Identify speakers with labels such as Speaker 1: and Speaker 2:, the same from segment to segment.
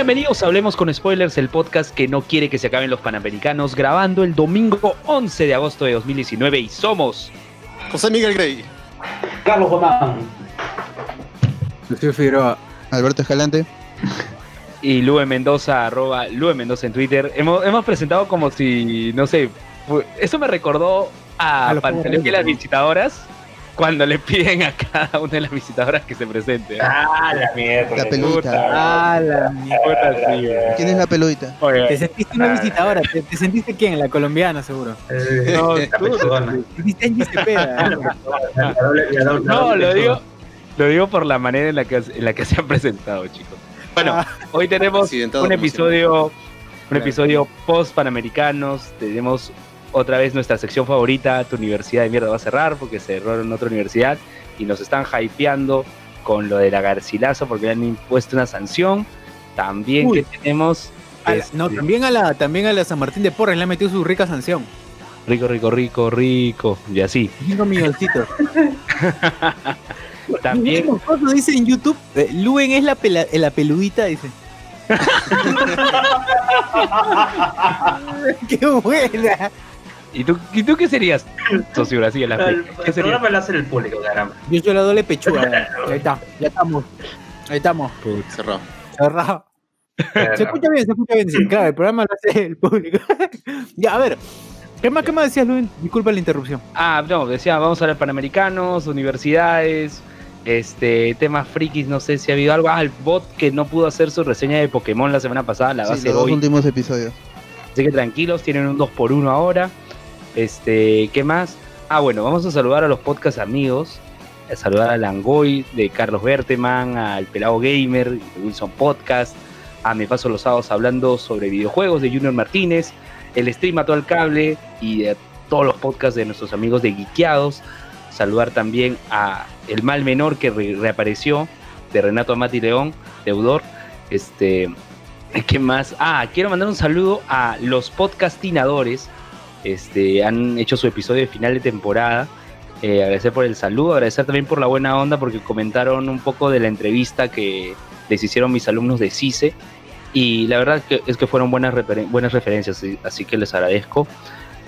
Speaker 1: Bienvenidos a Hablemos con Spoilers, el podcast que no quiere que se acaben los Panamericanos, grabando el domingo 11 de agosto de 2019 y somos
Speaker 2: José Miguel Grey,
Speaker 3: Carlos Román,
Speaker 4: Lucio Figueroa,
Speaker 2: Alberto Escalante.
Speaker 1: y Lue Mendoza, arroba Lue Mendoza en Twitter. Hemos, hemos presentado como si, no sé, eso me recordó a,
Speaker 4: A los
Speaker 1: Pantaleón
Speaker 4: Power
Speaker 1: las visitadoras, cuando le piden a cada una de las visitadoras que se presente.
Speaker 3: Ah, la mierda.
Speaker 2: La peludita.
Speaker 4: Ah, la
Speaker 1: sí, güey.
Speaker 2: ¿Quién es la peludita?
Speaker 1: Oye,
Speaker 4: Te sentiste una visitadora, ¿te, te sentiste quién? La colombiana, seguro.
Speaker 3: Eh,
Speaker 1: No, tú-
Speaker 4: sentiste Angie Cepeda.
Speaker 1: No, lo digo, lo digo por la manera en la que, en la que se han presentado, chicos. Bueno,
Speaker 4: Ah.
Speaker 1: hoy tenemos un episodio, un episodio post panamericanos. Tenemos otra vez nuestra sección favorita, tu universidad de mierda va a cerrar porque cerró en otra universidad y nos están hypeando con lo de la Garcilaso porque le han impuesto una sanción. También
Speaker 4: Uy.
Speaker 1: que tenemos
Speaker 4: A la-
Speaker 1: este,
Speaker 4: no, también a la también a la San Martín de Porres le ha metido su rica sanción.
Speaker 1: rico, rico, rico, rico y así.
Speaker 4: Cinco milloncitos.
Speaker 1: También
Speaker 4: Cuando dice en YouTube, eh, Luen es la, pela- eh, la peludita, dice. ¡Qué buena!
Speaker 1: ¿Y tú, ¿Y tú qué serías, socio Brasil? en la fe? ¿Qué
Speaker 3: el programa hace el público, caramba.
Speaker 4: Yo soy la doble pechuga. Ahí está, ya estamos. Ahí estamos.
Speaker 2: Cerrado.
Speaker 4: Cerrado. Se escucha bien, se escucha bien. dice, Claro, el programa lo hace el público. ya, a ver. ¿Qué más, qué más decías, Luen? Disculpa la interrupción.
Speaker 1: Ah, no, decía, vamos a hablar panamericanos, universidades, este, temas frikis, no sé si ha habido algo. Ah, el bot que no pudo hacer su reseña de Pokémon la semana pasada, la va a
Speaker 2: Sí,
Speaker 1: hacer
Speaker 2: los dos
Speaker 1: hoy.
Speaker 2: últimos episodios.
Speaker 1: Así que tranquilos, tienen un 2x1 ahora. Este, ¿qué más? Ah, bueno, vamos a saludar a los podcast amigos. A saludar a Langoy, de Carlos Berteman, al Pelado Gamer, de Wilson Podcast, a Me Paso los Sábados hablando sobre videojuegos de Junior Martínez, el stream a todo el cable y a todos los podcasts de nuestros amigos de Geekeados. Saludar también a El Mal Menor que re- reapareció, de Renato Amati León, deudor. Este, ¿Qué más? Ah, quiero mandar un saludo a los podcastinadores. Este, han hecho su episodio de final de temporada. Eh, agradecer por el saludo, agradecer también por la buena onda porque comentaron un poco de la entrevista que les hicieron mis alumnos de CICE. Y la verdad que es que fueron buenas, buenas referencias, así- que les agradezco.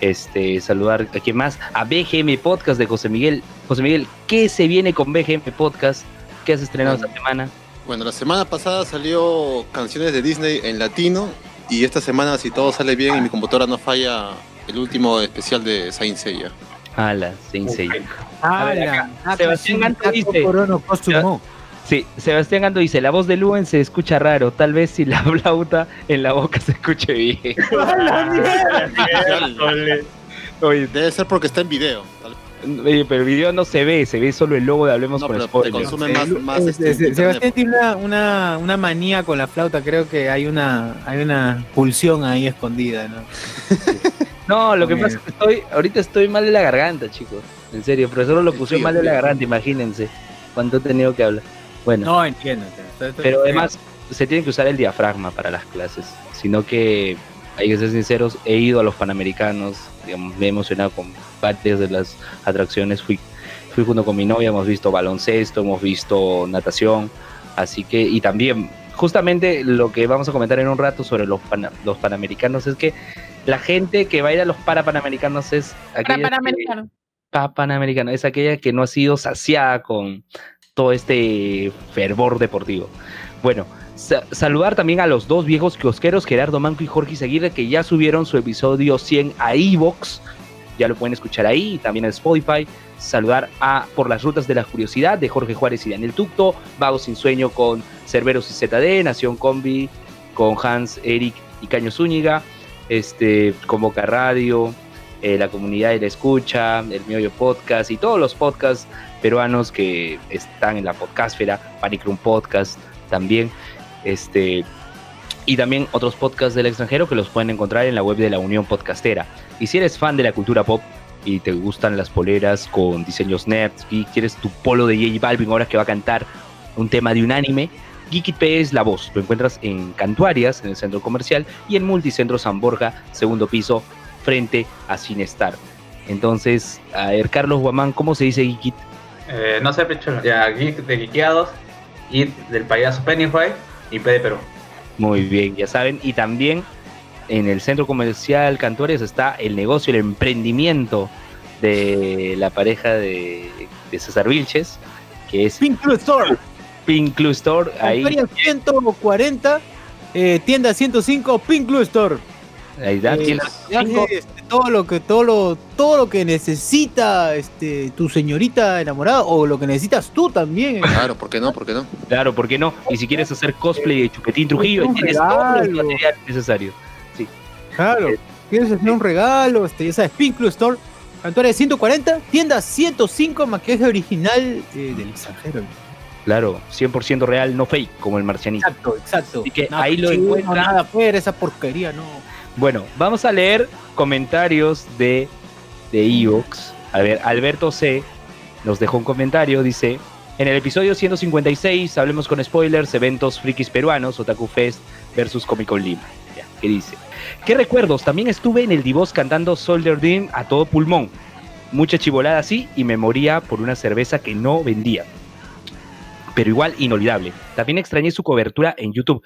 Speaker 1: Este, saludar a quién más, a BGM Podcast de José Miguel. José Miguel, ¿qué se viene con BGM Podcast? ¿Qué has estrenado esta semana?
Speaker 2: Bueno, la semana pasada salió canciones de Disney en latino y esta semana, si todo sale bien y mi computadora no falla, el último especial de Saint Seiya.
Speaker 1: Ala, Sensei.
Speaker 4: Ah,
Speaker 1: ver,
Speaker 4: la-
Speaker 1: acá,
Speaker 4: ah,
Speaker 1: Sebastián Ganto dice-. Sí, Sebastián Gando dice, la voz de Luen se escucha raro, tal vez si la flauta en la boca se escuche bien. Oye,
Speaker 2: Debe ser porque está en video.
Speaker 1: Oye, pero el video no se ve, se ve solo el logo de Hablemos
Speaker 2: No,
Speaker 1: con
Speaker 2: pero te
Speaker 1: Spoilers.
Speaker 2: consume más, más
Speaker 4: Eh,
Speaker 2: este, internet.
Speaker 4: Sebastián tiene una, una, una manía con la flauta, creo que hay una, hay una pulsión ahí escondida, ¿no?
Speaker 1: No, lo que pasa es que estoy, ahorita estoy mal de la garganta, chicos. En serio, el profesor lo puso mal de la garganta, imagínense cuánto he tenido que hablar. Bueno,
Speaker 4: No, entiendo.
Speaker 1: pero además se tiene que usar el diafragma para las clases, sino que hay que ser sinceros, he ido a los Panamericanos, digamos, me he emocionado con varias de las atracciones, fui, fui junto con mi novia, hemos visto baloncesto, hemos visto natación, así que, y también, justamente lo que vamos a comentar en un rato sobre los, pana- los Panamericanos es que la gente que va a ir a los para Panamericanos es aquella que- pa- Panamericano, es aquella que no ha sido saciada con todo este fervor deportivo. Bueno, sa- saludar también a los dos viejos kiosqueros, Gerardo Manco y Jorge Seguirre, que ya subieron su episodio 100 a Evox. Ya lo pueden escuchar ahí, y también en Spotify. Saludar a Por las Rutas de la Curiosidad de Jorge Juárez y Daniel Tucto, Vago Sin Sueño con Cerberos y ZD, Nación Combi con Hans, Eric y Caño Zúñiga, este, Convoca Radio, eh, la comunidad de la escucha, el Miollo Podcast y todos los podcasts peruanos que están en la podcastfera, Panic Room Podcast también, este, y también otros podcasts del extranjero que los pueden encontrar en la web de la Unión Podcastera. Y si eres fan de la cultura pop y te gustan las poleras con diseños nerds y quieres tu polo de J Balvin ahora que va a cantar un tema de un anime, Geeky P es la voz. Lo encuentras en Cantuarias, en el centro comercial, y en Multicentro San Borja, segundo piso, frente a Cinestar. Entonces, a ver, Carlos Guamán, ¿cómo se dice Geeky?
Speaker 3: Eh, no sé, pecho, ya, geek de Geekeados, y del payaso Pennywise y P de Perú.
Speaker 1: Muy bien, ya saben. Y también en el centro comercial Cantores está el negocio, el emprendimiento de la pareja de, de César Vilches, que es
Speaker 4: Pink Club Store.
Speaker 1: Pink Club Store. Ahí,
Speaker 4: Feria 140, eh, tienda 105, Pink Club Store. Eh, este, todo lo que todo lo todo lo que necesita este tu señorita enamorada o lo que necesitas tú también.
Speaker 2: Claro, ¿por qué no? ¿Por qué no?
Speaker 1: Claro, ¿por qué no? Y si quieres hacer cosplay de Chupetín Trujillo, tienes todos los
Speaker 4: regalo.
Speaker 1: materiales necesarios.
Speaker 4: Claro. ¿Quieres hacer un regalo? Este, ya sabes, Pink Club Store. Cantuaria 140, tienda 105, maquillaje original eh, del extranjero.
Speaker 1: Claro, 100% real, no fake, como el marcianito.
Speaker 4: Exacto, exacto.
Speaker 1: Así que ahí lo encuentran.
Speaker 4: Nada fuera, esa porquería, no.
Speaker 1: Bueno, vamos a leer comentarios de, de Evox. A ver, Alberto C. nos dejó un comentario, dice... En el episodio 156, hablemos con spoilers, eventos frikis peruanos, Otaku Fest versus Comic Lima. Ya, ¿Qué dice? ¿Qué recuerdos? También estuve en el Divos cantando Soldier Dream a todo pulmón. Mucha chivolada así y me moría por una cerveza que no vendía. Pero igual inolvidable. También extrañé su cobertura en YouTube.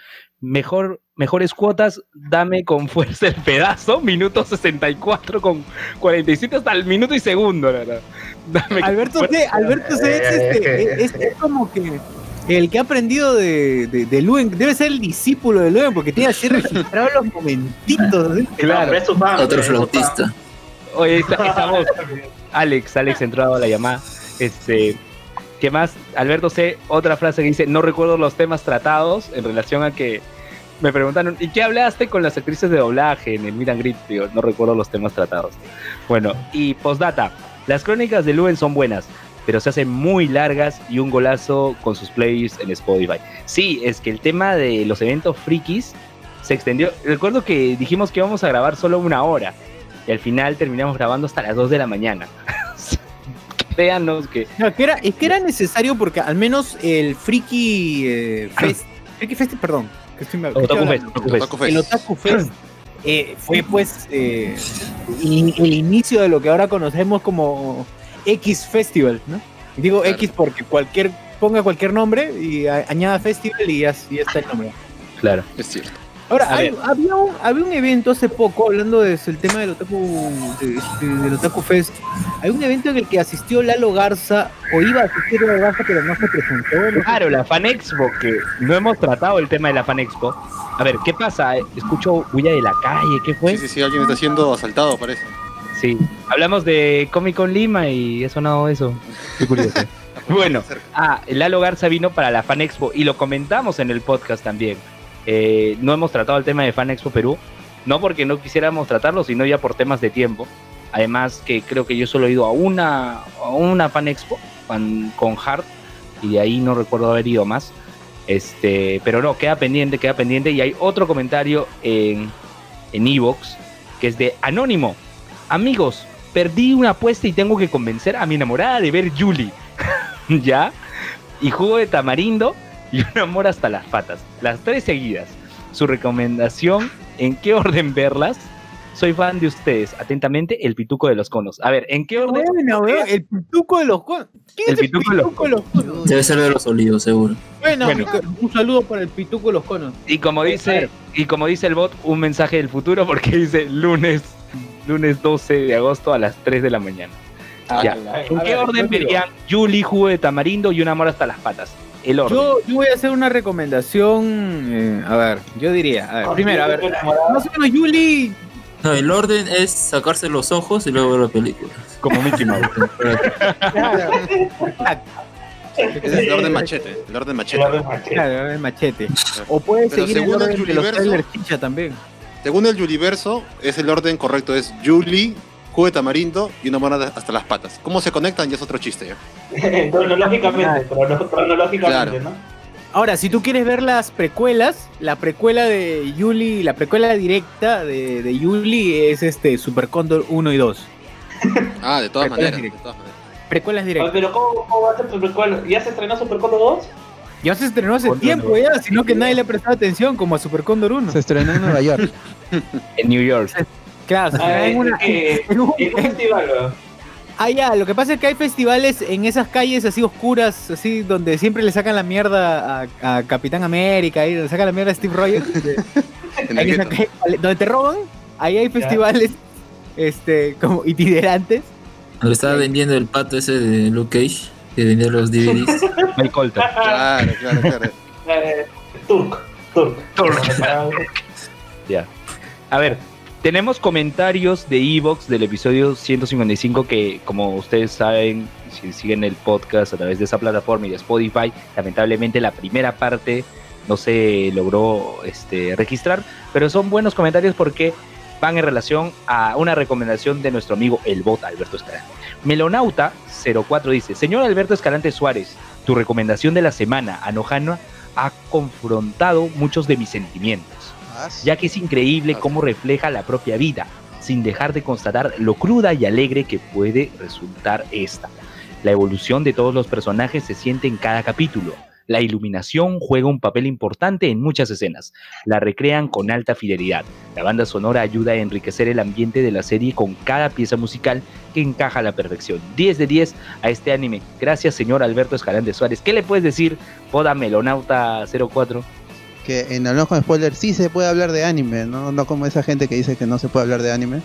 Speaker 1: Mejor, mejores cuotas, dame con fuerza el pedazo, minuto 64 con 47 hasta el minuto y segundo, la verdad. Dame con
Speaker 4: Alberto. C, Alberto C es,
Speaker 3: Eh,
Speaker 4: este, es, es como que el que ha aprendido de, de, de Luen, debe ser el discípulo de Luen, porque tiene así registrados los momentitos. ¿eh?
Speaker 1: Claro.
Speaker 3: Fan,
Speaker 5: Otro flautista.
Speaker 1: Oye, esta, esta voz, Alex, Alex entrado a la llamada. Este, ¿qué más? Alberto C, otra frase que dice, no recuerdo los temas tratados en relación a que me preguntaron, ¿y qué hablaste con las actrices de doblaje en el Meet and Greet? Digo, no recuerdo los temas tratados. Bueno, y postdata, las crónicas de Luen son buenas, pero se hacen muy largas y un golazo con sus plays en Spotify. Sí, es que el tema de los eventos frikis se extendió. Recuerdo que dijimos que íbamos a grabar solo una hora y al final terminamos grabando hasta las 2 de la mañana. Véanos que
Speaker 4: No, que era, es que era necesario porque al menos el Friki eh, Fest, Friki Fest, perdón, que estoy, que estoy
Speaker 1: Otaku
Speaker 4: hablando.
Speaker 1: Fest, Otaku Fest.
Speaker 2: Otaku Fest.
Speaker 4: el Otaku Fest eh, fue pues eh, el inicio de lo que ahora conocemos como X Festival, ¿no? Digo
Speaker 2: Claro.
Speaker 4: X porque cualquier ponga cualquier nombre y a- añada Festival y ya, y ya está el nombre.
Speaker 1: Claro.
Speaker 2: Es cierto.
Speaker 4: Ahora, hay- había, un, había un evento hace poco, hablando del tema del Otaku, de- este, del Otaku Fest, hay un evento en el que asistió Lalo Garza, o iba a asistir Lalo Garza, pero no se presentó. no
Speaker 1: Claro, la Fan Expo, que no hemos tratado el tema de la Fan Expo. A ver, ¿qué pasa? Escucho bulla de la calle, ¿qué fue?
Speaker 2: Sí, sí, sí, alguien está siendo asaltado, parece.
Speaker 1: Sí. Hablamos de Comic Con Lima y ha sonado eso. Qué curioso. bueno, ah, Lalo Garza vino para la Fan Expo y lo comentamos en el podcast también. Eh, no hemos tratado el tema de Fan Expo Perú, no porque no quisiéramos tratarlo, sino ya por temas de tiempo. Además que creo que yo solo he ido a una, a una Fan Expo con, Hart y de ahí no recuerdo haber ido más. Este, pero no, queda pendiente, queda pendiente. Y hay otro comentario en en Evox que es de Anónimo. Amigos, perdí una apuesta y tengo que convencer a mi enamorada de ver Julie. ¿Ya? Y jugo de tamarindo y un amor hasta las patas. Las tres seguidas. Su recomendación, ¿en qué orden verlas? Soy fan de ustedes. Atentamente, el pituco de los conos. A ver, ¿en qué orden?
Speaker 4: Bueno, weón, el pituco de los conos. ¿Quién
Speaker 1: El
Speaker 4: es el
Speaker 1: pituco de los
Speaker 4: pituco de los conos?
Speaker 5: Debe ser de los olivos, seguro.
Speaker 4: Bueno,
Speaker 1: Bueno.
Speaker 4: un saludo para el pituco de los conos.
Speaker 1: Y como dice, y como dice el bot, un mensaje del futuro porque dice lunes, lunes 12 de agosto a las 3 de la mañana. Ya. ¿En qué
Speaker 4: ver,
Speaker 1: orden verían Julie, jugo de tamarindo y un amor hasta las patas? El orden.
Speaker 4: Yo, yo voy a hacer una recomendación. eh, a ver, yo diría. A ver, primero, a ver. Más o menos, Yuli.
Speaker 5: No, el orden es sacarse los ojos y luego ver la película.
Speaker 1: como Mickey Mouse.
Speaker 2: Ese es el orden machete. El orden machete.
Speaker 4: Claro, el machete. O puedes
Speaker 2: Pero
Speaker 4: seguir el
Speaker 2: según el
Speaker 4: orden de los
Speaker 2: Juliverso-
Speaker 4: trailers chicha también.
Speaker 2: Según el Juliverso, es el orden correcto. Es Julie, jugo de tamarindo y una mona hasta las patas. ¿Cómo se conectan? Ya es otro chiste. ¿ya?
Speaker 3: Cronológicamente, crono- cronológicamente,
Speaker 2: Claro.
Speaker 3: ¿no?
Speaker 4: Ahora, si tú quieres ver las precuelas, la precuela de Yuli, la precuela directa de, de Yuli es este Super Condor 1 y 2.
Speaker 2: Ah, de todas maneras. De
Speaker 4: directas.
Speaker 2: todas maneras.
Speaker 4: Precuelas directas.
Speaker 3: Pero ¿cómo, cómo va a ser Super Condo? ¿Ya se estrenó Super Condo 2?
Speaker 4: Ya se estrenó hace
Speaker 1: Condor
Speaker 4: tiempo ya, sino que nadie le ha prestado atención como a Super Condor 1.
Speaker 6: Se estrenó en Nueva York.
Speaker 1: En New York.
Speaker 4: Claro, se
Speaker 3: Ah,
Speaker 4: estrenó en,
Speaker 3: ¿en
Speaker 4: una-
Speaker 3: qué-
Speaker 4: en un-
Speaker 3: ¿En qué festival? weón?
Speaker 4: Ah, ya, lo que pasa es que hay festivales en esas calles así oscuras, así donde siempre le sacan la mierda a, a Capitán América, y le sacan la mierda a Steve Rogers,
Speaker 2: En
Speaker 4: en esa calle, donde te roban, ahí hay festivales este como itinerantes.
Speaker 5: Lo estaba vendiendo el pato ese de Luke Cage, que vendía los DVDs.
Speaker 1: Mike Colter.
Speaker 2: Claro, claro, claro.
Speaker 3: Eh, Turk. Turk.
Speaker 1: Turk. Ya. A ver, tenemos comentarios de Evox del episodio 155 que, como ustedes saben, si siguen el podcast a través de esa plataforma y de Spotify, lamentablemente la primera parte no se logró este, registrar, pero son buenos comentarios porque van en relación a una recomendación de nuestro amigo el bot Alberto Escalante. Melonauta 04 dice, señor Alberto Escalante Suárez, tu recomendación de la semana, Anojana, ha confrontado muchos de mis sentimientos ya que es increíble cómo refleja la propia vida, sin dejar de constatar lo cruda y alegre que puede resultar esta. La evolución de todos los personajes se siente en cada capítulo. La iluminación juega un papel importante en muchas escenas. La recrean con alta fidelidad. La banda sonora ayuda a enriquecer el ambiente de la serie con cada pieza musical que encaja a la perfección. 10 de 10 a este anime. Gracias, señor Alberto Escalante Suárez. ¿Qué le puedes decir, Poda Melonauta 04?
Speaker 6: Que en Hablamos con Spoiler sí se puede hablar de anime, ¿no? No como esa gente que dice que no se puede hablar de anime.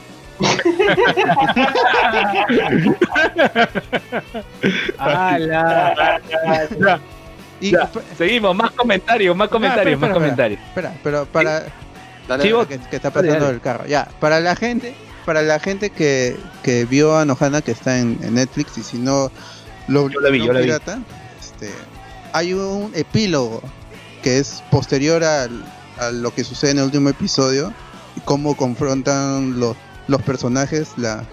Speaker 4: ¡Hala!
Speaker 6: Y,
Speaker 1: Ya.
Speaker 6: espera,
Speaker 1: Seguimos, más comentarios, más comentarios,
Speaker 6: espera,
Speaker 1: más
Speaker 6: espera,
Speaker 1: comentarios.
Speaker 6: espera, pero para
Speaker 2: Dale,
Speaker 1: Sí,
Speaker 2: dale.
Speaker 1: vos-
Speaker 6: que, que está pasando
Speaker 1: dale.
Speaker 6: el carro. Ya, para la gente, para la gente que, que vio a Nohana que está en, en Netflix y si no lo
Speaker 1: Yo la vi,
Speaker 6: no
Speaker 1: yo la vi.
Speaker 6: este, hay un epílogo que es posterior al- a lo que sucede en el último episodio y cómo confrontan los, los personajes, la,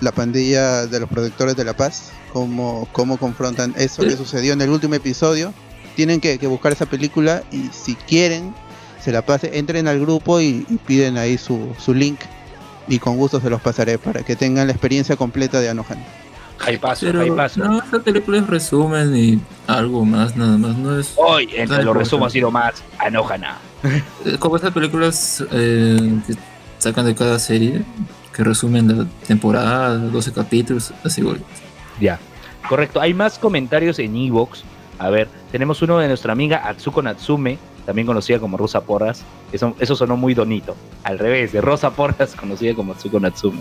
Speaker 6: la pandilla de los protectores de la paz, cómo, cómo confrontan eso que sucedió en el último episodio. Tienen que, que buscar esa película y si quieren se la pase, entren al grupo y, y piden ahí su, su link y con gusto se los pasaré para que tengan la experiencia completa de Anohan.
Speaker 1: Hypazo,
Speaker 5: Pero
Speaker 1: hypazo.
Speaker 5: no, esta película es resumen y algo más, nada más. No es
Speaker 1: Hoy, entre los resumos ha sido más Anojana.
Speaker 5: eh, como estas películas eh, que sacan de cada serie, que resumen la temporada, 12 capítulos, así igual.
Speaker 1: Ya. Correcto. Hay más comentarios en Evox. A ver, tenemos uno de nuestra amiga Atsuko Natsume, también conocida como Rosa Porras. Eso, eso sonó muy donito. Al revés, de Rosa Porras, conocida como Atsuko Natsume.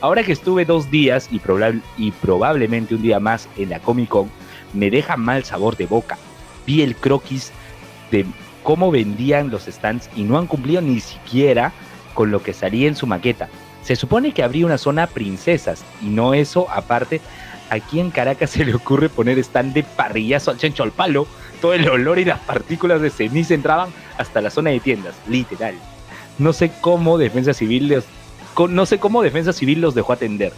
Speaker 1: Ahora que estuve dos días y, probable- y probablemente un día más en la Comic Con, me deja mal sabor de boca. Vi el croquis de cómo vendían los stands y no han cumplido ni siquiera con lo que salía en su maqueta. Se supone que habría una zona princesas y no eso aparte. Aquí en Caracas se le ocurre poner stand de parrillazo al chencho al palo. Todo el olor y las partículas de ceniza entraban hasta la zona de tiendas, literal. No sé cómo Defensa Civil no sé cómo Defensa Civil los dejó atender.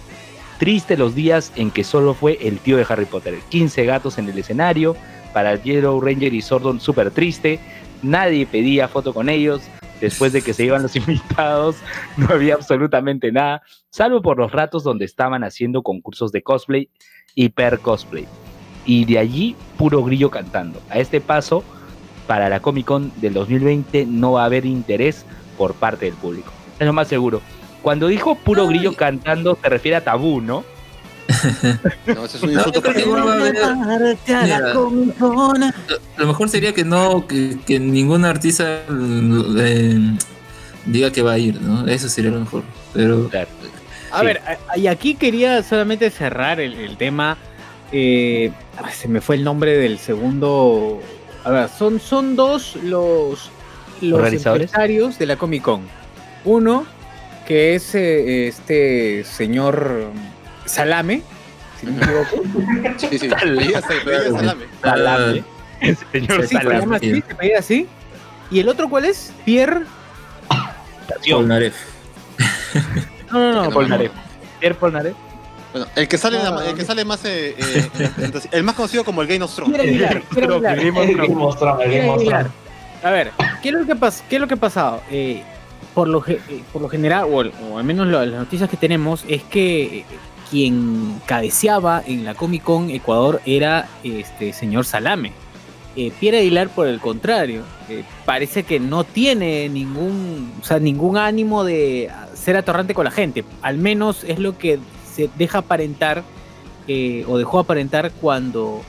Speaker 1: Triste los días en que solo fue el tío de Harry Potter. 15 gatos en el escenario. Para Yellow Ranger y Sordon súper triste. Nadie pedía foto con ellos. Después de que se iban los invitados, no había absolutamente nada, salvo por los ratos donde estaban haciendo concursos de cosplay y per cosplay. Y de allí, puro grillo cantando. A este paso, para la Comic Con del 2020 no va a haber interés por parte del público. Es lo más seguro. Cuando dijo puro grillo cantando, se refiere a tabú, ¿no?
Speaker 2: No, ese es un
Speaker 5: No,
Speaker 2: insulto
Speaker 5: yo creo que igual va a haber- Mira, Lo mejor sería que no, que, que ningún artista eh, diga que va a ir, ¿no? Eso sería lo mejor. Pero
Speaker 4: A
Speaker 1: Sí.
Speaker 4: ver, y aquí quería solamente cerrar el, el tema. eh, ay, se me fue el nombre del segundo. A ver, son, son dos los, los empresarios de la Comic Con. Uno, que es eh, este señor Salame, si no me equivoco.
Speaker 2: Sí, sí. Salame.
Speaker 1: Salame. Señor
Speaker 4: Sí, se llama así, se pedía así. ¿Y el otro cuál es? Pierre.
Speaker 5: Polnareff.
Speaker 4: No, no. No,
Speaker 1: Polnareff. Pierre Polnareff.
Speaker 2: Bueno, el que sale, la- el que sale más, eh, eh, el más conocido como el Game of Thrones.
Speaker 3: El Game of Thrones.
Speaker 4: A ver, ¿qué es lo que, pas qué es lo que ha pasado? Eh, por, lo por lo general, o, al- o al menos lo- las noticias que tenemos, es que quien cabeceaba en la Comic Con Ecuador era este señor Salame. Eh, Pierre Aguilar, por el contrario, eh, parece que no tiene ningún, o sea, ningún ánimo de ser atorrante con la gente. Al menos es lo que se deja aparentar eh, o dejó aparentar cuando,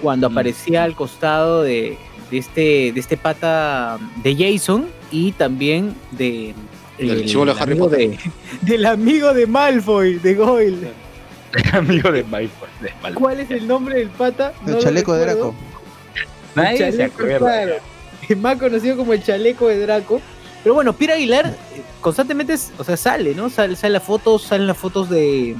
Speaker 4: cuando aparecía al costado de, de este, de este pata de Jason y también de
Speaker 2: Del chibolo de Harry
Speaker 4: amigo
Speaker 2: Potter.
Speaker 4: de- del amigo de Malfoy, de Goyle.
Speaker 1: Amigo de Malfoy. de Malfoy.
Speaker 4: ¿Cuál es el nombre del pata?
Speaker 6: El
Speaker 4: No lo
Speaker 6: chaleco de. Draco.
Speaker 1: Nadie se acuerda.
Speaker 4: claro. Más conocido como el chaleco de Draco. Pero bueno, Pierre Aguilar eh, constantemente o sea, sale, ¿no? Sale, sale las fotos, salen las fotos de.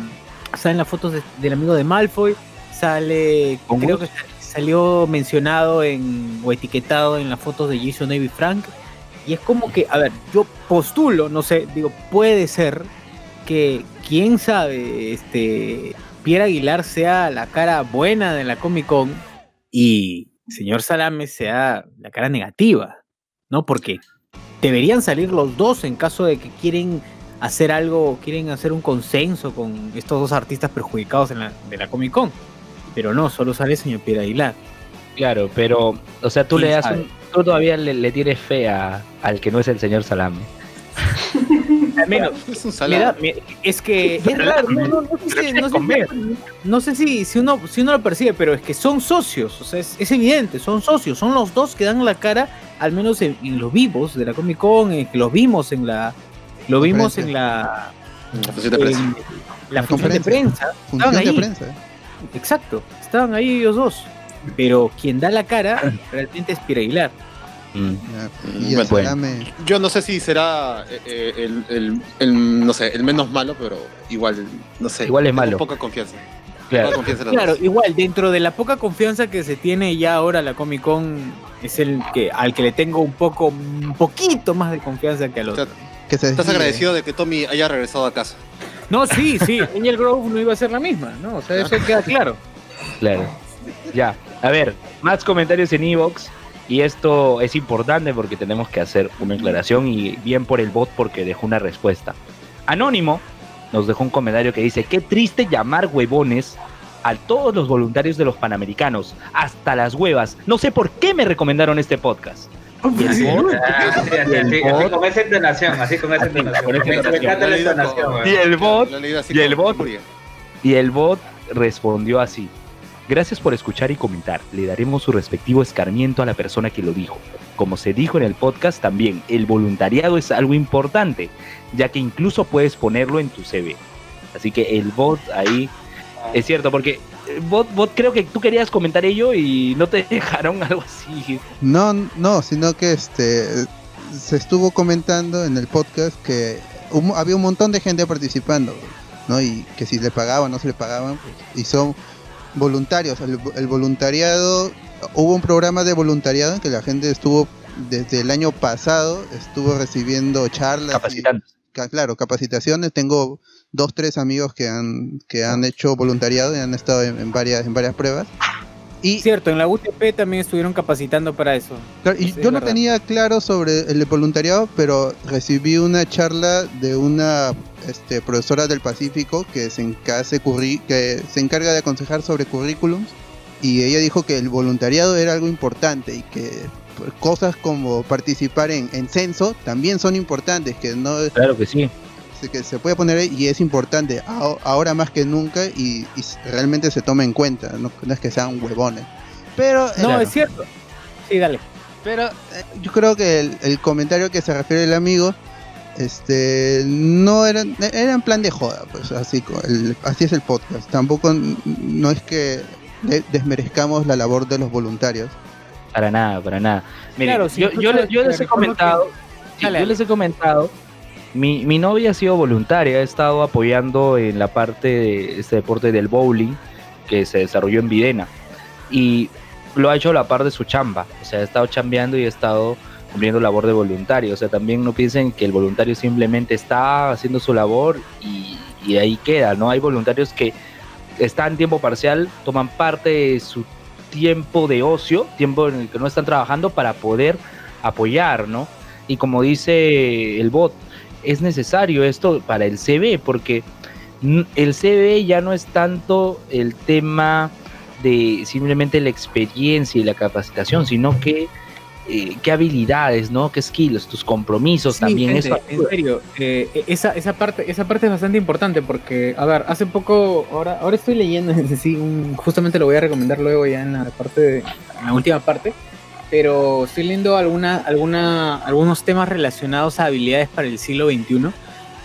Speaker 4: Salen las fotos de- del amigo de Malfoy. Sale.
Speaker 1: ¿Con
Speaker 4: creo que salió mencionado en. o etiquetado en las fotos de Jason Navy Frank. Y es como que, a ver, yo postulo, no sé, digo, puede ser que, quién sabe, este. Pierre Aguilar sea la cara buena de la Comic Con y señor Salame sea la cara negativa, ¿no? Porque deberían salir los dos en caso de que quieren hacer algo, quieren hacer un consenso con estos dos artistas perjudicados en la, de la Comic Con. Pero no, solo sale el señor Pierre Aguilar.
Speaker 1: Claro, pero, o sea, tú
Speaker 4: ¿Quién
Speaker 1: le das un- tú todavía le, le tienes fe a- al que no es el señor Salame.
Speaker 4: Al menos,
Speaker 2: Es un salado.
Speaker 4: es que es raro, no, no, no sé, si- no sé si- no sé si, si uno, si uno lo percibe, pero es que son socios, o sea, es, es evidente, son socios, son los dos que dan la cara, al menos en, en los vivos de la Comic Con, en que los vimos en la, lo vimos en la,
Speaker 2: La función de prensa.
Speaker 4: en la
Speaker 6: La
Speaker 4: función de
Speaker 6: conferencia.
Speaker 4: prensa,
Speaker 6: Función de
Speaker 4: ahí,
Speaker 6: prensa.
Speaker 4: exacto, estaban ahí ellos dos, pero quien da la cara realmente es Pierre Aguilar.
Speaker 1: Mm.
Speaker 6: Ya, Y el
Speaker 1: bueno.
Speaker 6: salame.
Speaker 2: Yo no sé si será eh, eh, el, el- el- no sé, el menos malo, pero igual, no sé.
Speaker 1: Igual es malo.
Speaker 2: Poca confianza.
Speaker 1: Claro.
Speaker 2: Poca confianza
Speaker 4: Claro, igual, dentro de la poca confianza que se tiene ya ahora la Comic Con, es el que al que le tengo un poco, un poquito más de confianza que al
Speaker 2: O sea,
Speaker 4: otro.
Speaker 6: Que se
Speaker 2: Estás agradecido de que Tommy haya regresado a casa.
Speaker 4: No, sí, sí, Angel Grove no iba a ser la misma, ¿no? O sea, eso queda claro.
Speaker 1: Claro. Ya. A ver, más comentarios en Evox. Y esto es importante porque tenemos que hacer una aclaración y bien por el bot porque dejó una respuesta. Anónimo nos dejó un comentario que dice, qué triste llamar huevones a todos los voluntarios de los Panamericanos, hasta las huevas. No sé por qué me recomendaron este podcast. Y el bot,
Speaker 3: así, así, así, así, con esa entonación, así con entonación.
Speaker 1: y el bot el. Y el bot respondió así. Gracias por escuchar y comentar. Le daremos su respectivo escarmiento a la persona que lo dijo. Como se dijo en el podcast también, el voluntariado es algo importante, ya que incluso puedes ponerlo en tu CV. Así que el bot ahí es cierto, porque eh, bot, bot creo que tú querías comentar ello y no te dejaron algo así.
Speaker 6: No, no, sino que este se estuvo comentando en el podcast que había un montón de gente participando, ¿no? Y que si le pagaban, no se le pagaban, pues, y son voluntarios. El, el voluntariado, hubo un programa de voluntariado en que la gente estuvo desde el año pasado, estuvo recibiendo charlas.
Speaker 1: Capacitando.
Speaker 6: claro, capacitaciones. Tengo dos, tres amigos que han, que han hecho voluntariado y han estado en, en varias, en varias pruebas. Y
Speaker 4: Cierto, en la UTP también estuvieron capacitando para eso.
Speaker 6: Claro, y
Speaker 4: Sí, es
Speaker 6: yo no
Speaker 4: verdad.
Speaker 6: tenía claro sobre el voluntariado, pero recibí una charla de una este, profesora del Pacífico que se, enca- hace curri- que se encarga de aconsejar sobre currículums y ella dijo que el voluntariado era algo importante y que cosas como participar en, en censo también son importantes, que no es-
Speaker 1: Claro que sí.
Speaker 6: Que se puede poner ahí y es importante ahora más que nunca y, y realmente se toma en cuenta, no, no es que sean huevones. Pero
Speaker 4: No,
Speaker 1: Claro.
Speaker 4: es cierto. Sí, dale.
Speaker 6: pero eh, yo creo que el, el comentario que se refiere el amigo, este, no era, era en plan de joda, pues así, el- así es el podcast. Tampoco no es que de- desmerezcamos la labor de los voluntarios.
Speaker 1: Para nada, para nada. Miren,
Speaker 4: Claro,
Speaker 1: yo, les- yo les he comentado, sí, yo les he comentado, mi, mi novia ha sido voluntaria, ha estado apoyando en la parte de este deporte del bowling que se desarrolló en Videna y lo ha hecho a la par de su chamba, o sea, ha estado chambeando y ha estado cumpliendo labor de voluntario, o sea, también no piensen que el voluntario simplemente está haciendo su labor y, y ahí queda, ¿no? Hay voluntarios que están en tiempo parcial, toman parte de su tiempo de ocio, tiempo en el que no están trabajando para poder apoyar, ¿no? Y como dice el bot, es necesario esto para el CV, porque el CV ya no es tanto el tema de simplemente la experiencia y la capacitación, sino que eh, qué habilidades, ¿no? Qué skills, tus compromisos también. eso
Speaker 4: en serio, eh, esa, esa, parte, esa parte es bastante importante porque, a ver, hace poco, ahora, ahora estoy leyendo, sí, justamente lo voy a recomendar luego ya en la parte, de, en la última parte, pero estoy leyendo alguna, alguna, algunos temas relacionados a habilidades para el siglo XXI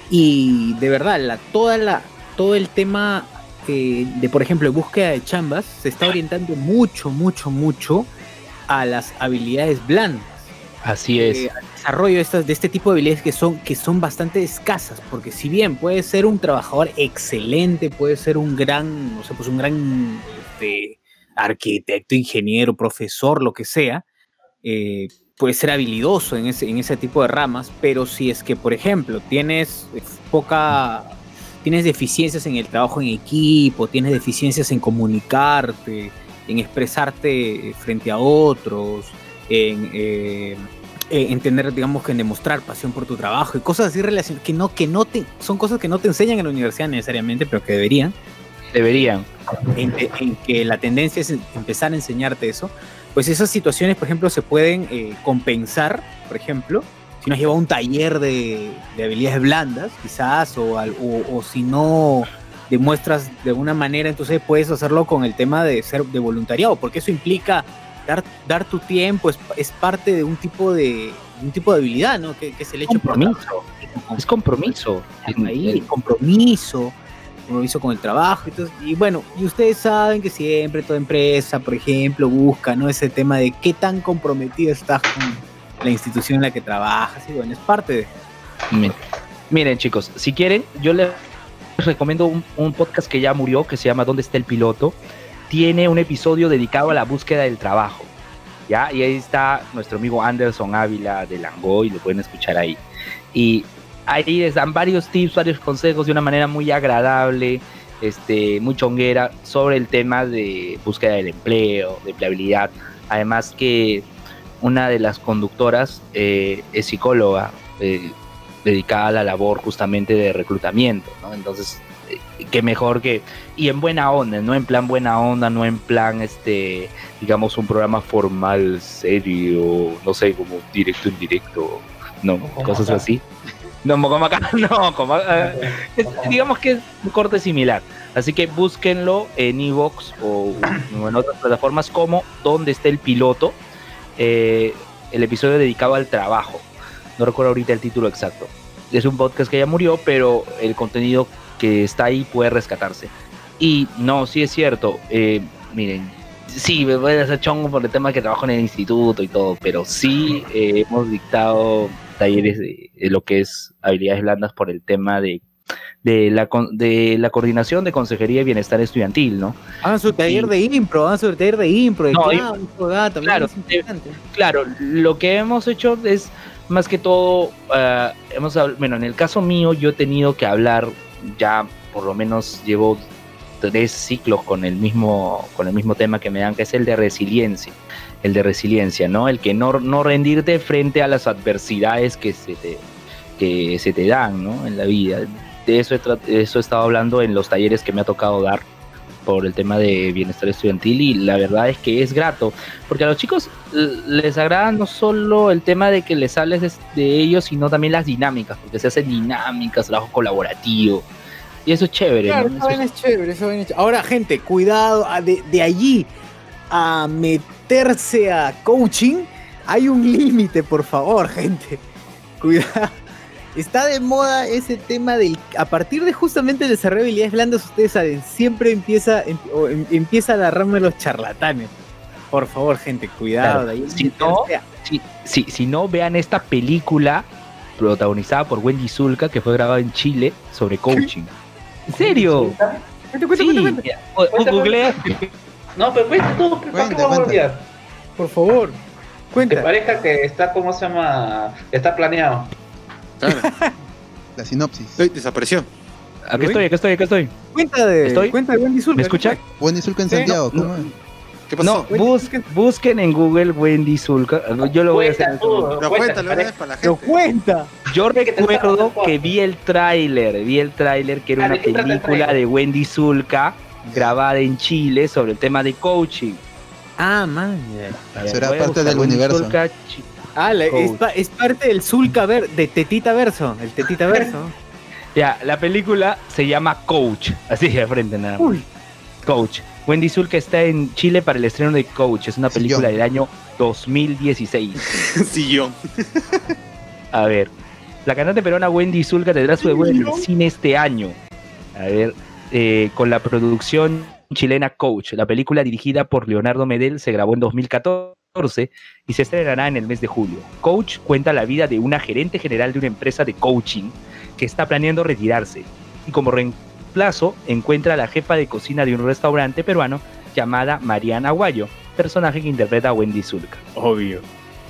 Speaker 4: y de verdad, la, toda la, todo el tema eh, de, por ejemplo, búsqueda de chambas se está orientando mucho, mucho, mucho a las habilidades blandas.
Speaker 1: Así es.
Speaker 4: Eh, al desarrollo de, estas, de este tipo de habilidades que son, que son bastante escasas, porque si bien puede ser un trabajador excelente, puede ser un gran, no sé, pues un gran este, arquitecto, ingeniero, profesor, lo que sea, eh, puede ser habilidoso en ese, en ese tipo de ramas, pero si es que, por ejemplo, tienes poca, tienes deficiencias en el trabajo en equipo, tienes deficiencias en comunicarte, en expresarte frente a otros, en, eh, tener, digamos, que en demostrar pasión por tu trabajo y cosas así relacionadas que no, que no te, son cosas que no te enseñan en la universidad necesariamente, pero que deberían.
Speaker 1: Deberían.
Speaker 4: En, que la tendencia es empezar a enseñarte eso, pues esas situaciones, por ejemplo, se pueden eh, compensar, por ejemplo, si no has llevado un taller de, habilidades blandas, quizás, o, o si no demuestras de alguna manera, entonces puedes hacerlo con el tema de ser de voluntariado, porque eso implica dar, dar tu tiempo, es, es parte de un tipo de un tipo de habilidad, ¿no? Que, que es el hecho
Speaker 1: compromiso. es compromiso.
Speaker 4: Ahí, compromiso, compromiso con el trabajo. y bueno, y ustedes saben que siempre toda empresa, por ejemplo, busca, ¿no? Ese tema de qué tan comprometido estás con la institución en la que trabajas. Y bueno, es parte de.
Speaker 1: Miren, chicos, si quieren, yo les recomiendo un, podcast que ya murió, que se llama ¿Dónde está el piloto? Tiene un episodio dedicado a la búsqueda del trabajo. ¿ya? Y ahí está nuestro amigo Anderson Ávila de Langoy, lo pueden escuchar ahí. Y ahí les dan varios tips, varios consejos de una manera muy agradable, este, muy chonguera, sobre el tema de búsqueda del empleo, de empleabilidad. Además que una de las conductoras eh, es psicóloga. Eh, dedicada a la labor justamente de reclutamiento, ¿no? Entonces, eh, qué mejor que y en buena onda, no en plan buena onda, no en plan este, digamos un programa formal, serio, no sé, como directo indirecto, no, cosas así. No, como acá, no, como eh, digamos que es un corte similar. Así que búsquenlo en Evox o en otras plataformas como donde está el piloto, eh, el episodio dedicado al trabajo no recuerdo ahorita el título exacto. Es un podcast que ya murió, pero el contenido que está ahí puede rescatarse. Y no, sí es cierto. Eh, miren, sí, me voy a hacer chongo por el tema que trabajo en el instituto y todo, pero sí eh, hemos dictado talleres de, lo que es habilidades blandas por el tema de, de, la, de la coordinación de consejería y bienestar estudiantil, ¿no?
Speaker 4: Hagan su taller de impro, hagan su taller de impro,
Speaker 1: claro, claro, lo que hemos hecho es más que todo, uh, hemos bueno, en el caso mío yo he tenido que hablar, ya por lo menos llevo tres ciclos con el mismo, con el mismo tema que me dan, que es el de resiliencia, el de resiliencia, ¿no? El que no, no rendirte frente a las adversidades que se te, que se te dan, ¿no? En la vida. De eso, de eso he estado hablando en los talleres que me ha tocado dar por el tema de bienestar estudiantil y la verdad es que es grato, porque a los chicos les agrada no solo el tema de que les hables de, ellos, sino también las dinámicas, porque se hacen dinámicas, trabajo colaborativo. Y eso es chévere.
Speaker 4: Claro, eso es chévere, eso es Ahora, gente, cuidado, ah, de, de allí a meterse a coaching, hay un límite, por favor, gente. Cuidado está de moda ese tema del. A partir de justamente el desarrollo de habilidades blandas, ustedes saben, siempre empieza, em, em, empieza a agarrarme los charlatanes. Por favor, gente, cuidado.
Speaker 1: si, no, si, no, vean esta película protagonizada por Wendy Zulka que fue grabada en Chile sobre coaching. ¿En serio?
Speaker 3: Cuenta, cuenta, No, pero cuenta tú, ¿para qué vamos a olvidar?
Speaker 4: Por favor, cuenta.
Speaker 3: Que parezca que está, ¿cómo se llama? Está planeado.
Speaker 6: La sinopsis.
Speaker 2: desapareció.
Speaker 1: Aquí estoy, aquí estoy, aquí estoy.
Speaker 4: Cuenta de, ¿Estoy? Cuenta de Wendy Zulka.
Speaker 1: ¿Me escucha?
Speaker 6: Wendy Zulka en Santiago, ¿cómo es?
Speaker 1: ¿Qué pasó? No, busquen, busquen en Google Wendy Zulka. Yo lo voy a hacer.
Speaker 2: Pero cuéntalo para la gente.
Speaker 4: Pero cuenta.
Speaker 1: Yo recuerdo que vi el tráiler, vi el tráiler que era una película de Wendy Zulka grabada en Chile sobre el tema de coaching.
Speaker 4: Ah, man.
Speaker 6: Será parte del universo.
Speaker 4: Ah, es, es, parte del Zulka ver, de Tetita Verso, el Tetita Verso.
Speaker 1: ya, la película se llama Coach, así de frente nada más. Coach. Wendy Zulka está en Chile para el estreno de Coach, es una película del año 2016.
Speaker 2: Sillón.
Speaker 1: A ver, la cantante peruana Wendy Zulka tendrá su debut en el cine este año. A ver, eh, con la producción chilena Coach. La película dirigida por Leonardo Medel se grabó en 2014 y se estrenará en el mes de julio. Coach cuenta la vida de una gerente general de una empresa de coaching que está planeando retirarse y como reemplazo encuentra a la jefa de cocina de un restaurante peruano llamada Mariana Aguayo, personaje que interpreta a Wendy Zulka.
Speaker 4: Obvio.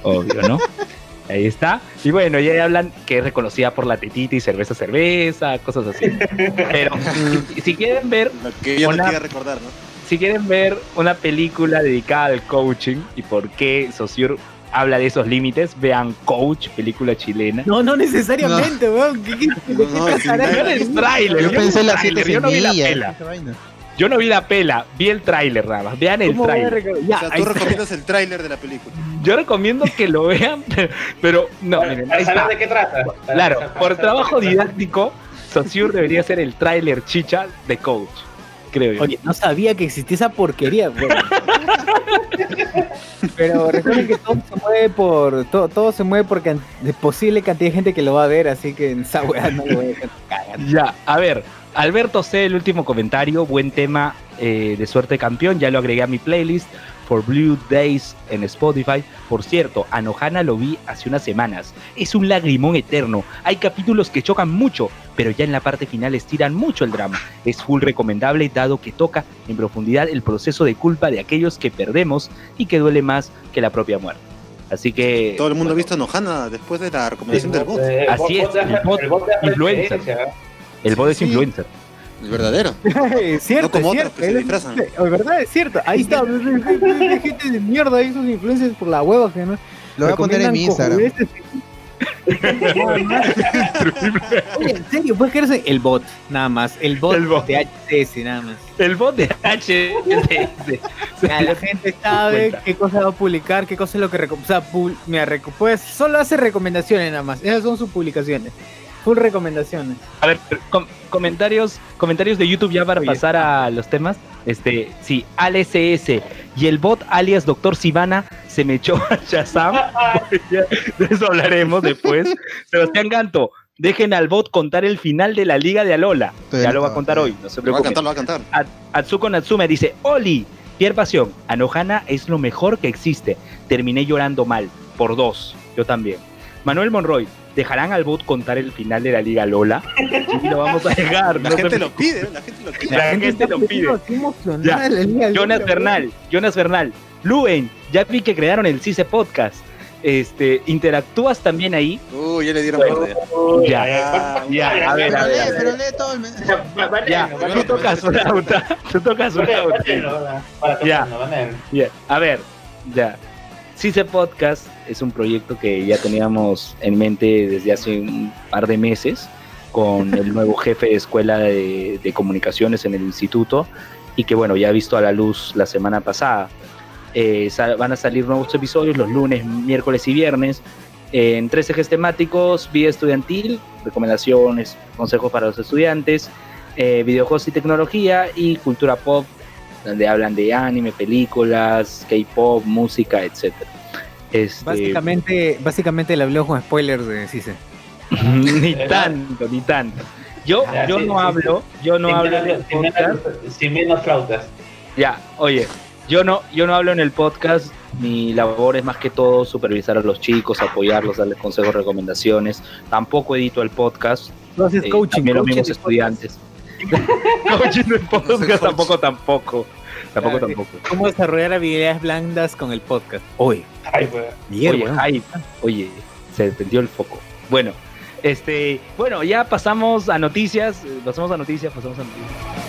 Speaker 1: Obvio, ¿no? Ahí está. Y bueno, ya hablan que es reconocida por la tetita y cerveza, cerveza, cosas así. Pero si, quieren ver.
Speaker 2: que yo una, recordar, ¿no?
Speaker 1: Si quieren ver una película dedicada al coaching y por qué Sociur habla de esos límites, vean Coach, película chilena.
Speaker 4: No, no necesariamente, weón.
Speaker 1: no, el trailer.
Speaker 6: Yo pensé la
Speaker 1: Yo no vi la pela. Yo no vi la pela, vi el tráiler, Rabas. Vean el tráiler.
Speaker 2: o sea, tú recomiendas el tráiler de la película.
Speaker 1: Yo recomiendo que lo vean, pero, no.
Speaker 3: ¿Sabes de qué trata?
Speaker 1: Claro, por trabajo didáctico, Saussure debería ser el tráiler chicha de Coach, creo yo.
Speaker 4: Oye, no sabía que existía esa porquería. pero recuerden que todo se mueve por todo, todo se mueve porque es posible cantidad de gente que lo va a ver, así que en esa weá no lo voy a cagar.
Speaker 1: Ya, a ver, Alberto C, el último comentario, buen tema eh, de suerte campeón, ya lo agregué a mi playlist for Blue Days en Spotify. Por cierto, a Nohana lo vi hace unas semanas. Es un lagrimón eterno. Hay capítulos que chocan mucho, pero ya en la parte final estiran mucho el drama. Es full recomendable dado que toca en profundidad el proceso de culpa de aquellos que perdemos y que duele más que la propia muerte. Así que.
Speaker 2: Todo el mundo ha visto a Nohana después de la recomendación del bot.
Speaker 1: Así es, el bot, influencer. El bot es influencer.
Speaker 2: El verdadero.
Speaker 4: es cierto, como es cierto. Es, verdad, es cierto. Ahí está. gente de mierda ahí sus influencias por la hueva que no.
Speaker 6: Lo voy a poner en mi Instagram.
Speaker 4: Oye, en serio, puedes creerse el bot, nada más. El bot, el bot. de HTS, nada más.
Speaker 1: El bot de HTS.
Speaker 4: la gente sabe qué cosa va a publicar, qué cosa es lo que. O sea, mira, pues solo hace recomendaciones nada más. Esas son sus publicaciones. Full recomendaciones.
Speaker 1: A ver, comentarios, comentarios de YouTube ya para pasar a los temas. Este, sí, ALSS y el bot alias Doctor Sivana se me echó a Shazam. de eso hablaremos después. Sebastián Ganto, dejen al bot contar el final de la Liga de Alola. ya lo va a contar hoy, no se preocupen.
Speaker 2: Lo va a cantar, lo va a cantar.
Speaker 1: Atsuko Natsume dice, Oli, Pierre Pasión, Anohana es lo mejor que existe. Terminé llorando mal, por dos, yo también. Manuel Monroy, ¿dejarán al bot contar el final de la Liga Lola? Y lo vamos a dejar.
Speaker 2: La gente lo pide, la gente lo pide. La,
Speaker 1: gente, lo pide. Jonas Bernal, Jonas Bernal, Luen, ya vi que crearon el CICE Podcast. Este, ¿interactúas también ahí?
Speaker 2: Uy, ya le dieron
Speaker 1: Ya, ya, ya, a ver, a ver. Pero lee todo el Ya, tú tocas una auta, tú tocas una auta. Ya, ya, a ver, ya. CICE Podcast es un proyecto que ya teníamos en mente desde hace un par de meses con el nuevo jefe de escuela de, comunicaciones en el instituto y que bueno, ya ha visto a la luz la semana pasada. Eh, van a salir nuevos episodios los lunes, miércoles y viernes en tres ejes temáticos, vida estudiantil, recomendaciones, consejos para los estudiantes, eh, videojuegos y tecnología y cultura pop, donde hablan de anime, películas, K-pop, música, etcétera.
Speaker 4: Este, básicamente, básicamente le habló con spoilers de Cise.
Speaker 1: ni tanto, ni tanto. Yo, yo no hablo, yo no hablo en el podcast.
Speaker 3: Sin menos flautas.
Speaker 1: Ya, oye, yo no, yo no hablo en el podcast. Mi labor es más que todo supervisar a los chicos, apoyarlos, darles consejos, recomendaciones. Tampoco edito el podcast.
Speaker 4: No haces eh, coaching.
Speaker 1: También los mismos estudiantes. coaching en podcast tampoco, tampoco. Tampoco, tampoco.
Speaker 4: ¿Cómo desarrollar habilidades blandas con el podcast?
Speaker 1: Hoy. oye, oye, se prendió el foco. Bueno, este, bueno, ya pasamos a noticias, pasamos a noticias, pasamos a noticias.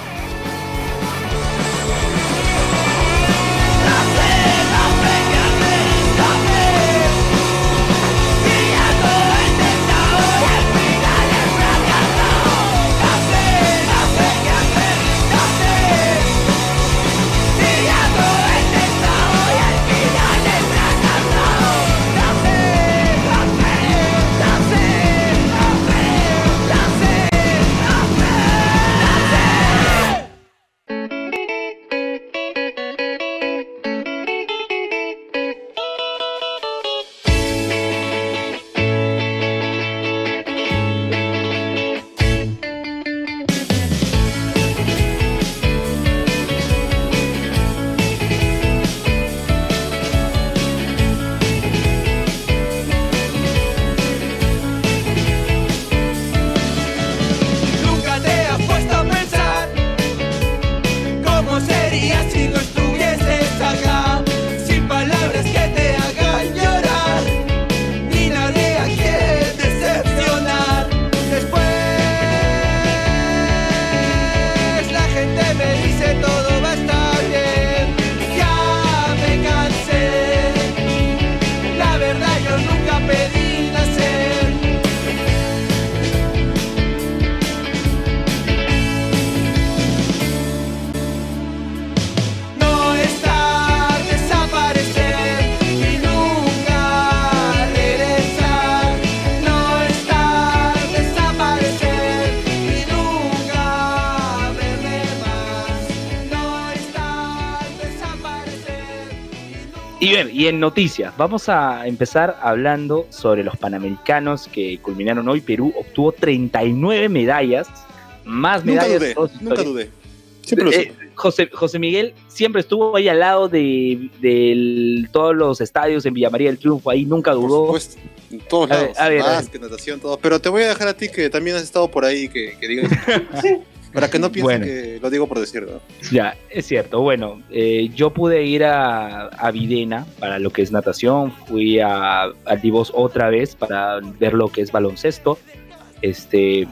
Speaker 1: Y en noticias, vamos a empezar hablando sobre los Panamericanos que culminaron hoy. Perú obtuvo 39 medallas, más medallas.
Speaker 2: Nunca dudé,
Speaker 1: eh, José, José Miguel siempre estuvo ahí al lado de, todos los estadios en Villa María del Triunfo, ahí nunca dudó.
Speaker 2: en todos lados, más que natación, todo. Pero te voy a dejar a ti que también has estado por ahí, que, que digas. Para que no piensen que lo digo por decirlo.
Speaker 1: Ya, es cierto. Bueno, eh, yo pude ir a, a, Videna para lo que es natación, fui a, a Divos otra vez para ver lo que es baloncesto. Este,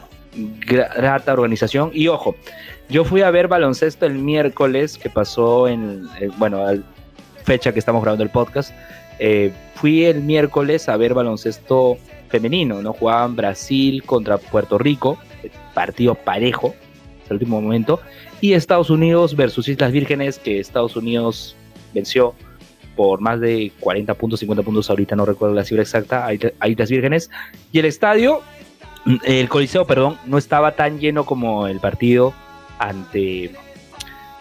Speaker 1: grata organización. Y ojo, yo fui a ver baloncesto el miércoles que pasó en, eh, bueno, fecha que estamos grabando el podcast. Eh, fui el miércoles a ver baloncesto femenino, ¿no? Jugaban Brasil contra Puerto Rico, partido parejo, el último momento, y Estados Unidos versus Islas Vírgenes, que Estados Unidos venció por más de 40 puntos, 50 puntos, ahorita no recuerdo la cifra exacta, a Islas Vírgenes, y el estadio, el Coliseo, perdón, no estaba tan lleno como el partido ante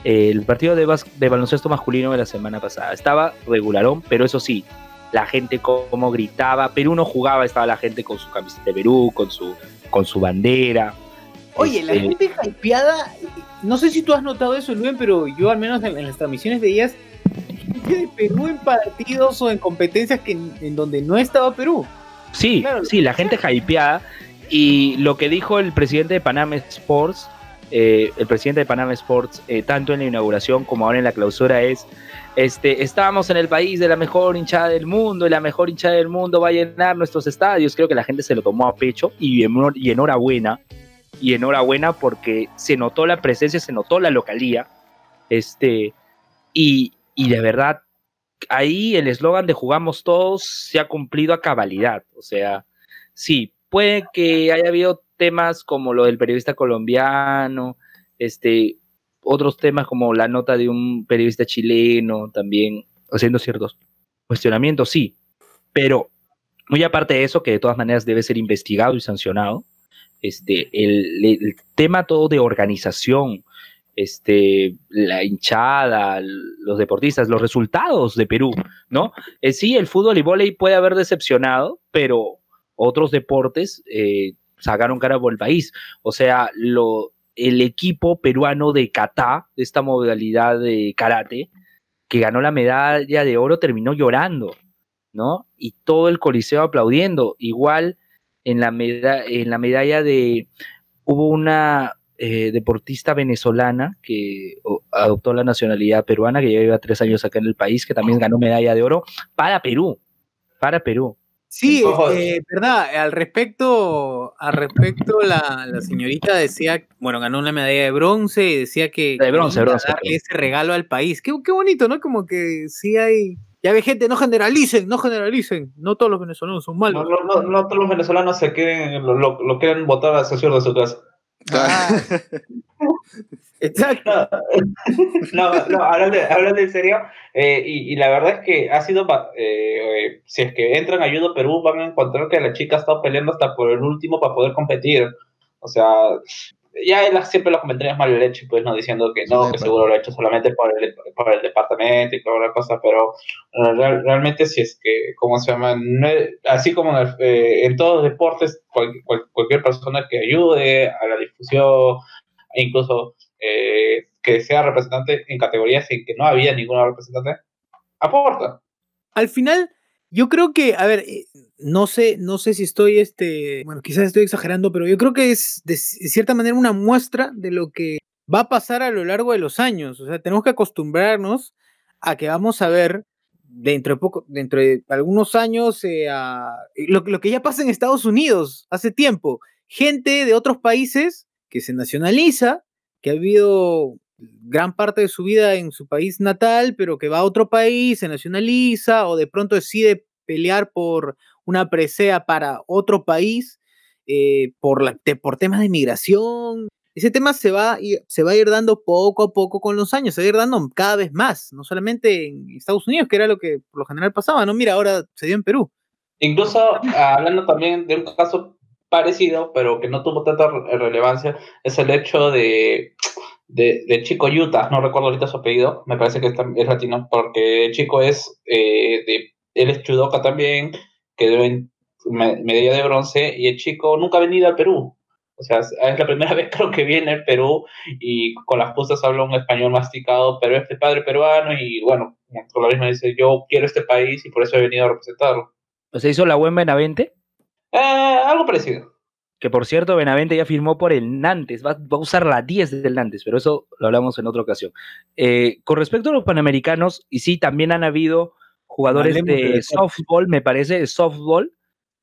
Speaker 1: el partido de, de baloncesto masculino de la semana pasada. Estaba regularón, pero eso sí, la gente como gritaba, Perú no jugaba, estaba la gente con su camiseta de Perú, con su, con su bandera,
Speaker 4: Oye, la este, gente hypeada, no sé si tú has notado eso, Luis, pero yo al menos en, las transmisiones veías gente de Perú en partidos o en competencias que en, donde no estaba Perú.
Speaker 1: Sí, sí, la gente hypeada. Y lo que dijo el presidente de Panama Sports, eh, el presidente de Panama Sports, eh, tanto en la inauguración como ahora en la clausura, es este, estábamos en el país de la mejor hinchada del mundo y la mejor hinchada del mundo va a llenar nuestros estadios. Creo que la gente se lo tomó a pecho y, y enhorabuena y enhorabuena porque se notó la presencia, se notó la localía. Este, y, y de verdad, ahí el eslogan de jugamos todos se ha cumplido a cabalidad. O sea, sí, puede que haya habido temas como lo del periodista colombiano, este, otros temas como la nota de un periodista chileno también haciendo ciertos cuestionamientos, sí, pero muy aparte de eso, que de todas maneras debe ser investigado y sancionado, este, el, tema todo de organización, este, la hinchada, los deportistas, los resultados de Perú, ¿no? Eh, sí, el fútbol y voleibol puede haber decepcionado, pero otros deportes eh, sacaron cara por el país. O sea, lo, el equipo peruano de kata, de esta modalidad de karate, que ganó la medalla de oro, terminó llorando, ¿no? Y todo el coliseo aplaudiendo. Igual en la, en la medalla de... Hubo una eh, deportista venezolana que adoptó la nacionalidad peruana, que ya lleva tres años acá en el país, que también ganó medalla de oro para Perú, para Perú.
Speaker 4: Sí, eh, verdad, al respecto, al respecto la, señorita decía, bueno, ganó una medalla de bronce y decía que
Speaker 1: de bronce, bronce,
Speaker 4: darle ese regalo al país. Qué, qué bonito, ¿no? Como que sí hay ya ve gente, no generalicen, no generalicen. No todos los venezolanos son malos.
Speaker 3: No, no, todos los venezolanos se quieren, lo, lo, quieren votar a socio de su casa.
Speaker 4: Ah. Exacto.
Speaker 3: No, no, hablando, en serio, eh, y, la verdad es que ha sido, eh, si es que entran a Ayudo Perú, van a encontrar que la chica ha estado peleando hasta por el último para poder competir. O sea, ya él siempre los comentarios mal leche, pues, ¿no? Diciendo que no, que seguro lo ha hecho solamente por el, por el departamento y toda la cosa, pero eh, realmente si es que, ¿cómo se llama? así como en, eh, todos los deportes, cualquier persona que ayude a la difusión, e incluso eh, que sea representante en categorías en que no había ninguna representante, aporta.
Speaker 4: Al final, yo creo que, a ver, no sé, no sé si estoy, este, bueno, quizás estoy exagerando, pero yo creo que es de cierta manera una muestra de lo que va a pasar a lo largo de los años. O sea, tenemos que acostumbrarnos a que vamos a ver dentro de poco, dentro de algunos años, eh, lo, lo, que ya pasa en Estados Unidos hace tiempo. Gente de otros países que se nacionaliza, que ha vivido gran parte de su vida en su país natal, pero que va a otro país, se nacionaliza o de pronto decide pelear por una presea para otro país eh, por, la, por temas de migración. Ese tema se va, se va a ir dando poco a poco con los años, se va a ir dando cada vez más, no solamente en Estados Unidos, que era lo que por lo general pasaba, ¿no? Mira, ahora se dio en Perú.
Speaker 3: Incluso hablando también de un caso parecido, pero que no tuvo tanta relevancia, es el hecho de, de, Chico Utah, no recuerdo ahorita su apellido, me parece que es latino, porque el chico es, eh, de, él es judoka también, quedó en medalla de bronce, y el chico nunca ha venido al Perú. O sea, es la primera vez creo que viene al Perú y con las justas habla un español masticado, pero es de padre peruano y bueno, lo mismo dice, yo quiero este país y por eso he venido a representarlo.
Speaker 1: ¿O sea, hizo la buen Benavente?
Speaker 3: Eh, algo parecido.
Speaker 1: Que por cierto, Benavente ya firmó por el Nantes, va, a usar la 10 del Nantes, pero eso lo hablamos en otra ocasión. Eh, con respecto a los panamericanos, y sí, también han habido jugadores de softball, me parece, de softball,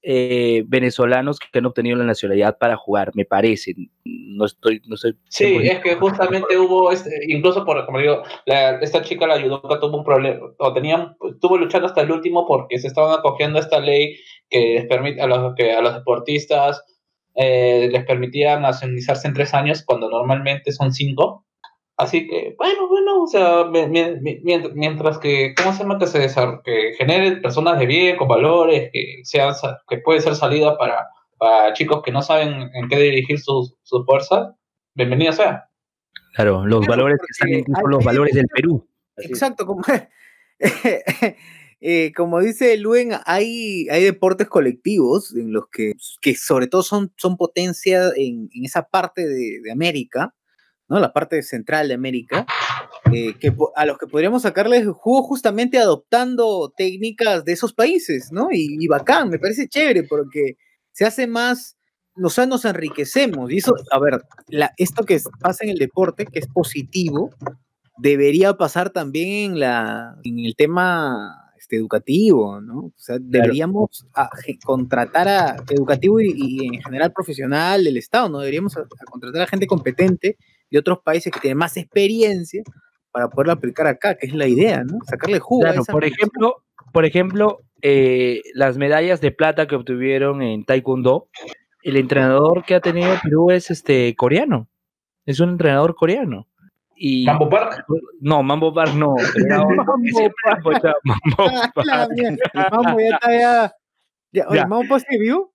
Speaker 1: eh, venezolanos que han obtenido la nacionalidad para jugar, me parece. No estoy, no sé.
Speaker 3: Sí, es que justamente hubo, este, incluso por, como digo, esta chica la ayudó que tuvo un problema, o tenían, estuvo luchando hasta el último porque se estaban acogiendo a esta ley que les permite a los, que a los deportistas eh, les permitía nacionalizarse en tres años cuando normalmente son cinco. Así que, bueno, bueno, o sea, mientras, que, ¿cómo se llama? Que se que genere personas de bien, con valores, que, sean, que puede ser salida para, para chicos que no saben en qué dirigir sus, sus fuerzas, bienvenido sea.
Speaker 1: Claro, los valores que están incluso los valores del Perú.
Speaker 4: Exacto, como, eh, como dice Luen, hay, hay deportes colectivos en los que, que sobre todo son, son potencia en, en esa parte de, de América, la parte central de América, eh, que, a los que podríamos sacarles jugo justamente adoptando técnicas de esos países, ¿no? Y, bacán, me parece chévere porque se hace más, nos, nos enriquecemos. Y eso, a ver, esto que pasa en el deporte, que es positivo, debería pasar también en, la, en el tema este, educativo, ¿no? O sea, deberíamos contratar a educativo y, en general profesional del Estado, ¿no? Deberíamos contratar a gente competente de otros países que tienen más experiencia para poderlo aplicar acá, que es la idea, ¿no? Sacarle jugo.
Speaker 1: a por ejemplo, por ejemplo, eh, las medallas de plata que obtuvieron en Taekwondo, el entrenador que ha tenido Perú es este coreano. Es un entrenador coreano. Y,
Speaker 3: ¿Mambo Park?
Speaker 1: No, Mambo Park no. Mambo
Speaker 4: Park. Mambo ya está ya. ya, ¿Mambo Park se vio?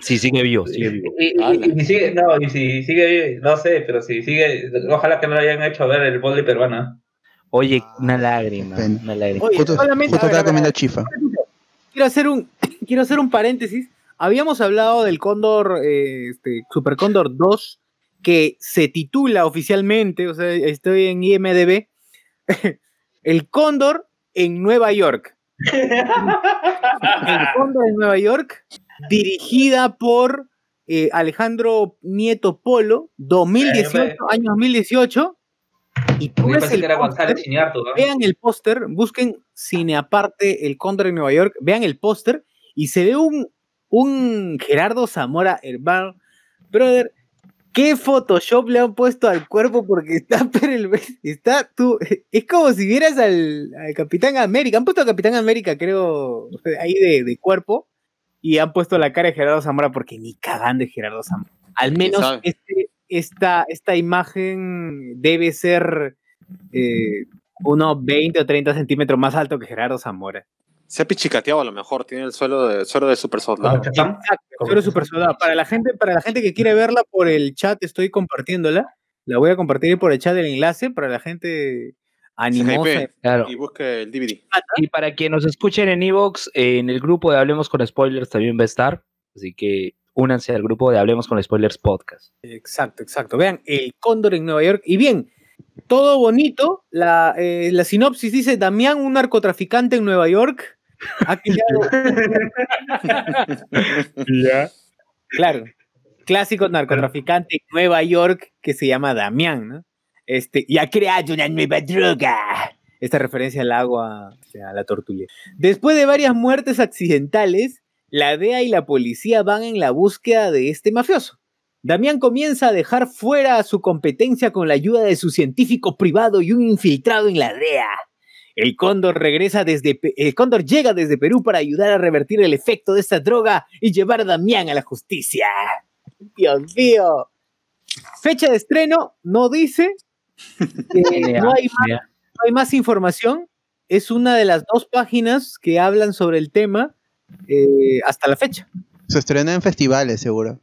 Speaker 1: Sí, sigue vivo, sigue vivo.
Speaker 3: Y, sigue, no, y si sigue, no sé, pero si sigue, ojalá que no lo hayan hecho ver el boli peruano.
Speaker 1: Oye, una lágrima, una lágrima. Oye, justo,
Speaker 6: comiendo chifa.
Speaker 4: Quiero hacer un, quiero hacer un paréntesis. Habíamos hablado del Cóndor, eh, este, Super Cóndor 2, que se titula oficialmente, o sea, estoy en IMDB, el Cóndor en Nueva York. el Cóndor en Nueva York dirigida por eh, Alejandro Nieto Polo, 2018, año 2018. Y tú ves el vean el póster, busquen Cine Aparte, El Cóndor en Nueva York, vean el póster y se ve un, un Gerardo Zamora hermano. Brother, ¿qué Photoshop le han puesto al cuerpo? Porque está, pero está tú, es como si vieras al, Capitán América, han puesto al Capitán América, creo, ahí de, de cuerpo, y han puesto la cara de Gerardo Zamora porque ni cagan de Gerardo Zamora. Al menos este, esta, esta imagen debe ser eh, unos 20 o 30 centímetros más alto que Gerardo Zamora.
Speaker 2: Se ha pichicateado a lo mejor, tiene el suelo de, suelo de super soldado. Exacto,
Speaker 4: suelo de super soldado. Para la, gente, para la gente que quiere verla por el chat, estoy compartiéndola. La voy a compartir por el chat del enlace para la gente
Speaker 2: y busque el DVD.
Speaker 1: Y para quien nos escuchen en Evox, en el grupo de Hablemos con Spoilers también va a estar. Así que únanse al grupo de Hablemos con Spoilers Podcast.
Speaker 4: Exacto, exacto. Vean, El Cóndor en Nueva York. Y bien, todo bonito. La, eh, la sinopsis dice: Damián, un narcotraficante en Nueva York. ya. Claro. Clásico narcotraficante en Nueva York que se llama Damián, ¿no? Este, y ha creado una nueva droga. Esta referencia al agua, a la tortuga. Después de varias muertes accidentales, la DEA y la policía van en la búsqueda de este mafioso. Damián comienza a dejar fuera su competencia con la ayuda de su científico privado y un infiltrado en la DEA. El cóndor regresa desde el cóndor llega desde Perú para ayudar a revertir el efecto de esta droga y llevar a Damián a la justicia. Dios mío. Fecha de estreno no dice, no, hay más, información. Es una de las dos páginas que hablan sobre el tema eh, hasta la fecha.
Speaker 6: Se estrena en festivales, seguro.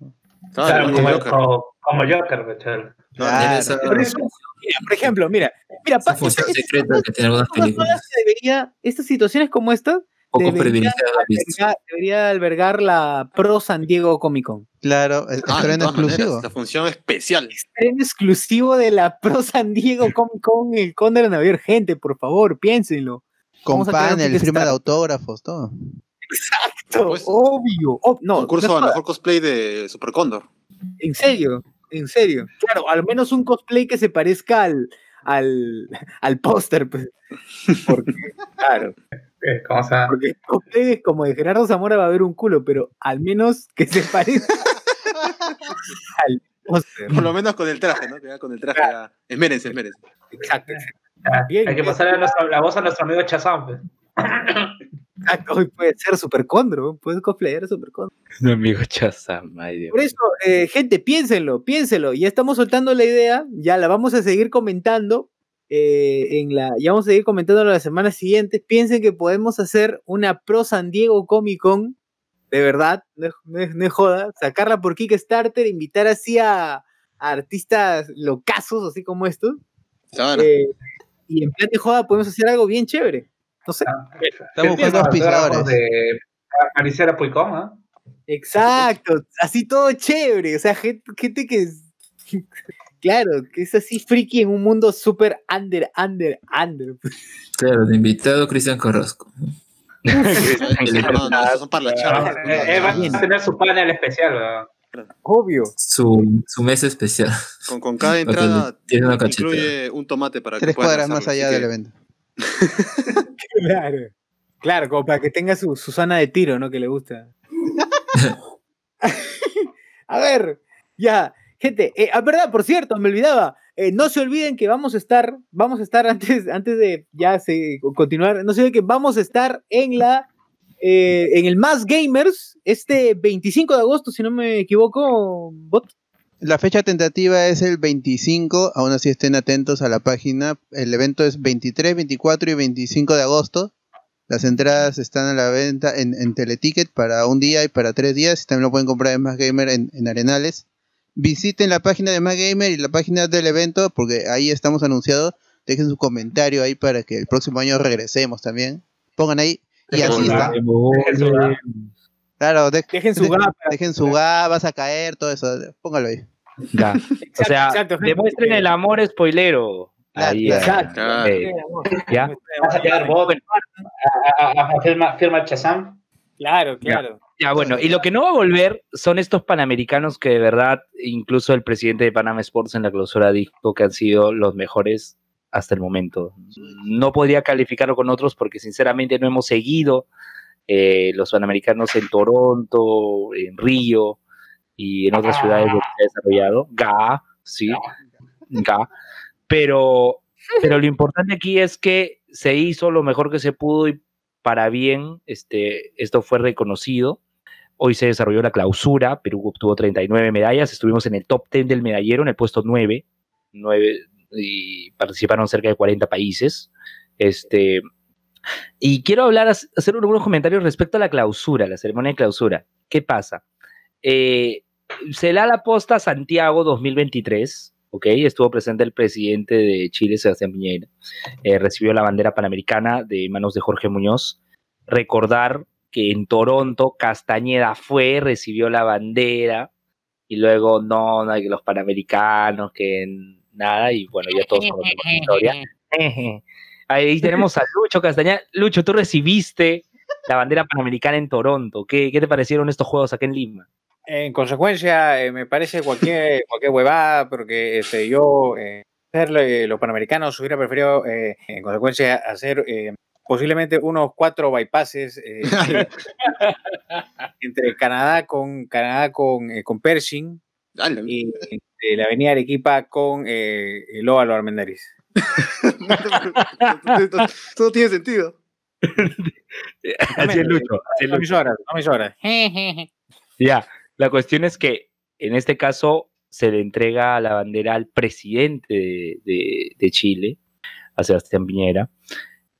Speaker 3: Claro, como, Joker. Como, como Joker, claro.
Speaker 4: Por, eso, mira, por ejemplo, mira, mira, pasa,
Speaker 5: función secreta que tiene algunas películas.
Speaker 4: Debería, estas situaciones como estas debería albergar, debería albergar la Pro San Diego Comic Con.
Speaker 6: Claro, estreno ah, exclusivo.
Speaker 2: la función especial.
Speaker 4: Estreno exclusivo de la Pro San Diego Comic Con, el Conde de Nueva York. Gente, por favor, piénsenlo.
Speaker 6: Con panel, firma de autógrafos, todo.
Speaker 4: Exacto, pues, obvio. no,
Speaker 2: concurso a mejor cosplay de Super Condor.
Speaker 4: En serio, en serio. Claro, al menos un cosplay que se parezca al, al, al póster. Pues. Porque, claro.
Speaker 3: ¿Cómo se
Speaker 4: Porque cosplay como de Gerardo Zamora va a haber un culo, pero al menos que se parezca
Speaker 2: al póster. Por lo menos con el traje, ¿no? Que con el traje. Claro. Esmérense, esmérense.
Speaker 4: Exacto.
Speaker 3: Hay que pasarle la voz a nuestro amigo Chazam. Pues.
Speaker 4: Hoy puede ser Supercondro, puedes cosplayar Supercondro.
Speaker 1: Mi amigo Chazam,
Speaker 4: Por eso, eh, gente, piénsenlo, piénsenlo. Ya estamos soltando la idea, ya la vamos a seguir comentando. Eh, en la, ya vamos a seguir comentando las semanas siguientes. Piensen que podemos hacer una pro San Diego Comic Con, de verdad, no, no, joda, sacarla por Kickstarter, invitar así a, artistas locazos, así como estos. Eh, y en plan de joda podemos hacer algo bien chévere. No sé. Ah,
Speaker 6: Estamos buscando auspiciadores.
Speaker 3: De Maricela Puicón, ¿ah?
Speaker 4: Exacto, así todo chévere. O sea, gente, que Claro, que es así friki en un mundo súper under, under, under.
Speaker 5: Claro, de invitado Cristian Carrasco.
Speaker 2: no, no, son para la charla.
Speaker 3: Eh, eh, va a tener su panel especial, ¿verdad?
Speaker 4: Obvio.
Speaker 5: Su, su mesa especial.
Speaker 2: Con, con cada entrada incluye un tomate para
Speaker 6: Tres que cuadras más allá del evento.
Speaker 4: claro. Claro, como para que tenga su, su zona de tiro, ¿no? Que le gusta. a ver, ya, gente, eh, ah, verdad, por cierto, me olvidaba. Eh, no se olviden que vamos a estar, vamos a estar antes, antes de ya se, continuar, no se olviden que vamos a estar en la eh, en el Más Gamers este 25 de agosto, si no me equivoco, bot.
Speaker 6: La fecha tentativa es el 25, aún así estén atentos a la página. El evento es 23, 24 y 25 de agosto. Las entradas están a la venta en, Teleticket para un día y para tres días. También lo pueden comprar en Más Gamer en, Arenales. Visiten la página de Más Gamer y la página del evento porque ahí estamos anunciados. Dejen su comentario ahí para que el próximo año regresemos también. Pongan ahí y así está. Claro,
Speaker 4: dejen su GA.
Speaker 6: Dejen su GA, vas a caer, todo eso. Póngalo ahí.
Speaker 1: o sea, demuestren el amor spoilero. Ahí, exacto.
Speaker 3: ¿Ya? ¿Vas a quedar vos? firma, firma el Chazam.
Speaker 4: Claro, claro.
Speaker 1: Ya, bueno, y lo que no va a volver son estos panamericanos que de verdad, incluso el presidente de Panama Sports en la clausura dijo que han sido los mejores hasta el momento. No podría calificarlo con otros porque sinceramente no hemos seguido eh, los panamericanos en Toronto, en Río y en otras ciudades donde se ha desarrollado. GA, sí, GA. Pero, pero lo importante aquí es que se hizo lo mejor que se pudo y para bien este, esto fue reconocido. Hoy se desarrolló la clausura, Perú obtuvo 39 medallas, estuvimos en el top 10 del medallero, en el puesto 9, 9 y participaron cerca de 40 países. Este, y quiero hablar, hacer algunos comentarios respecto a la clausura, la ceremonia de clausura. ¿Qué pasa? Eh, se da la posta Santiago 2023, ¿ok? Estuvo presente el presidente de Chile, Sebastián Piñera. Eh, recibió la bandera panamericana de manos de Jorge Muñoz. Recordar que en Toronto Castañeda fue, recibió la bandera y luego no, no hay que los panamericanos, que nada, y bueno, ya todos conocemos la historia. Ahí tenemos a Lucho Castañeda. Lucho, tú recibiste la bandera panamericana en Toronto. ¿Qué, qué te parecieron estos juegos aquí en Lima?
Speaker 4: En consecuencia, eh, me parece cualquier, cualquier huevada, porque este, yo, eh, eh, los panamericanos, hubiera preferido, eh, en consecuencia, hacer posiblemente unos cuatro bypasses entre Canadá con Canadá con, con Pershing y la avenida Arequipa con eh, Lóbalo Armendáriz.
Speaker 2: Todo tiene sentido.
Speaker 1: así es Lucho.
Speaker 4: no horas, no mis horas.
Speaker 1: ya, la cuestión es que en este caso se le entrega la bandera al presidente de, Chile, a Sebastián Piñera,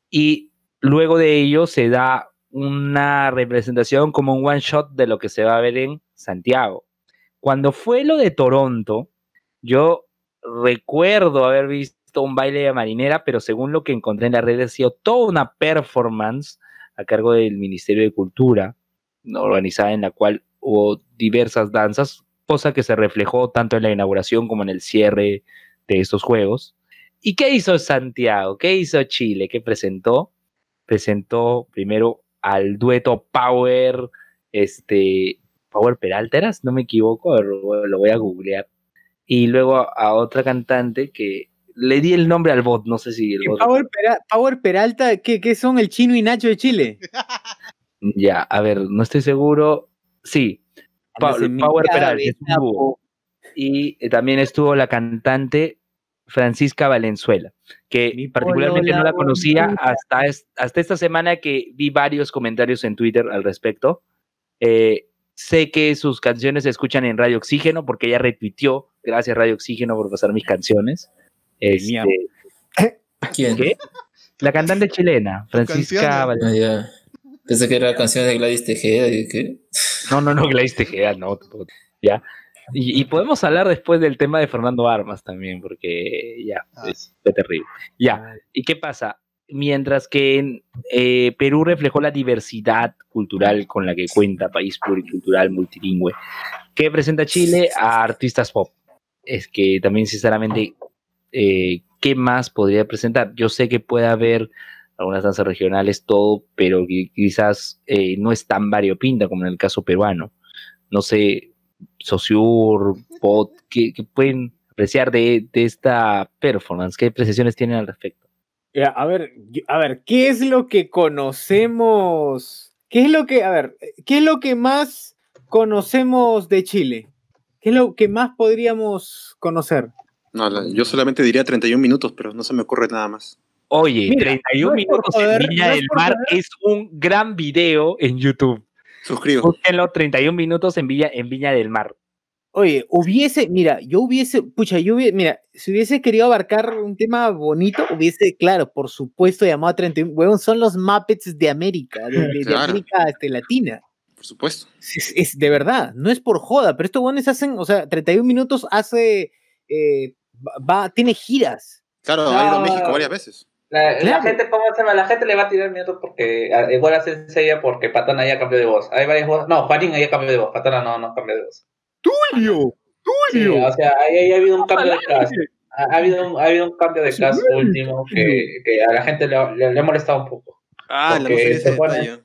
Speaker 1: y luego de ello se da una representación como un one shot de lo que se va a ver en Santiago Cuando fue lo de Toronto, yo recuerdo haber visto un baile de marinera, pero según lo que encontré en la red ha sido toda una performance a cargo del Ministerio de Cultura, organizada en la cual hubo diversas danzas, cosa que se reflejó tanto en la inauguración como en el cierre de estos juegos. ¿Y qué hizo Santiago? ¿Qué hizo Chile? ¿Qué presentó? Presentó primero al dueto Power, este, Power Peralta, no me equivoco, lo voy a googlear. Y luego a, otra cantante que le di el nombre al bot, no sé si el bot.
Speaker 4: Power, Peralta, ¿qué, ¿qué, son el chino y Nacho de Chile?
Speaker 1: ya, a ver, no estoy seguro. Sí, Power Peralta estuvo. Y eh, también estuvo la cantante Francisca Valenzuela, que particularmente no la conocía hasta, hasta esta semana que vi varios comentarios en Twitter al respecto. Eh, sé que sus canciones se escuchan en Radio Oxígeno porque ella retuiteó, gracias Radio Oxígeno por pasar mis canciones. Este,
Speaker 5: ¿Quién?
Speaker 1: ¿Qué? La cantante chilena, Francisca Valenzuela.
Speaker 5: Ah, Pensé que era canción de Gladys Tejeda. ¿qué?
Speaker 1: No, no, no, Gladys Tejeda, no. Ya. Y, podemos hablar después del tema de Fernando Armas también, porque ya, ah. es, fue terrible. Ya, ¿y qué pasa? Mientras que eh, Perú reflejó la diversidad cultural con la que cuenta, país pluricultural, multilingüe, ¿qué presenta Chile a artistas pop. Es que también, sinceramente, eh, ¿qué más podría presentar? Yo sé que puede haber algunas danzas regionales, todo, pero quizás eh, no es tan variopinta como en el caso peruano. No sé, Sociur, Pod, ¿qué, pueden apreciar de, esta performance? ¿Qué apreciaciones tienen al respecto?
Speaker 4: a ver, a ver, ¿qué es lo que conocemos? ¿Qué es lo que, a ver, qué es lo que más conocemos de Chile? ¿Qué es lo que más podríamos conocer?
Speaker 2: No, yo solamente diría 31 minutos, pero no se me ocurre nada más.
Speaker 1: Oye, 31 minutos en Viña del Mar es un gran video en YouTube.
Speaker 2: Suscribo.
Speaker 1: Búsquenlo 31 minutos en Villa, en Viña del Mar.
Speaker 4: Oye, hubiese, mira, yo hubiese, pucha, yo hubiese, mira, si hubiese querido abarcar un tema bonito, hubiese, claro, por supuesto, llamado a 31, huevón, son los Muppets de América, de, América este, Latina.
Speaker 2: Por supuesto.
Speaker 4: Es, de verdad, no es por joda, pero estos buenos hacen, o sea, 31 minutos hace, eh, va, tiene giras.
Speaker 2: Claro, ha ido a México varias veces.
Speaker 3: La, gente, ¿cómo se llama? La gente le va a tirar miedo porque igual hace ella porque Patana ya cambió de voz. Hay varias voces. No, Juanín ya cambió de voz. Patana no, no cambió de voz.
Speaker 4: ¡Tulio! ¡Tulio!
Speaker 3: o sea, ahí, ha habido un cambio de cast. Ha, habido un, ha habido un cambio de cast último que, que, a la gente le, le, ha molestado un poco.
Speaker 2: Ah, porque la se, supone,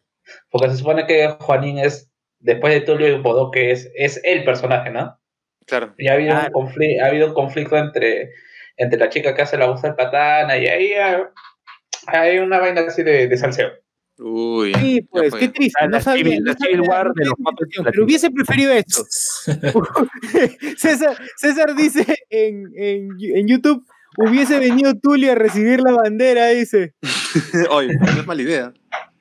Speaker 3: porque se supone que Juanín es, después de Tulio y Bodó, que es, es el personaje, ¿no?
Speaker 2: Claro.
Speaker 3: Y ha habido, un, conflicto, ha habido un conflicto entre entre la chica que hace la voz del patana y ahí hay una vaina así de, de salseo.
Speaker 2: Uy,
Speaker 4: sí, pues qué triste. No sabía, no sabía de los pero hubiese preferido esto. César, César dice en, en, en, YouTube: hubiese venido Tuli a recibir la bandera, dice.
Speaker 2: Oye, no es mala idea.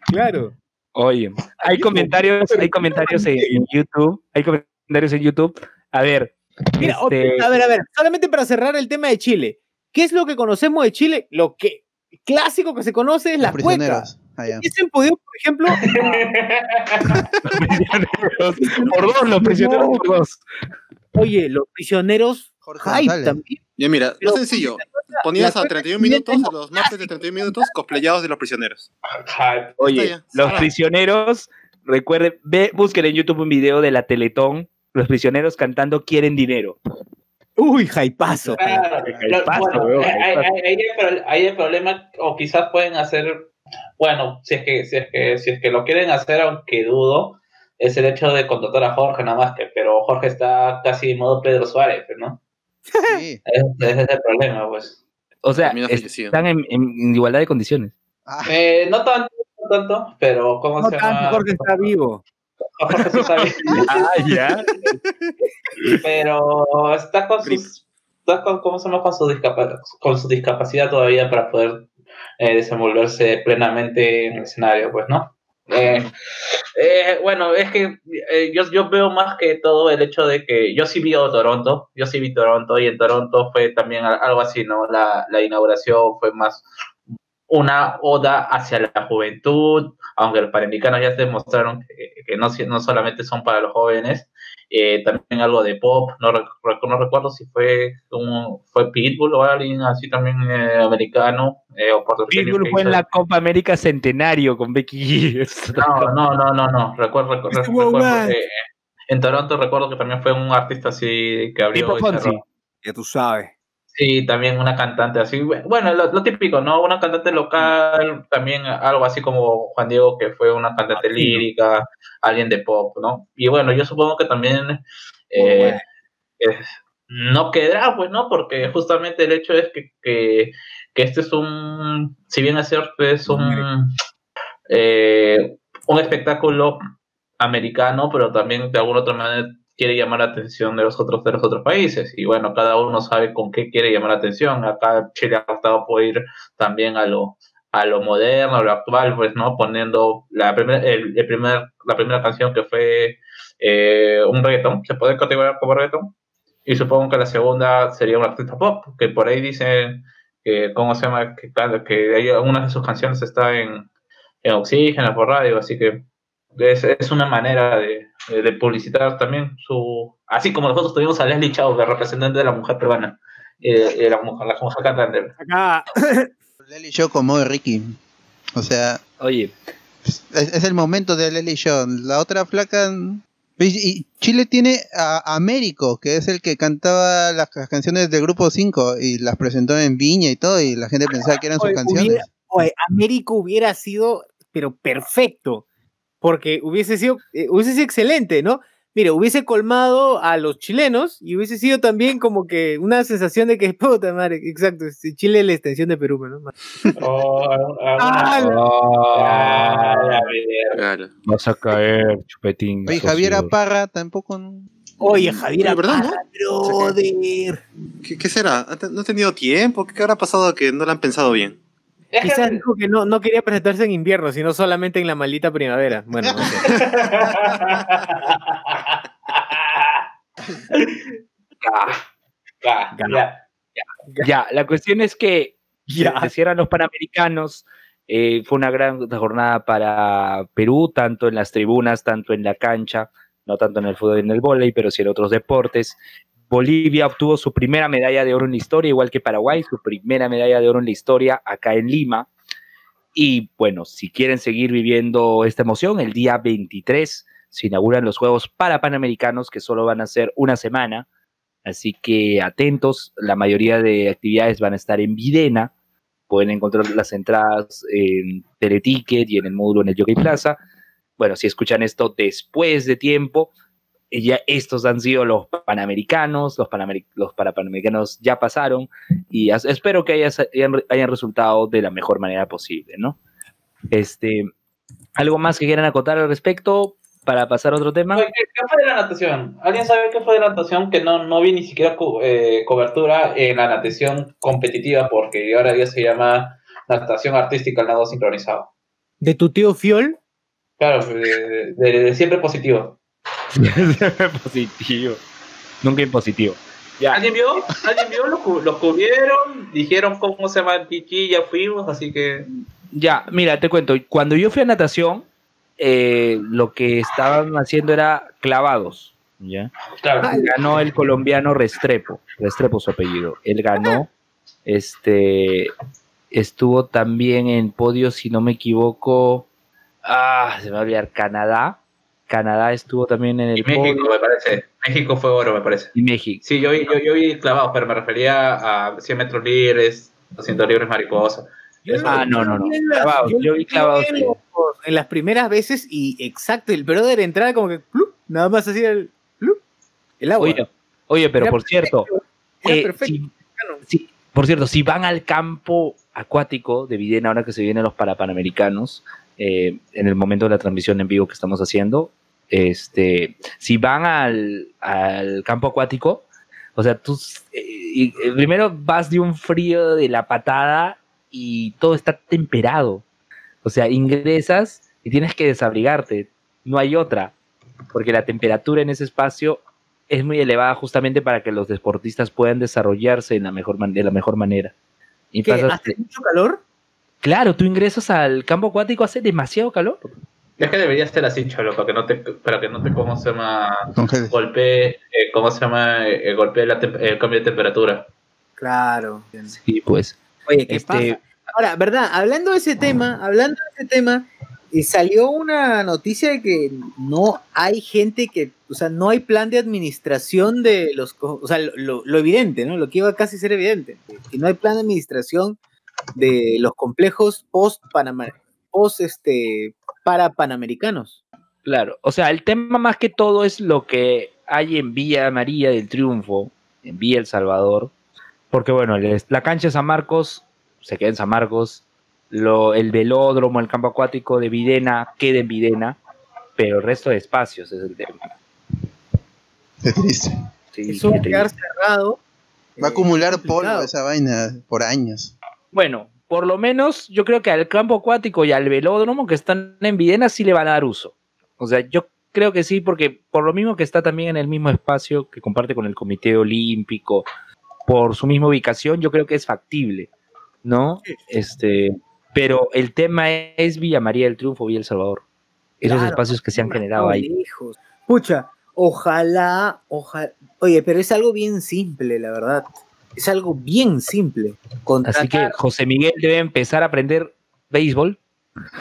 Speaker 4: Claro.
Speaker 1: Oye, hay comentarios, hay comentarios en, YouTube, hay comentarios en YouTube. A ver,
Speaker 4: Mira, este a ver, a ver, solamente para cerrar el tema de Chile. ¿Qué es lo que conocemos de Chile? Lo que clásico que se conoce es la cueca. Ah, ¿Hubiesen podido, por ejemplo?
Speaker 1: por dos, los prisioneros por dos.
Speaker 4: Oye, los prisioneros hype también.
Speaker 2: Ya mira, lo sencillo. Ponías a 31 minutos, a los más de 31 minutos, cosplayados de los prisioneros.
Speaker 1: Oye, los prisioneros, recuerden, ve, busquen en YouTube un video de la Teletón los prisioneros cantando quieren dinero.
Speaker 4: Uy, jaipazo.
Speaker 3: Ahí el problema, o quizás pueden hacer, bueno, si es que, si es que, si es que lo quieren hacer, aunque dudo, es el hecho de contratar a Jorge nada más que, pero Jorge está casi en modo Pedro Suárez, ¿no? Sí. Ese, es el problema, pues.
Speaker 1: O sea, están en, igualdad de condiciones.
Speaker 3: Ah. Eh, no tanto, no tanto, pero ¿cómo se llama?
Speaker 4: Jorge está vivo.
Speaker 1: ah, ya.
Speaker 3: Pero está con sus, está con, ¿cómo se llama? Con su, con su discapacidad todavía para poder eh, desenvolverse plenamente en el escenario, pues, ¿no? Eh, eh, bueno, es que yo, yo veo más que todo el hecho de que yo sí vi a Toronto, yo sí vi Toronto y en Toronto fue también algo así, ¿no? La, la inauguración fue más una oda hacia la juventud, aunque los panamericanos ya se demostraron que, no, no solamente son para los jóvenes, eh, también algo de pop, no, no, recuerdo si fue un, fue Pitbull o alguien así también eh, americano eh, o
Speaker 1: Pitbull fue en la Copa América Centenario con Becky
Speaker 3: No, no, no, no, no, recuerdo, recuerdo, recuerdo en Toronto recuerdo que también fue un artista así que abrió...
Speaker 4: Tipo Ya tú sabes.
Speaker 3: Sí, también una cantante así, bueno, lo, típico, ¿no? Una cantante local, también algo así como Juan Diego, que fue una cantante lírica, alguien de pop, ¿no? Y bueno, yo supongo que también eh, no quedará, pues, ¿no? Porque justamente el hecho es que, que, este es un, si bien es cierto, es un, eh, un espectáculo americano, pero también de alguna otra manera quiere llamar la atención de los otros de los otros países. Y bueno cada uno sabe con qué quiere llamar la atención. Acá Chile ha optado por ir también a lo a lo moderno a lo actual pues no poniendo la primera el, primer la primera canción que fue eh, un reggaeton se puede categorizar como reggaeton y supongo que la segunda sería un artista pop que por ahí dicen que cómo se llama que que una de sus canciones está en en oxígeno por radio. Así que es, es una manera de, de, publicitar también su. Así como nosotros tuvimos a Leslie Chao, de representante de la mujer peruana, eh, la, mujer, la mujer cantante. Acá.
Speaker 6: Leslie Chao como de Ricky. O sea.
Speaker 1: Oye.
Speaker 6: Es, el momento de Leslie Chao. La otra flaca. Y Chile tiene a Américo, que es el que cantaba las canciones del Grupo 5 y las presentó en Viña y todo, y la gente pensaba que eran sus canciones.
Speaker 4: oye, Américo hubiera sido, pero perfecto porque hubiese sido, eh, hubiese sido excelente, ¿no? Mire, hubiese colmado a los chilenos y hubiese sido también como que una sensación de que, puta madre, exacto, Chile es la extensión de Perú, ¿no? Oh,
Speaker 1: ah, Vas a caer, chupetín.
Speaker 6: Oye, Javier Aparra tampoco.
Speaker 4: Oye, Javier Aparra, brother.
Speaker 2: ¿Qué, ¿Qué, será? ¿No ha tenido tiempo? ¿Qué habrá pasado que no lo han pensado bien?
Speaker 4: Quizás dijo que no, no quería presentarse en invierno, sino solamente en la maldita primavera. Bueno, no
Speaker 1: ya, la cuestión es que ya. se cierran los Panamericanos. Eh, fue una gran jornada para Perú, tanto en las tribunas, tanto en la cancha, no tanto en el fútbol y en el vóley, pero sí en otros deportes. Bolivia obtuvo su primera medalla de oro en la historia, igual que Paraguay, su primera medalla de oro en la historia acá en Lima. Y bueno, si quieren seguir viviendo esta emoción, el día 23 se inauguran los Juegos para Panamericanos, que solo van a ser una semana. Así que atentos, la mayoría de actividades van a estar en Videna. Pueden encontrar las entradas en Teleticket y en el módulo en el Jockey Plaza. Bueno, si escuchan esto después de tiempo, ya estos han sido los panamericanos, los, los parapanamericanos ya pasaron y espero que hayan, hayan, resultado de la mejor manera posible, ¿no? Este, ¿Algo más que quieran acotar al respecto para pasar a otro tema?
Speaker 3: ¿Qué, fue de la natación? ¿Alguien sabe qué fue de la natación? Que no, no vi ni siquiera eh, cobertura en la natación competitiva porque ahora ya se llama natación artística, el nado sincronizado.
Speaker 4: ¿De tu tío Fiol?
Speaker 3: Claro, de siempre positivo.
Speaker 1: positivo. Nunca impositivo.
Speaker 3: Ya. ¿Alguien vio? ¿Alguien vio? Los, cubrieron, dijeron cómo se llama el pichi, ya fuimos, así que.
Speaker 1: Ya, mira, te cuento. Cuando yo fui a natación, eh, lo que estaban haciendo era clavados. ¿ya? Ganó el colombiano Restrepo. Restrepo su apellido. Él ganó. Este. Estuvo también en podio, si no me equivoco. Ah, se me va a olvidar. Canadá Canadá estuvo también en el.
Speaker 3: Y México, me parece. México fue oro, me parece.
Speaker 1: Y México.
Speaker 3: Sí, yo, yo, yo vi clavados, pero me refería a 100 metros libres, 200 libres mariposa.
Speaker 1: ah, no, no, no. Clavados, yo, vi clavados.
Speaker 4: En las primeras veces, y exacto, el brother entrada como que, nada más hacía el, el agua.
Speaker 1: Oye, oye pero por cierto, eh, si, por cierto, si van al campo acuático de Videna, ahora que se vienen los parapanamericanos, eh, en el momento de la transmisión en vivo que estamos haciendo, este, si van al, al campo acuático, o sea, tú eh, eh, primero vas de un frío de la patada y todo está temperado. O sea, ingresas y tienes que desabrigarte. No hay otra, porque la temperatura en ese espacio es muy elevada justamente para que los deportistas puedan desarrollarse en la mejor de la mejor manera.
Speaker 4: Y ¿Hace mucho calor?
Speaker 1: Claro, tú ingresas al campo acuático, hace demasiado calor.
Speaker 3: Es que debería ser así, cholo, para que no te, para que no te, ¿cómo se llama? Golpee, eh, ¿cómo se llama? Eh, golpee la el cambio de temperatura.
Speaker 4: Claro.
Speaker 1: Sí, pues.
Speaker 4: Oye, ¿qué
Speaker 1: Este-
Speaker 4: pasa? Ahora, ¿verdad? Hablando de ese tema, hablando de ese tema, eh, salió una noticia de que no hay gente que, o sea, no hay plan de administración de los, o sea, lo, lo- lo evidente, ¿no? Lo que iba a casi ser evidente, que no hay plan de administración de los complejos post Panamá, post este para panamericanos.
Speaker 1: Claro, o sea, el tema más que todo es lo que hay en Villa María del Triunfo, en Villa El Salvador, porque bueno, la cancha de San Marcos se queda en San Marcos, lo, el velódromo, el campo acuático de Videna queda en Videna, pero el resto de espacios es el tema.
Speaker 6: Qué triste.
Speaker 1: Sí,
Speaker 4: Eso va
Speaker 1: qué
Speaker 4: a quedar
Speaker 1: triste.
Speaker 4: cerrado.
Speaker 6: Va a
Speaker 4: eh,
Speaker 6: acumular
Speaker 4: complicado.
Speaker 6: polvo esa vaina por años.
Speaker 1: Bueno, por lo menos yo creo que al campo acuático y al velódromo que están en Videna sí le van a dar uso. O sea, yo creo que sí, porque por lo mismo que está también en el mismo espacio que comparte con el Comité Olímpico, por su misma ubicación, yo creo que es factible, ¿no? Este, pero el tema es Villa María del Triunfo, Villa El Salvador. Esos
Speaker 4: Claro,
Speaker 1: espacios que se han generado ahí.
Speaker 4: lejos. Pucha, ojalá, ojalá. Oye, pero es algo bien simple, la verdad. Es algo bien simple.
Speaker 1: Así que José Miguel debe empezar a aprender béisbol.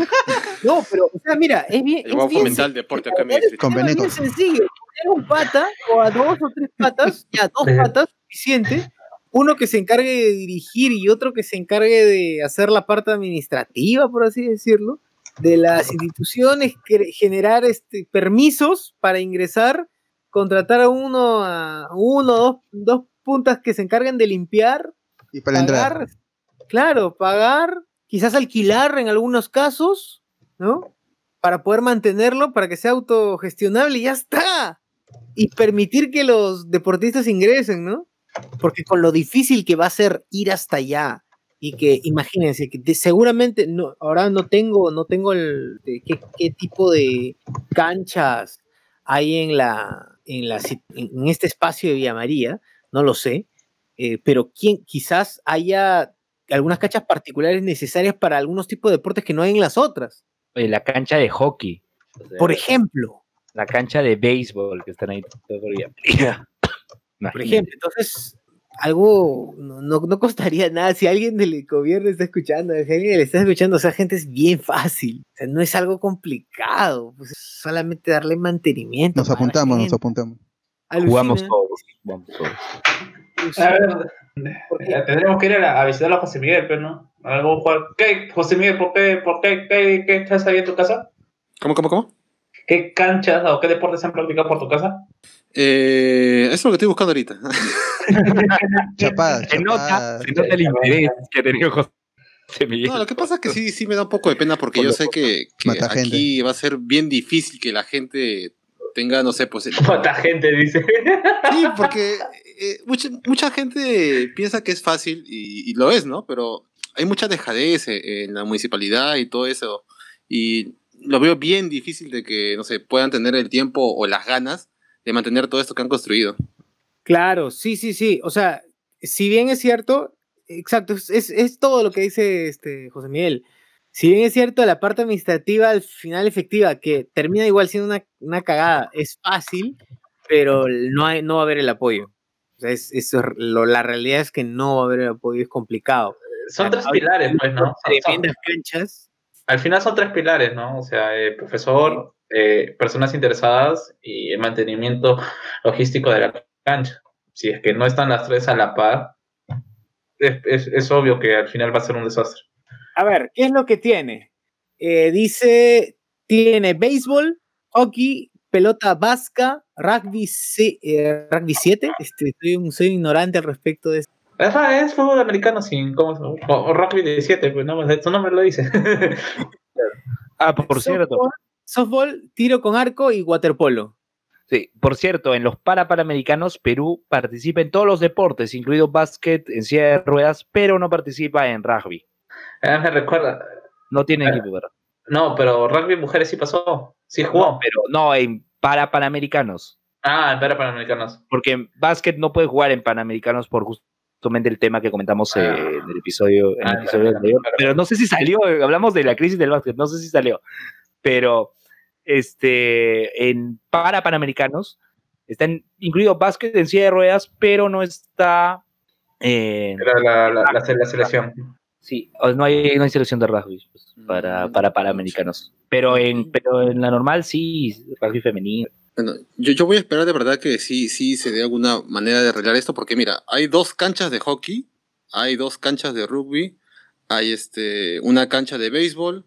Speaker 4: No, pero, o sea, mira, es bien.
Speaker 2: El
Speaker 4: es bien
Speaker 2: Fomental
Speaker 4: sen-
Speaker 2: de Deporte acá
Speaker 4: es bien sencillo. Poner un pata o a dos o tres patas, ya dos patas, suficiente. Uno que se encargue de dirigir y otro que se encargue de hacer la parte administrativa, por así decirlo, de las instituciones, que- generar este, permisos para ingresar, contratar a uno, a uno, dos, dos puntas que se encarguen de limpiar,
Speaker 6: Y para entrar.
Speaker 4: pagar, claro, pagar, quizás alquilar en algunos casos, ¿no? Para poder mantenerlo, para que sea autogestionable y ya está. Y permitir que los deportistas ingresen, ¿no? Porque con lo difícil que va a ser ir hasta allá y que imagínense que seguramente no ahora no tengo no tengo el de qué, qué tipo de canchas hay en la en la en este espacio de Villa María, no lo sé, eh, pero quién quizás haya algunas canchas particulares necesarias para algunos tipos de deportes que no hay en las otras.
Speaker 1: La cancha de hockey. O sea,
Speaker 4: Por ejemplo,
Speaker 1: la cancha de béisbol que están ahí por
Speaker 4: ejemplo, entonces algo no, no, no costaría nada si alguien del gobierno está escuchando, si alguien le está escuchando, o sea, gente es bien fácil, o sea, no es algo complicado, pues es solamente darle mantenimiento.
Speaker 6: Nos apuntamos, nos
Speaker 4: gente.
Speaker 1: Jugamos todos. Jugamos todos.
Speaker 3: A ver, tendremos que ir a, la- a visitar a José Miguel, pero no. Algo jugar. ¿Qué, José Miguel, por qué, por qué, qué, qué estás ahí en tu casa?
Speaker 2: ¿Cómo, cómo, cómo?
Speaker 3: ¿Qué canchas o qué deportes han practicado por tu casa?
Speaker 2: Eh, eso es lo que estoy buscando ahorita.
Speaker 6: Chapada,
Speaker 1: Se nota,
Speaker 6: chapada.
Speaker 1: se nota el interés que ha tenido José Miguel.
Speaker 2: No, lo que pasa es que sí, sí me da un poco de pena porque yo sé que, aquí va a ser bien difícil que la gente tenga, no sé, pues... el-
Speaker 3: ¿Cuánta gente dice?
Speaker 2: Sí, porque eh, mucha, mucha gente piensa que es fácil y, y lo es, ¿no? Pero hay mucha dejadez eh, en la municipalidad y todo eso. Y lo veo bien difícil de que, no sé, puedan tener el tiempo o las ganas de mantener todo esto que han construido.
Speaker 4: Claro, sí, sí, sí. O sea, si bien es cierto, exacto, es, es- es todo lo que dice este José Miguel. Si bien es cierto, la parte administrativa al final efectiva, que termina igual siendo una, una cagada, es fácil, pero no, hay, no va a haber el apoyo. O sea, es, es lo- la realidad es que no va a haber el apoyo, es complicado.
Speaker 3: Son tres pilares, pues, ¿no? Son-
Speaker 4: canchas.
Speaker 3: al final son tres pilares, ¿no? O sea, eh, profesor, eh, personas interesadas y el mantenimiento logístico de la cancha. Si es que no están las tres a la par, es, es- es obvio que al final va a ser un desastre.
Speaker 4: A ver, ¿qué es lo que tiene? Eh, dice, tiene béisbol, hockey, pelota vasca, rugby, se- eh, rugby 7. Este, soy, un, soy ignorante al respecto de eso.
Speaker 3: Es, ra- es fútbol americano sin ¿cómo o, o rugby de 7, pues no, su nombre lo dice.
Speaker 1: Ah, por cierto.
Speaker 4: Softball, softball, tiro con arco y waterpolo.
Speaker 1: Sí, por cierto, en los Parapanamericanos, Perú participa en todos los deportes, incluido básquet en silla de ruedas, pero no participa en rugby.
Speaker 3: Ah, me recuerda.
Speaker 1: No tiene
Speaker 3: Ah.
Speaker 1: equipo, ¿verdad?
Speaker 3: No, pero rugby mujeres sí pasó. Sí jugó.
Speaker 1: Pero no en Parapanamericanos,
Speaker 3: Ah, en para panamericanos.
Speaker 1: porque en básquet no puede jugar en Panamericanos por justamente el tema que comentamos en el episodio, en el ah, episodio anterior. Pero no sé si salió, hablamos de la crisis del básquet, no sé si salió. Pero este, en para Panamericanos está incluido básquet en silla de ruedas, pero no está.
Speaker 3: Eh, la, la, la, selección.
Speaker 1: Sí, no hay, no hay selección de rugby pues, para, mm. para Panamericanos. Pero en, pero en la normal sí, rugby femenino.
Speaker 2: Bueno, yo, yo voy a esperar de verdad que sí, sí se dé alguna manera de arreglar esto, porque mira, hay dos canchas de hockey, hay dos canchas de rugby, hay este, una cancha de béisbol,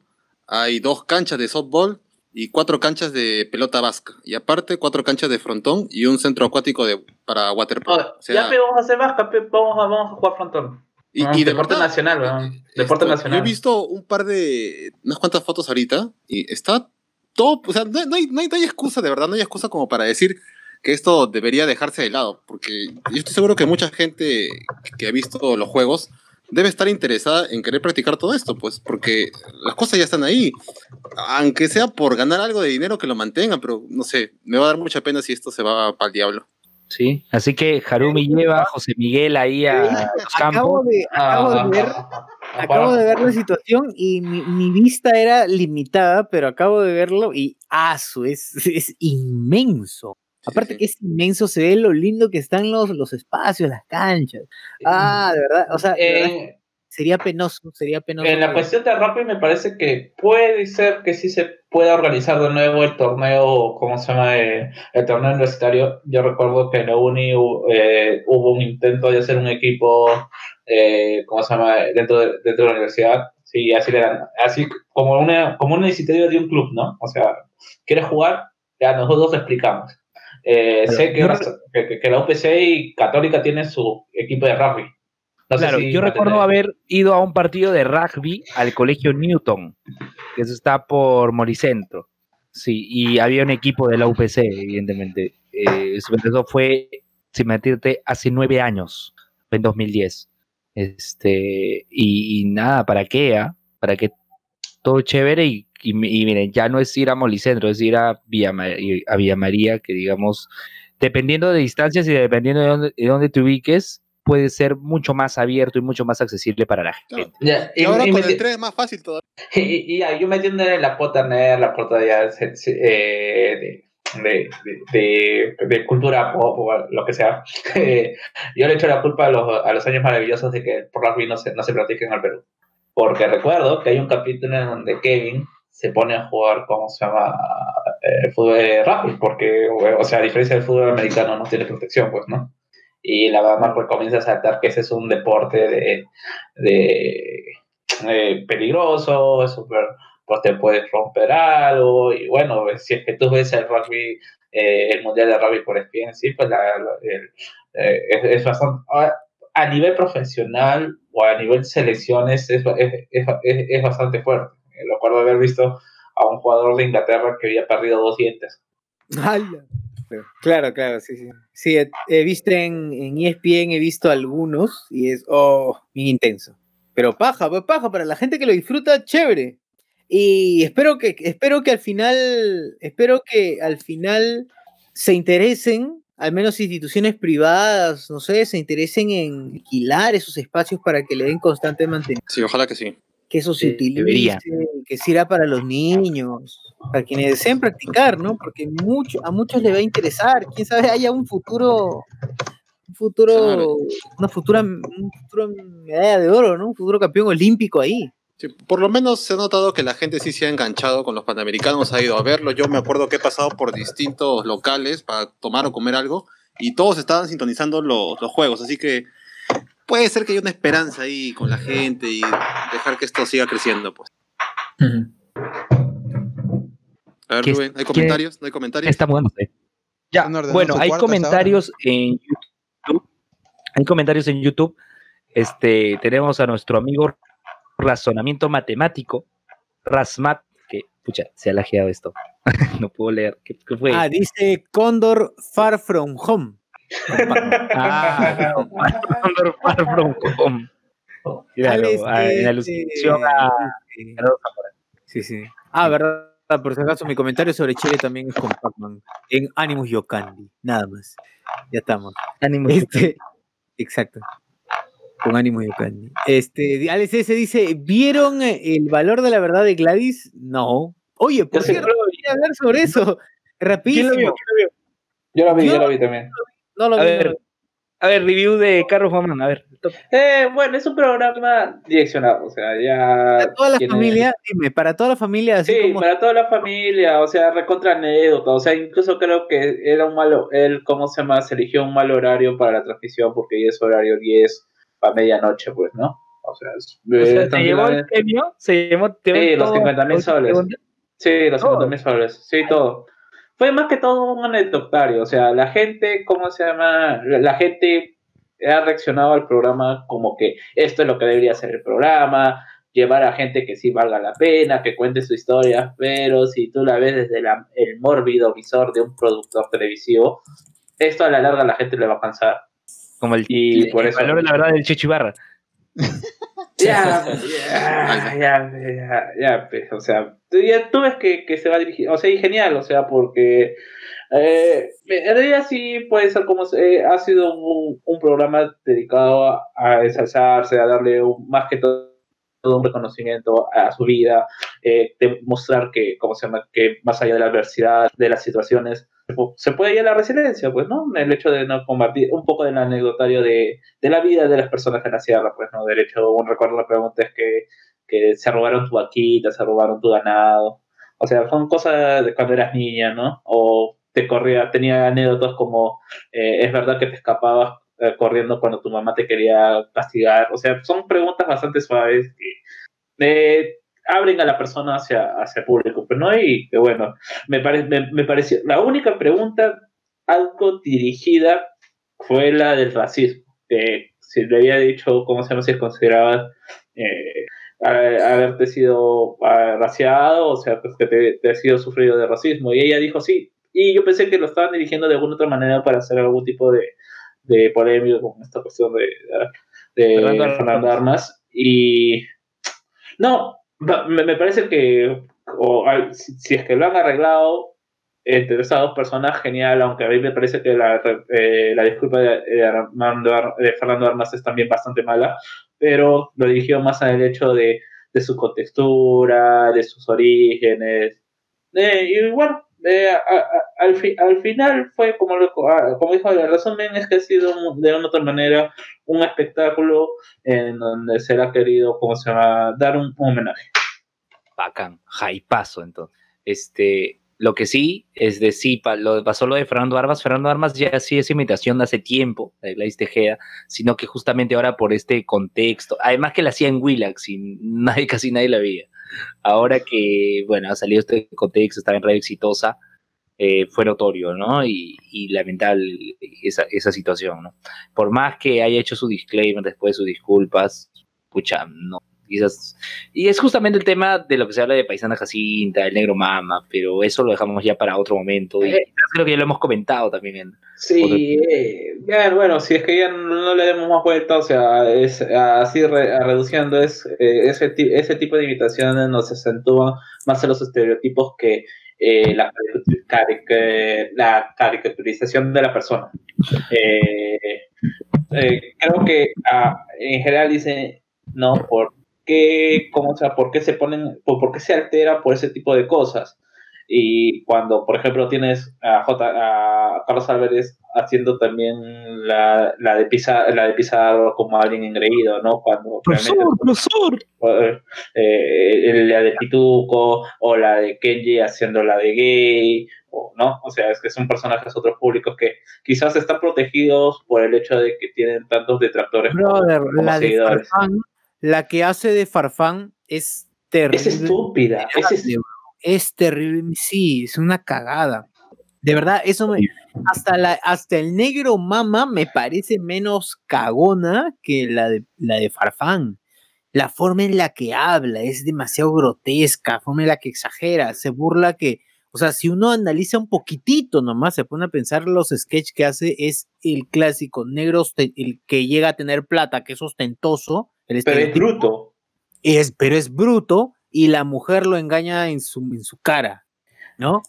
Speaker 2: hay dos canchas de softball y cuatro canchas de pelota vasca. Y aparte, cuatro canchas de frontón y un centro acuático de, para waterpolo.
Speaker 3: ya, vamos a hacer vasca, vamos a, vamos a jugar frontón. Y, y deporte nacional, Deporte nacional.
Speaker 2: Yo he visto un par de, unas cuantas fotos ahorita y está todo, o sea, no, hay, no, hay, no hay excusa, de verdad, no hay excusa como para decir que esto debería dejarse de lado, porque yo estoy seguro que mucha gente que ha visto los juegos debe estar interesada en querer practicar todo esto, pues, porque las cosas ya están ahí. Aunque sea por ganar algo de dinero que lo mantengan, pero no sé, me va a dar mucha pena si esto se va para el diablo.
Speaker 1: Sí, así que Harumi lleva a José Miguel ahí a
Speaker 4: acabo de, acabo de ver, acabo de ver la situación y mi, vista era limitada, pero acabo de verlo y aso, es, es inmenso. Aparte que es inmenso, se ve lo lindo que están los, los espacios, las canchas. Ah, de verdad, o sea, eh, sería penoso, sería penoso.
Speaker 3: En la cuestión de rugby me parece que puede ser que sí se pueda organizar de nuevo el torneo, ¿cómo se llama? Eh, el torneo universitario. Yo recuerdo que en la uni eh, hubo un intento de hacer un equipo, ¿cómo se llama? Dentro de, dentro de la universidad. Sí, así le dan, así como una, como una iniciativa de un club, ¿no? O sea, ¿quieres jugar? Ya nosotros explicamos eh, sé que, la UPC y Católica tiene su equipo de rugby.
Speaker 1: Claro, yo recuerdo haber ido a un partido de rugby al colegio Newton, que eso está por Moricentro. Sí, y había un equipo de la UPC, evidentemente. Eh, eso fue, sin mentirte, hace nueve años, en 2010. Este, y, nada, ¿para qué? Ah? ¿Para qué? Todo chévere y y, miren, ya no es ir a Molicentro, es ir a Villa, a Villa María, que digamos, dependiendo de distancias y dependiendo de dónde, de dónde te ubiques, puede ser mucho más abierto y mucho más accesible para la gente.
Speaker 2: y, ahora con el tren es más fácil todavía.
Speaker 3: Y, y, yo metiendo en la pota nerd, la pota ya eh, de, de, de, cultura pop o lo que sea, yo le echo la culpa a los, a los años maravillosos de que por rugby no se, no se practica en el Perú. Porque recuerdo que hay un capítulo en donde Kevin se pone a jugar, ¿cómo se llama? Eh, fútbol rápido, porque, o sea, a diferencia del fútbol americano no tiene protección, pues, ¿no? Y la verdad pues comienza a saltar que ese es un deporte de, de eh, peligroso, súper, pues te puedes romper algo, y bueno, si es que tú ves el rugby, eh, el mundial de rugby por ESPN, sí, pues la, es, es, bastante, a nivel profesional o a nivel selecciones es, es, es bastante fuerte lo acuerdo haber visto a un jugador de Inglaterra que había perdido dos dientes.
Speaker 4: Claro, claro, sí, sí. Sí, he, visto en, ESPN, he visto algunos y es, oh, bien intenso. Pero paja, pues paja, para la gente que lo disfruta, chévere. Y espero que, espero que al final, espero que al final se interesen, al menos instituciones privadas, no sé, se interesen en alquilar esos espacios para que le den constante mantenimiento.
Speaker 2: Sí, ojalá que sí
Speaker 4: que eso se utilice, que sirva para los niños, para quienes deseen practicar, ¿no? Porque mucho, a muchos les va a interesar, quién sabe, haya un futuro, un futuro, una futura, un futuro medalla de oro, ¿no? Un futuro campeón olímpico ahí.
Speaker 2: por lo menos se ha notado que la gente sí se ha enganchado con los panamericanos, ha ido a verlo. Yo me acuerdo que he pasado por distintos locales para tomar o comer algo y todos estaban sintonizando los, los juegos, así que puede ser que haya una esperanza ahí con la gente y dejar que esto siga creciendo, pues. A ver, Rubén, ¿hay comentarios? ¿No hay comentarios?
Speaker 1: Está bueno. Ya, bueno, hay comentarios en YouTube. Hay comentarios en YouTube. Este, tenemos a nuestro amigo Razonamiento Matemático, Rasmat, que, pucha, se ha lajeado esto. no puedo leer. ¿Qué, fue?
Speaker 4: Ah, dice Condor Far From Home
Speaker 1: ah, Far From Home. Claro, en alusión a.
Speaker 4: Sí, sí. Ah, verdad. Por si acaso, mi comentario sobre Chile también es con Pac-Man. En Animus Yokandi, nada más. Ya estamos. Animus este, Exacto. con ánimo de Candy. Este, Alex S dice, ¿vieron el valor de la verdad de Gladys? No. Oye, por cierto, quería hablar sobre eso. Rapidísimo. ¿Quién lo vio?
Speaker 3: Yo lo vi, yo, lo vi también.
Speaker 1: No lo vi. A ver, review de Carlos Mamán, a ver.
Speaker 3: Eh, bueno, es un programa direccionado, o sea, ya...
Speaker 4: Para toda la familia, dime, para toda la familia,
Speaker 3: así Sí, para toda la familia, o sea, recontra anécdota, o sea, incluso creo que era un malo, él, ¿cómo se llama? Se eligió un mal horario para la transmisión porque ya es horario 10 a medianoche, pues, ¿no? O sea, es,
Speaker 1: o ¿se llevó el premio? ¿Se llevó,
Speaker 3: sí, los 50 mil soles. Sí, los 50 mil soles, sí, todo fue más que todo un anecdotario. O sea, la gente, ¿cómo se llama? La gente ha reaccionado al programa como que esto es lo que debería ser el programa, llevar a gente que sí valga la pena, que cuente su historia, pero si tú la ves desde el mórbido visor de un productor televisivo, esto a la larga la gente le va a cansar.
Speaker 1: Como el, y por eso, valor de la verdad del Chichibarra.
Speaker 3: Ya, ya, ya, ya, ya, pues, o sea, ya tú ves que, que, se va a dirigir, o sea, y genial, o sea, porque eh, en realidad sí puede ser como eh, ha sido un, un, programa dedicado a, a ensalzarse, a darle un, más que todo un reconocimiento a su vida, eh, demostrar que, ¿cómo se llama? que más allá de la adversidad, de las situaciones, se puede ir a la resiliencia, pues, ¿no? El hecho de no compartir un poco del anecdotario de, de la vida de las personas en la sierra, pues, ¿no? Del hecho, un recuerdo, la pregunta es que, que se robaron tu vaquita, se robaron tu ganado, o sea, son cosas de cuando eras niña, ¿no? O te corría, tenía anécdotas como, eh, es verdad que te escapabas eh, corriendo cuando tu mamá te quería castigar, o sea, son preguntas bastante suaves que... Eh, abren a la persona hacia, hacia público, pero no, y bueno, me, parece me, pareció, la única pregunta algo dirigida fue la del racismo, que si le había dicho, ¿cómo se llama? Si considerabas eh, haberte sido ah, raciado, o sea, pues que te, te has sido sufrido de racismo, y ella dijo sí, y yo pensé que lo estaban dirigiendo de alguna otra manera para hacer algún tipo de, de polémica con esta cuestión de, de, Fernando Armas, y no, me, parece que si, es que lo han arreglado entre esas dos personas, genial, aunque a mí me parece que la, eh, la disculpa de, de, Fernando Armas es también bastante mala, pero lo dirigió más el hecho de, de su contextura, de sus orígenes. Eh, y bueno, al, al final fue como, como dijo el resumen, es que ha sido de una otra manera un espectáculo en donde se ha querido, como se llama, dar un, homenaje.
Speaker 1: Bacán, paso entonces. Este, lo que sí es de sí, lo, pasó lo de Fernando Armas. Fernando Armas ya sí es imitación de hace tiempo, de la Tejeda, sino que justamente ahora por este contexto, además que la hacía en Willax y casi nadie la veía. Ahora que, bueno, ha salido este contexto, estaba en red exitosa, eh, fue notorio, ¿no? Y, y lamentable esa, esa, situación, ¿no? Por más que haya hecho su disclaimer después de sus disculpas, pucha, no. Quizás, y es justamente el tema de lo que se habla de Paisana Jacinta, el negro mama, pero eso lo dejamos ya para otro momento. Y eh, creo que ya lo hemos comentado también. En
Speaker 3: sí, eh, bueno, si es que ya no, le demos más vuelta, o sea, es así reduciendo, es ese, ese tipo de invitaciones nos acentúan más en los estereotipos que eh, la, la, caricaturización de la persona. Eh, eh, creo que ah, en general dice, no, ¿por qué, cómo, sea, ¿por qué se ponen, por, qué se altera por ese tipo de cosas? Y cuando, por ejemplo, tienes a, J, a Carlos Álvarez haciendo también la, la de Pizarro, la de Pizarro como alguien engreído, ¿no? Cuando
Speaker 1: profesor, profesor.
Speaker 3: Eh, la de Pituco o la de Kenji haciendo la de gay, o, ¿no? O sea, es que son personajes otros públicos que quizás están protegidos por el hecho de que tienen tantos detractores
Speaker 4: Brother, la seguidores. La que hace de Farfán es terrible.
Speaker 3: Es estúpida, es, estúpida
Speaker 4: es terrible, sí, es una cagada. De verdad, eso me, hasta, la, hasta el negro mama me parece menos cagona que la de, la de Farfán. La forma en la que habla es demasiado grotesca, la forma en la que exagera, se burla que, o sea, si uno analiza un poquitito nomás, se pone a pensar los sketches que hace, es el clásico negro, el que llega a tener plata, que es ostentoso.
Speaker 3: Pero es bruto.
Speaker 4: Es, pero es bruto y la mujer lo engaña en su, en su cara, ¿no?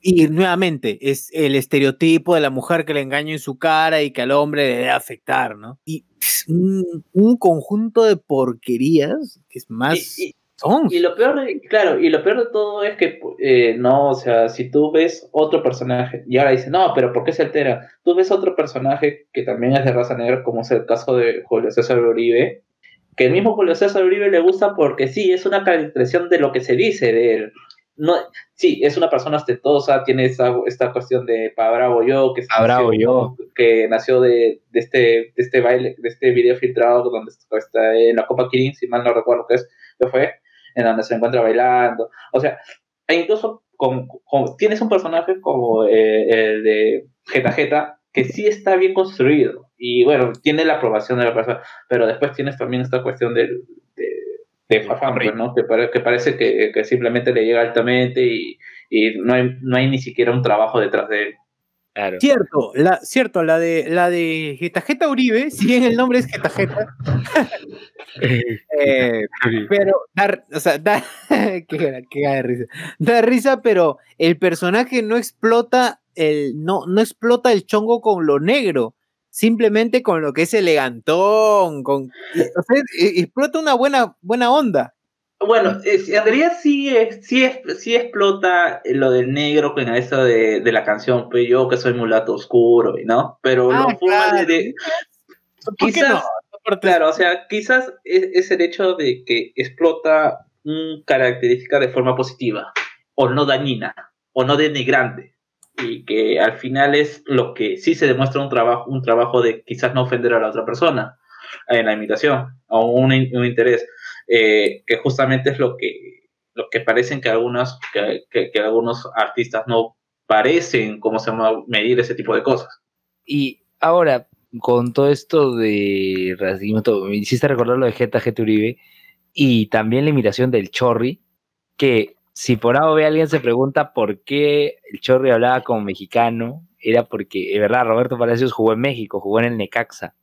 Speaker 4: y nuevamente, es el estereotipo de la mujer que le engaña en su cara y que al hombre le debe afectar, ¿no? Y un, un conjunto de porquerías que es más...
Speaker 3: Y, y, lo peor, de, claro, y lo peor de todo es que, eh, no, o sea, si tú ves otro personaje, y ahora dices, no, pero ¿por qué se altera? Tú ves otro personaje que también es de raza negra, como es el caso de Julio César Uribe, que el mismo Julio César Uribe le gusta porque sí, es una caracterización de lo que se dice de él no, sí, es una persona ostentosa, tiene esta, esta cuestión de pa bravo yo, que,
Speaker 1: nació, yo.
Speaker 3: que nació de, de, este, de este baile, de este video filtrado donde está en la Copa Kirin, si mal no recuerdo qué es, que fue, en donde se encuentra bailando. O sea, e incluso con, tienes un personaje como eh, el de Jeta Jeta, que sí está bien construido y bueno, tiene la aprobación de la persona, pero después tienes también esta cuestión de Fafán, pues, ¿no? Que, que parece que, que, simplemente le llega altamente y, y, no, hay, no hay ni siquiera un trabajo detrás de él.
Speaker 4: Claro. Cierto, la, cierto, la de la de Getajeta Uribe, si bien el nombre es Getajeta, eh, pero da, o sea, da, que, que da risa, da risa, pero el personaje no explota el, no, no explota el chongo con lo negro, simplemente con lo que es elegantón, con, e, explota una buena, buena onda.
Speaker 3: Bueno, en realidad sí, sí, sí explota lo del negro con eso de, de, la canción, pues yo que soy mulato oscuro, ¿no? Pero ah, forma de... Quizás, claro, o sea, quizás es, es, el hecho de que explota una característica de forma positiva, o no dañina, o no denigrante y que al final es lo que sí se demuestra un trabajo, un trabajo de quizás no ofender a la otra persona en la imitación o un, un interés, eh, que justamente es lo que, lo que parecen que algunos, que, que, algunos artistas no parecen, ¿cómo se llama?, medir ese tipo de cosas.
Speaker 1: Y ahora, con todo esto de racismo, me hiciste recordar lo de Geta Geta Uribe y también la imitación del Chorri, que si por algo ve alguien se pregunta por qué el Chorri hablaba como mexicano, era porque, de verdad, Roberto Palacios jugó en México, jugó en el Necaxa.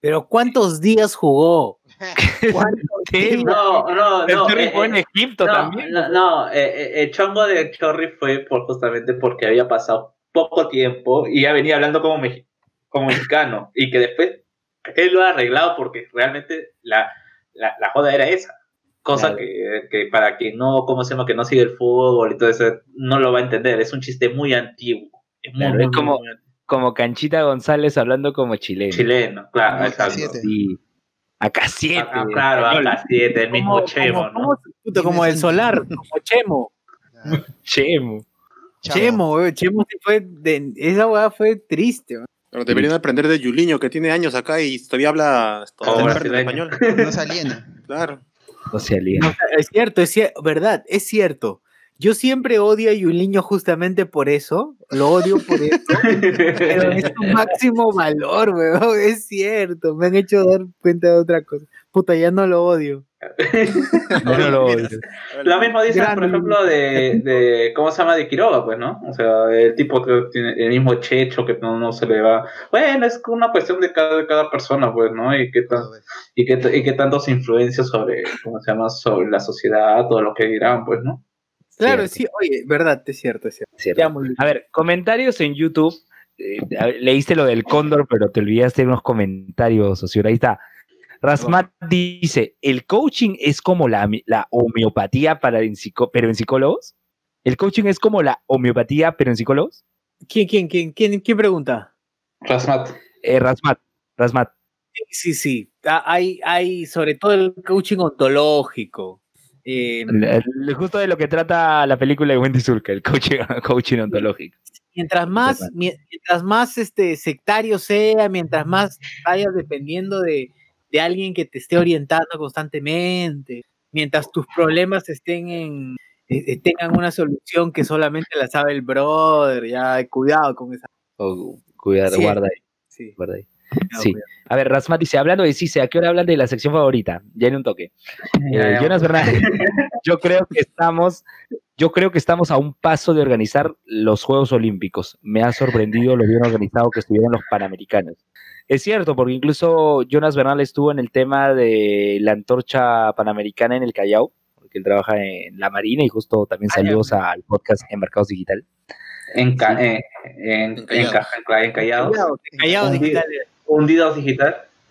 Speaker 4: Pero ¿cuántos días jugó?
Speaker 3: No, no, no.
Speaker 1: El Chorri jugó en Egipto también.
Speaker 3: No, no eh, eh, el chongo de Chorri fue por justamente porque había pasado poco tiempo y ya venía hablando como, como mexicano y que después él lo ha arreglado porque realmente la, la, la joda era esa. Cosa que, que, para quien no, ¿cómo se llama? Que no sigue el fútbol y todo eso, no lo va a entender. Es un chiste muy antiguo.
Speaker 1: Es, muy, es como, como Canchita González hablando como chileno.
Speaker 3: Chileno, claro.
Speaker 6: Acá 7.
Speaker 1: Sí. Acá 7.
Speaker 3: Ah, claro, acá 7, el mismo
Speaker 4: como,
Speaker 3: Chemo,
Speaker 4: como, ¿no? Como el solar, como Chemo.
Speaker 1: Chemo.
Speaker 4: Chemo, Chemo se fue de, esa weá fue triste. ¿no?
Speaker 2: Pero deberían aprender de Yuliño, que tiene años acá y todavía habla
Speaker 3: Oh,
Speaker 2: español.
Speaker 6: No se aliena.
Speaker 2: Claro.
Speaker 4: Es cierto, es cier verdad, es cierto. Yo siempre odio a Yuliño justamente por eso. Lo odio por eso. pero es su máximo valor, weón. Es cierto. Me han hecho dar cuenta de otra cosa. Puta, ya no lo odio.
Speaker 1: No, no lo odio.
Speaker 3: Lo mismo dicen, por ejemplo, de, de, ¿cómo se llama? De Quiroga, pues, ¿no? O sea, el tipo que tiene el mismo checho que no, no se le va. Bueno, es una cuestión de cada, de cada persona, pues, ¿no? Y qué, tan, y qué, y qué tantos influencias sobre, ¿cómo se llama? Sobre la sociedad, todo lo que dirán, pues, ¿no?
Speaker 4: Claro, sí, oye, verdad, es cierto, es cierto.
Speaker 1: cierto. A ver, comentarios en YouTube. Eh, leíste lo del cóndor, pero te olvidaste unos comentarios, socio. Ahí está. Rasmat dice, ¿el coaching es como la, la homeopatía para en psico, pero en psicólogos? ¿El coaching es como la homeopatía pero en psicólogos?
Speaker 4: ¿Quién, quién, quién, quién, quién pregunta?
Speaker 3: Rasmat.
Speaker 1: Eh, Rasmat, Rasmat.
Speaker 4: Sí, sí, sí. Hay, hay sobre todo el coaching ontológico. Eh,
Speaker 1: Justo de lo que trata la película de Wendy Zulka, el coaching, coaching ontológico.
Speaker 4: Mientras más, mientras más este sectario sea, mientras más vayas dependiendo de, de alguien que te esté orientando constantemente, mientras tus problemas estén en eh, tengan una solución que solamente la sabe el brother, ya cuidado con esa.
Speaker 1: Oh, cuidado,
Speaker 4: Sí.
Speaker 1: guarda ahí.
Speaker 4: Sí.
Speaker 1: guarda ahí. Sí. A ver, Rasmat dice, hablando de Cise, ¿a qué hora hablan de la sección favorita? Ya en un toque. Eh, Jonas Fernández, yo creo que estamos, yo creo que estamos a un paso de organizar los Juegos Olímpicos. Me ha sorprendido lo bien organizado que estuvieron los Panamericanos. Es cierto, porque incluso Jonas Bernal estuvo en el tema de la antorcha panamericana en el Callao, porque él trabaja en la Marina y justo también
Speaker 4: Ah,
Speaker 1: saludos al podcast en Mercados Digital.
Speaker 3: En, en,
Speaker 2: encallados.
Speaker 4: Callados
Speaker 3: Hundi-
Speaker 4: digitales.
Speaker 3: Hundidos digital.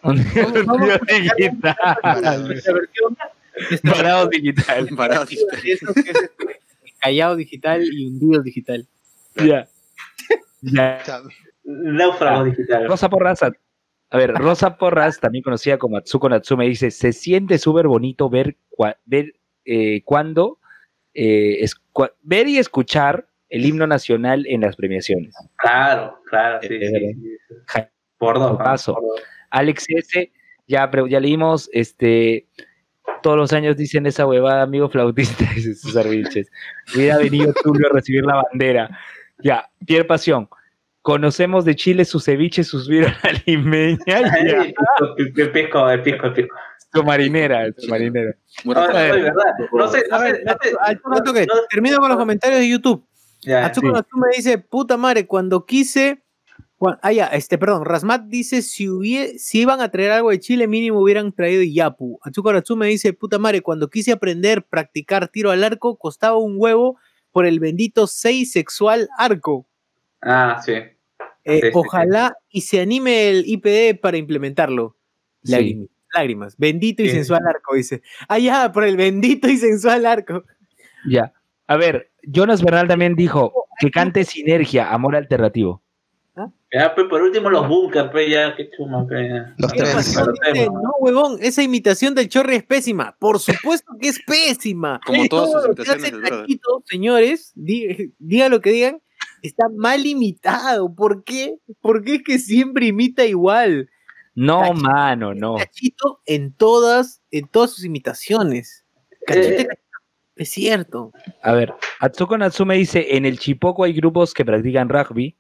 Speaker 4: Vamos a
Speaker 1: digital. Digital.
Speaker 2: Parado
Speaker 4: que es este, Callado digital y hundido digital.
Speaker 1: Ya. Ya.
Speaker 3: Náufragos digitales.
Speaker 1: Rosa Porras, a a ver, Rosa Porras, también conocida como Atsuko Natsume, dice, se siente súper bonito ver, cua- ver eh, cuando, eh, es- cua- ver y escuchar el himno nacional en las premiaciones.
Speaker 3: Claro, claro, sí,
Speaker 1: Eh,
Speaker 3: sí, Por dos.
Speaker 1: Paso.
Speaker 3: por dos.
Speaker 1: Alex S, ya, pre- ya leímos, este, todos los años dicen esa huevada, amigo flautista, dice César Vilches. Hubiera venido Tulio a recibir la bandera. Ya, Pierre Pasión. Conocemos de Chile su ceviche, sus vidas limeña
Speaker 3: el pisco, el pisco, el pisco, el pisco.
Speaker 1: su marinera, su marinera.
Speaker 3: No, no, verdad. Sé, no
Speaker 4: A
Speaker 3: sé, no no-
Speaker 4: termino con los comentarios de YouTube.
Speaker 3: ya,
Speaker 4: Atsuko
Speaker 3: sí.
Speaker 4: Natsume dice, puta madre, cuando quise... cua- Ah, ya, este, perdón, Rasmat dice, si, hubie- si iban a traer algo de Chile, mínimo hubieran traído Yapu. Atsuko Natsume dice, puta madre, cuando quise aprender, practicar tiro al arco, costaba un huevo por el bendito 6 sexual arco.
Speaker 3: Ah, sí.
Speaker 4: Eh,
Speaker 3: Sí, sí,
Speaker 4: ojalá y se anime el IPD para implementarlo.
Speaker 1: Sí.
Speaker 4: Lágrimas, lágrimas. Bendito y
Speaker 3: Sí.
Speaker 4: sensual arco, dice. Ah, ya, por el bendito y sensual arco.
Speaker 1: Ya. A ver, Jonas Bernal también dijo que cante Sinergia, amor alternativo.
Speaker 3: Ya, pues por último los bunkers, pues ya, qué chuma, pues. ya.
Speaker 6: Los
Speaker 4: Pierre
Speaker 6: tres.
Speaker 4: Pasión
Speaker 3: Conocemos.
Speaker 4: dice, no, huevón, esa imitación del Chorri es pésima. Por supuesto que es pésima.
Speaker 2: Como todas sus imitaciones del.
Speaker 4: Taquito, señores, di- digan lo que digan, está mal imitado. ¿Por qué? Porque es que siempre imita igual.
Speaker 1: No,
Speaker 4: Cachito.
Speaker 1: mano, no.
Speaker 4: Cachito en todas, en todas sus imitaciones. Cachito,
Speaker 3: Eh.
Speaker 4: cachito. es cierto.
Speaker 1: A ver, Atsuko Natsume dice, en el Chipoco hay grupos que practican rugby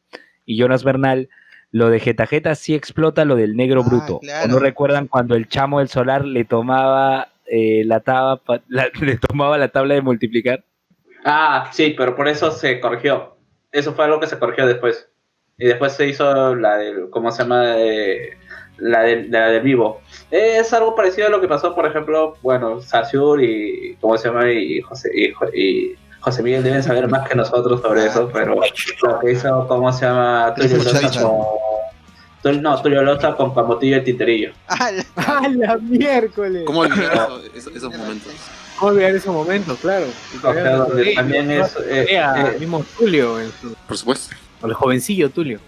Speaker 1: y Jonas Bernal, lo de Jeta Jeta sí explota lo del negro
Speaker 6: Ah,
Speaker 1: bruto.
Speaker 6: claro.
Speaker 1: ¿O no recuerdan cuando el chamo del solar le tomaba eh, la, taba, pa- la- le tomaba la tabla de multiplicar?
Speaker 3: Ah, sí, pero por eso se corrigió. Eso fue algo que se corrigió después. Y después se hizo la del, ¿cómo se llama? De- la del, la del vivo. Es algo parecido a lo que pasó, por ejemplo, bueno, Sasur y, ¿cómo se llama? Y José, y, y José Miguel deben saber más que nosotros sobre eso, pero lo que hizo, ¿cómo se llama? Tulio. Loza con... No, Tulio Loza con Camotillo y Tinterillo.
Speaker 6: Ah, la-
Speaker 4: ¡A la miércoles!
Speaker 2: ¿Cómo olvidar eso- esos, esos momentos?
Speaker 4: ¿Cómo olvidar esos momentos? Claro.
Speaker 3: O sea, donde también es... eh, eh,
Speaker 4: mismo Tulio, en su-
Speaker 2: Por supuesto.
Speaker 4: o el jovencillo Tulio.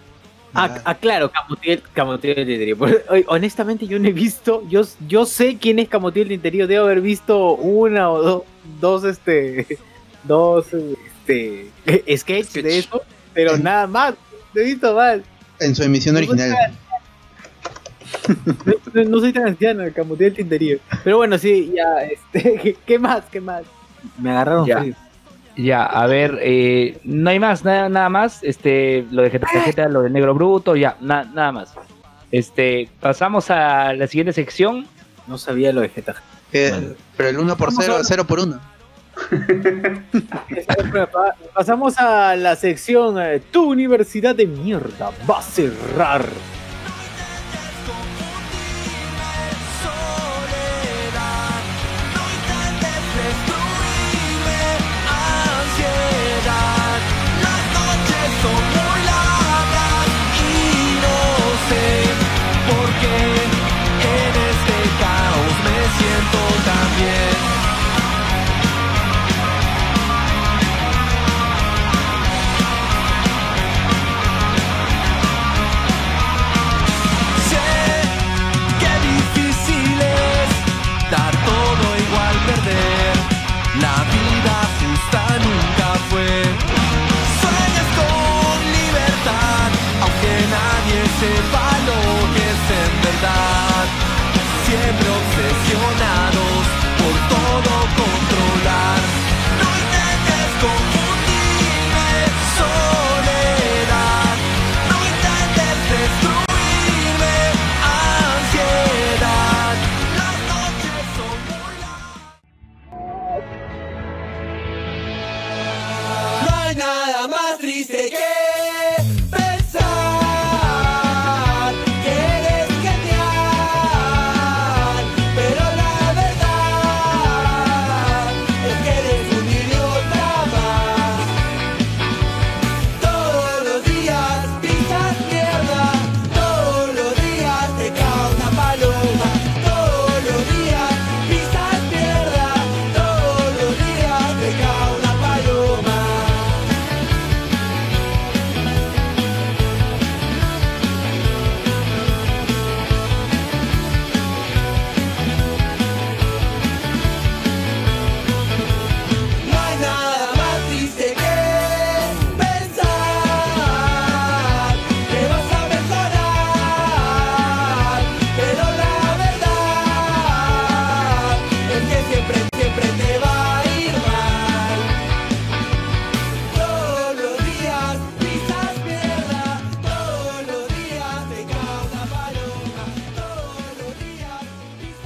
Speaker 4: Ah,
Speaker 6: Ah.
Speaker 4: claro, Camotiel, Camotiel del Tinterío. Honestamente, yo no he visto, yo, yo sé quién es Camotiel del Tinterío, debo haber visto una o dos, dos, este, dos, este, sketches
Speaker 2: Sketch.
Speaker 4: de eso, pero nada más, no he visto más.
Speaker 6: en su emisión original.
Speaker 4: No, no- no soy tan anciano, el Camotiel del Tinterío. Pero bueno, sí, ya, este, ¿qué más, qué más? Me agarraron
Speaker 1: Ya.
Speaker 4: frío.
Speaker 1: Ya, a ver, eh, no hay más, nada, nada más. Este, lo de Jeta, lo del negro bruto, ya, na- nada más. Este, pasamos a la siguiente sección.
Speaker 4: No sabía lo de Geta.
Speaker 6: Eh, pero el 1 por
Speaker 4: Vamos
Speaker 6: 0,
Speaker 4: a-
Speaker 6: 0 por 1.
Speaker 4: Pasamos a la sección eh, Tu universidad de mierda va a cerrar.
Speaker 7: En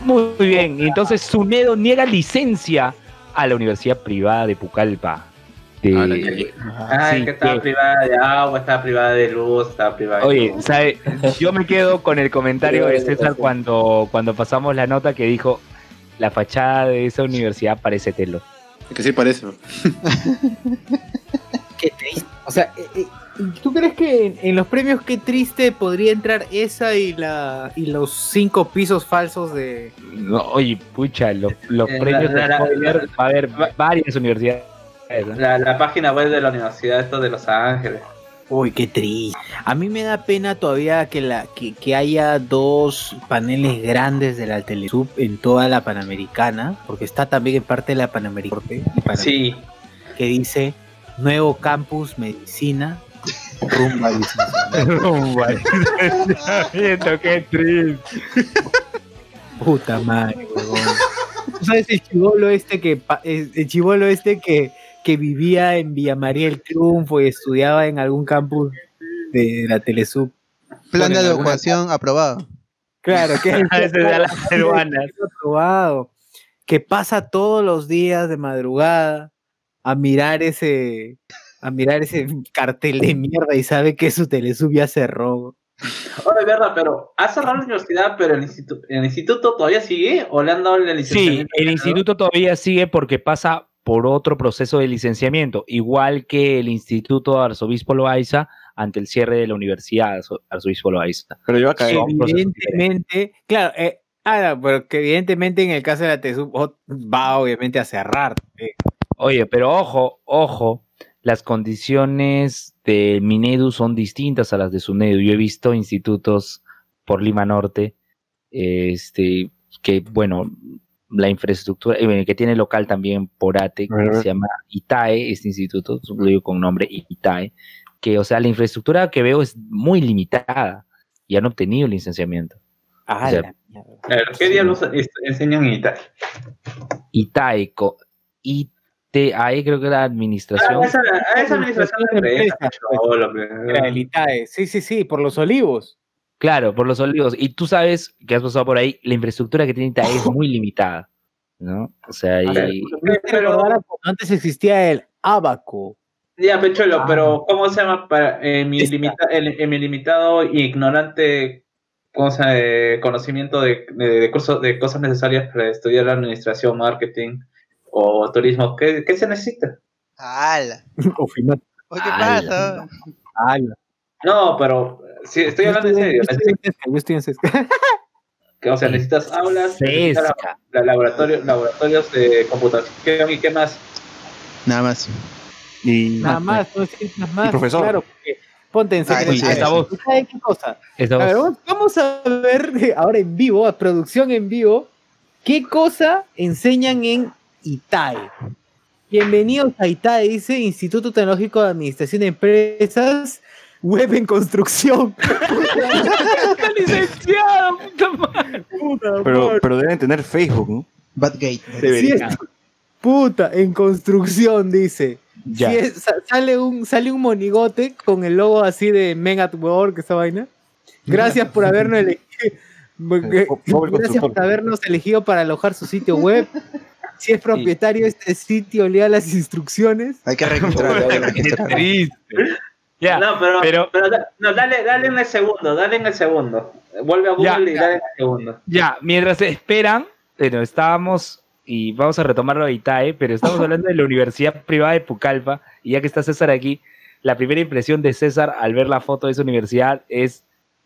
Speaker 7: Muy
Speaker 1: bien, y entonces Sunedo niega licencia a la Universidad Privada de Pucallpa. De-
Speaker 2: Ah, que-
Speaker 3: Ay,
Speaker 1: sí,
Speaker 3: que estaba
Speaker 1: que-
Speaker 3: privada de agua, estaba privada de luz, estaba privada de
Speaker 1: Oye. ¿sabe? Yo me quedo con el comentario de César cuando, cuando pasamos la nota que dijo la fachada de esa universidad parece telo.
Speaker 2: Que sí parece.
Speaker 4: Qué triste. O sea, eh, eh, ¿tú crees que en, en los premios qué triste podría entrar esa y la y los cinco pisos falsos de
Speaker 1: No, oye, pucha, los, los
Speaker 3: Eh,
Speaker 1: premios
Speaker 3: la-
Speaker 1: de
Speaker 3: la-
Speaker 1: spoiler va a haber varias universidades. ¿no?
Speaker 3: La, la página web de la Universidad esto de Los Ángeles.
Speaker 4: Uy, qué triste. A mí me da pena todavía que la que, que haya dos paneles grandes de la Telesub en toda la Panamericana, porque está también en parte de la Panamericana,
Speaker 3: Sí,
Speaker 4: que dice Nuevo Campus Medicina rumbo a licenciatura.
Speaker 1: Viendo, qué triste.
Speaker 4: Puta madre, huevón. ¿Tú ¿Sabes el chivolo este que el chibolo este que, que vivía en Villa María el Triunfo y estudiaba en algún campus de la Telesub?
Speaker 6: Plan de adecuación aprobado.
Speaker 4: Claro, que
Speaker 1: A veces de las peruanas.
Speaker 4: aprobado, que pasa todos los días de madrugada a mirar ese a mirar ese cartel de mierda y sabe que su telesub ya cerró.
Speaker 3: Oye, verdad, pero ha cerrado la universidad, pero el instituto, el instituto todavía sigue o le han dado el
Speaker 1: Sí,
Speaker 3: licenciamiento?
Speaker 1: el instituto todavía sigue porque pasa por otro proceso de licenciamiento, igual que el Instituto Arzobispo Loaiza ante el cierre de la Universidad Arzo- Arzobispo Loaiza.
Speaker 8: Pero yo acá.
Speaker 4: Evidentemente, claro, eh, ah, pero que evidentemente en el caso de la telesub ot- va obviamente a cerrar. eh.
Speaker 1: Oye, pero ojo, ojo, las condiciones de Minedu son distintas a las de Sunedu. Yo he visto institutos por Lima Norte, este, que bueno, la infraestructura, eh, bueno, que tiene local también por ATE, que se llama ITAE, este instituto, lo digo con nombre ITAE, que o sea, la infraestructura que veo es muy limitada y han obtenido el licenciamiento.
Speaker 4: Ah,
Speaker 1: O sea,
Speaker 4: la
Speaker 3: ¿Qué día los es- enseñan en?
Speaker 1: ITAE, co- ITAE creo que era administración.
Speaker 3: Ah, esa, ah, esa administración de empresa.
Speaker 4: Era el ITAE. Sí, sí, sí, por los olivos.
Speaker 1: Claro, por los olivos. Y tú sabes que has pasado por ahí, la infraestructura que tiene Itae es muy limitada, ¿no? O sea, y-
Speaker 4: A ver, a cuando antes existía el abaco.
Speaker 3: Ya, Pecholo,
Speaker 4: Ah.
Speaker 3: pero ¿cómo se llama para en mi,
Speaker 4: Esta.
Speaker 3: limita- en- en mi limitado e ignorante cosa de conocimiento de, de, de cursos- de cosas necesarias para estudiar la administración, marketing o turismo? ¿Qué, qué se necesita?
Speaker 6: ¡Hala!
Speaker 4: Ofimat.
Speaker 6: Oye, ¿Qué
Speaker 1: ¡Hala!
Speaker 6: pasa?
Speaker 4: Ala.
Speaker 3: No, pero sí, estoy hablando en serio.
Speaker 4: Yo estoy en Sesca, yo estoy en Sesca.
Speaker 3: Que, O sea, necesitas aulas, necesitas la-
Speaker 1: Sesca.
Speaker 3: la laboratorio, laboratorios de computación y qué más.
Speaker 6: Nada más.
Speaker 8: Y
Speaker 4: Nada más, no necesitas más.
Speaker 8: profesor.
Speaker 4: Claro, porque ponte en
Speaker 6: Ah,
Speaker 4: secreto.
Speaker 6: sí,
Speaker 4: A ver,
Speaker 1: esa voz.
Speaker 4: ¿sabe qué cosa? A ver,
Speaker 1: voz-
Speaker 4: vamos- a ver ahora en vivo, a producción en vivo, qué cosa enseñan en ITAE. Bienvenidos a ITAE, dice Instituto Tecnológico de Administración de Empresas, Web en Construcción.
Speaker 1: licenciado, puta madre.
Speaker 4: Puta
Speaker 8: pero,
Speaker 4: madre.
Speaker 8: pero deben tener Facebook, ¿no?
Speaker 6: Badgate.
Speaker 4: Sí, es- puta, en construcción, dice.
Speaker 1: Ya.
Speaker 4: Sí, es- sa- sale, un, sale un monigote con el logo así de Men at Work, esa vaina. Gracias por habernos elegido. Gracias por habernos elegido para alojar su sitio web. Si es propietario de este sitio, lea las instrucciones.
Speaker 6: Hay que registrar. hay que
Speaker 1: Qué
Speaker 6: registrar.
Speaker 1: triste. Ya,
Speaker 3: no, pero,
Speaker 1: pero-
Speaker 3: pero, no, dale, dale en el segundo, dale en el segundo. Vuelve a Google
Speaker 1: Ya,
Speaker 3: y
Speaker 1: ya.
Speaker 3: dale en el segundo.
Speaker 1: ya, mientras esperan, bueno, estábamos, y vamos a retomarlo de ITAE, pero estamos hablando de la Universidad Privada de Pucallpa, y ya que está César aquí, la primera impresión de César al ver la foto de esa universidad es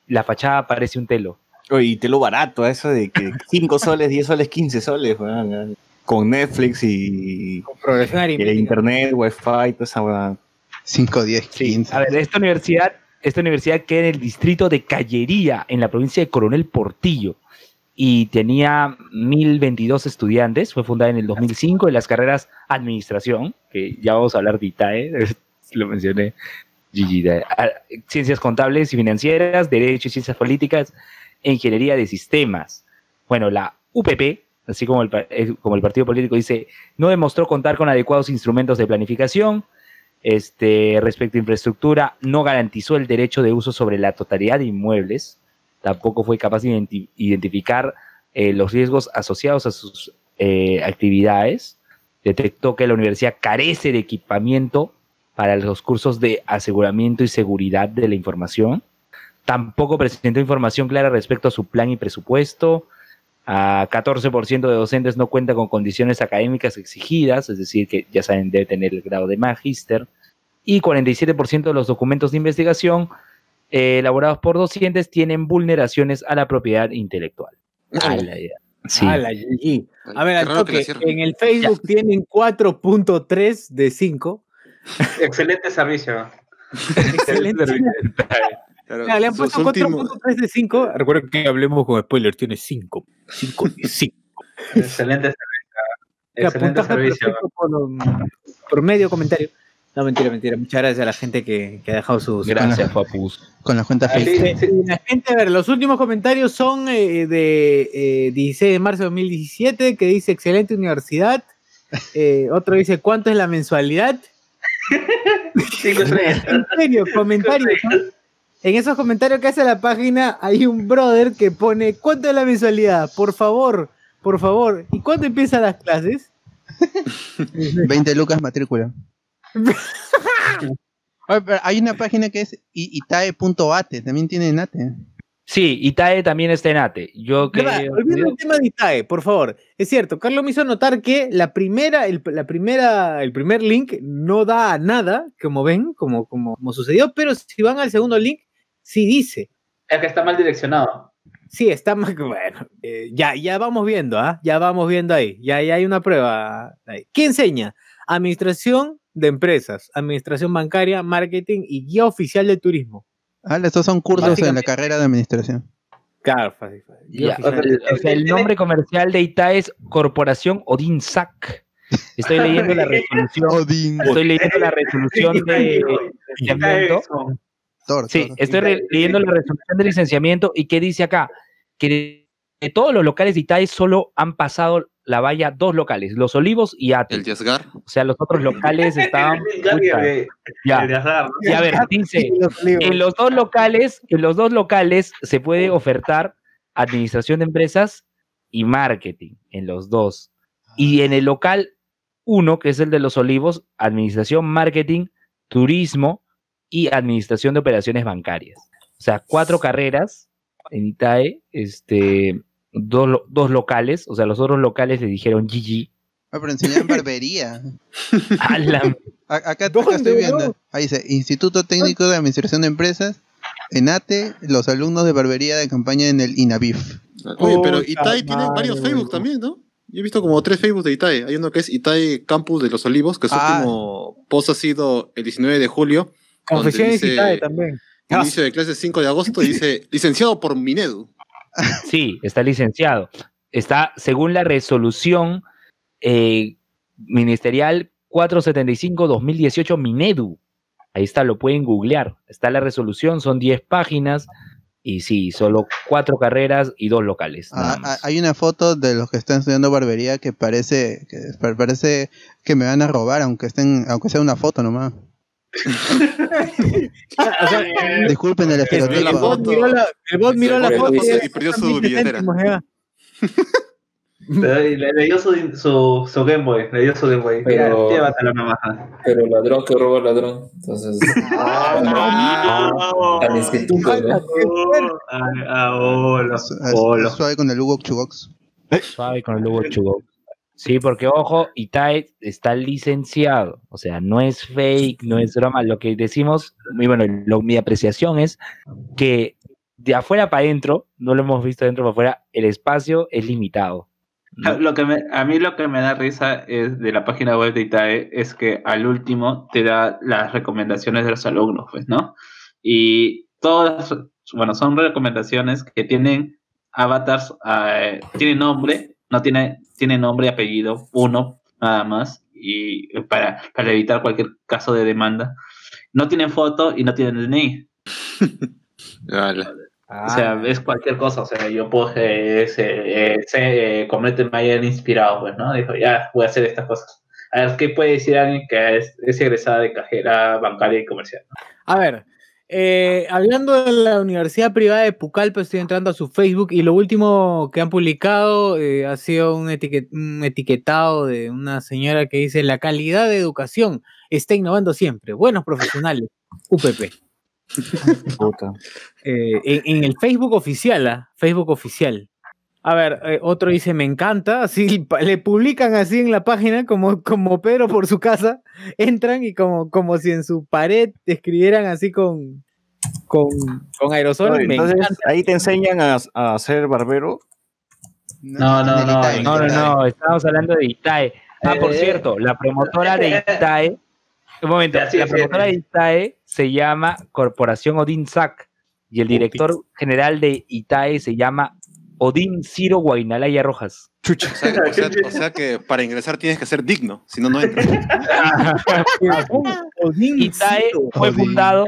Speaker 1: la fachada parece un telo.
Speaker 8: Oye, y te lo barato, eso de que 5 soles, 10 soles, 15 soles, weón, con Netflix y,
Speaker 4: Con
Speaker 8: y el internet, wifi, toda esa weá.
Speaker 6: 5, 10, 15.
Speaker 1: A ver, esta universidad, esta universidad queda en el distrito de Callería, en la provincia de Coronel Portillo, y tenía 1022 estudiantes. Fue fundada en el 2005 en las carreras Administración, que ya vamos a hablar de ITAE, lo mencioné. Gigi, Ciencias contables y financieras, Derecho y Ciencias Políticas, e Ingeniería de Sistemas. Bueno, la UPP, así como el, eh, como el partido político dice, no demostró contar con adecuados instrumentos de planificación, este, respecto a infraestructura, no garantizó el derecho de uso sobre la totalidad de inmuebles, tampoco fue capaz de identi- identificar eh, los riesgos asociados a sus eh, actividades, detectó que la universidad carece de equipamiento para los cursos de aseguramiento y seguridad de la información, tampoco presentó información clara respecto a su plan y presupuesto, a 14% de docentes no cuenta con condiciones académicas exigidas, es decir, que ya saben, debe tener el grado de magíster, y 47% de los documentos de investigación eh, elaborados por docentes tienen vulneraciones a la propiedad intelectual. Ya. Sí.
Speaker 4: GG. A ver, al toque, en el Facebook tienen 4.3 de 5.
Speaker 3: Excelente servicio.
Speaker 4: Excelente.
Speaker 2: Claro,
Speaker 4: Ya, le han puesto
Speaker 2: últimos-
Speaker 4: 4.3 de 5. Recuerden que hablemos con spoilers, tiene 5. 5 de 5.
Speaker 3: Excelente servicio. Excelente servicio.
Speaker 4: por, um, por medio comentario. No, mentira, mentira. Muchas gracias a la gente que, que ha dejado sus.
Speaker 1: Gracias, Papus.
Speaker 6: Con la cuenta Facebook.
Speaker 3: sí, sí.
Speaker 4: La gente, a ver, los últimos comentarios son eh, de eh, 16 de marzo de 2017, que dice excelente universidad. Eh, otro dice, ¿cuánto es la mensualidad?
Speaker 3: Cinco estrellas.
Speaker 4: En serio, comentarios. En esos comentarios que hace la página hay un brother que pone, ¿cuánto es la mensualidad? Por favor, por favor. ¿Y cuándo empiezan las clases?
Speaker 6: 20 lucas matrícula. Oye, pero hay una página que es itae.ate, también tiene NATE.
Speaker 1: Sí, Itae también está en ATE. Yo que
Speaker 4: el tema de ITAE, por favor. Es cierto, Carlos me hizo notar que la primera, el, la primera, el primer link no da a nada, como ven, como, como, como sucedió, pero si van al segundo link, sí dice.
Speaker 3: Es que está mal direccionado.
Speaker 4: Sí, está que bueno. eh, ya, ya vamos viendo, ¿ah? Ya vamos viendo ahí. Ya, ya hay una prueba ahí. ¿Qué enseña? Administración de empresas, administración bancaria, marketing y guía oficial de turismo.
Speaker 6: Ah, estos son cursos en la carrera de administración.
Speaker 4: Claro, fácil, fácil. De-
Speaker 1: o sea, el nombre comercial de Itae es Corporación Odin Sac. Estoy leyendo la resolución.
Speaker 6: Odín.
Speaker 1: Estoy leyendo la resolución de licenciamiento. Sí, estoy leyendo la resolución de licenciamiento y qué dice acá que de, de todos los locales de Itae solo han pasado la valla dos locales, Los Olivos y Ate.
Speaker 2: El Yasgar.
Speaker 1: O sea, los otros locales estaban
Speaker 3: de-
Speaker 1: ya. Y a ver, dice, en los dos locales, en los dos locales se puede ofertar administración de empresas y marketing en los dos. Y en el local uno, que es el de los olivos, administración, marketing, turismo y administración de operaciones bancarias. O sea, cuatro carreras en Itae, este, dos, lo- dos locales, o sea, los otros locales le dijeron GG.
Speaker 6: Ah, pero enseñan barbería.
Speaker 1: La-
Speaker 6: Acá, acá
Speaker 4: ¿Dónde,
Speaker 6: estoy viendo. Ahí dice, Instituto Técnico de Administración de Empresas, ENATE, los alumnos de barbería de campaña en el INAVIF.
Speaker 2: Oye, pero Itae tiene
Speaker 4: madre,
Speaker 2: varios Facebook también, ¿no? Yo he visto como tres Facebook de Itae. Hay uno que es Itae Campus de los Olivos, que su
Speaker 6: Ah.
Speaker 2: último post ha sido el 19 de julio,
Speaker 4: Confesiones
Speaker 2: dice-
Speaker 4: ITAE también.
Speaker 2: inicio de clases 5 de agosto, y dice licenciado por Minedu.
Speaker 1: Sí, está licenciado. Está, según la resolución eh, ministerial 475-2018 Minedu. Ahí está, lo pueden googlear. Está la resolución, son 10 páginas. Y sí, solo cuatro carreras y dos locales.
Speaker 6: Ah, hay una foto de los que están estudiando barbería que parece que pa- parece que me van a robar, aunque estén, aunque sea una foto nomás.
Speaker 4: O sea,
Speaker 6: Disculpen el
Speaker 4: el
Speaker 6: estereotipo.
Speaker 2: foto.
Speaker 4: bot miró la, el bot miró la foto y,
Speaker 2: y perdió su
Speaker 4: 20
Speaker 2: billetera.
Speaker 3: Le, dio su, su, su Game Boy, le dio su Game Boy. Mira,
Speaker 9: Pero-
Speaker 3: llévatelo nomás.
Speaker 9: Pero ladrón que roba ladrón. Entonces, al instituto, ¿no?
Speaker 3: Ah, ah,
Speaker 6: es suave con el Hugo Chugox.
Speaker 1: Suave con el Hugo Chugo. Sí, porque ojo, Itae está licenciado. O sea, no es fake, no es broma. Lo que decimos, y bueno, lo- mi apreciación es que de afuera para adentro, no lo hemos visto de dentro para afuera, el espacio es limitado.
Speaker 3: A, lo que me- a mí lo que me da risa es de la página web de ITAE es que al último te da las recomendaciones de los alumnos, pues, ¿no? Y todas, bueno, son recomendaciones que tienen avatars, eh, tiene nombre, no tiene, tiene nombre y apellido, uno nada más, y para, para evitar cualquier caso de demanda. No tienen foto y no tienen DNI.
Speaker 2: Ala.
Speaker 3: O sea, es cualquier cosa. O sea, yo puedo eh, se, eh, se, eh, Comete me hayan inspirado, pues, ¿no? Dijo, ya, voy a hacer estas cosas. A ver, ¿qué puede decir alguien que es, es egresada de cajera bancaria y comercial?
Speaker 4: A ver, Eh, hablando de la Universidad Privada de Pucallpa, estoy entrando a su Facebook y lo último que han publicado eh, ha sido un, etiquet- un etiquetado de una señora que dice la calidad de educación está innovando siempre. Buenos profesionales. UPP. Eh, en, en el Facebook oficial, ¿ah? Facebook oficial. A ver, eh, otro dice, me encanta, así le publican así en la página, como, como Pedro por su casa, entran y como, como si en su pared escribieran así con, con, con aerosol.
Speaker 8: Oye,
Speaker 4: me
Speaker 8: Entonces,
Speaker 4: encanta.
Speaker 8: ahí te enseñan a, a ser barbero.
Speaker 3: No, no, no,
Speaker 6: Itae,
Speaker 1: No, no, no, estamos hablando de Itae. Ah, por
Speaker 3: Eh,
Speaker 1: cierto, la promotora de Itae, un momento,
Speaker 3: sí,
Speaker 1: la promotora
Speaker 3: sí.
Speaker 1: de Itae se llama Corporación Odin Sac y el director general de Itae se llama Odín Ciro Guainalaya Rojas.
Speaker 2: O sea, o sea- o sea que para ingresar tienes que ser digno, si no, no entras.
Speaker 4: Odín
Speaker 1: Itae fue fundado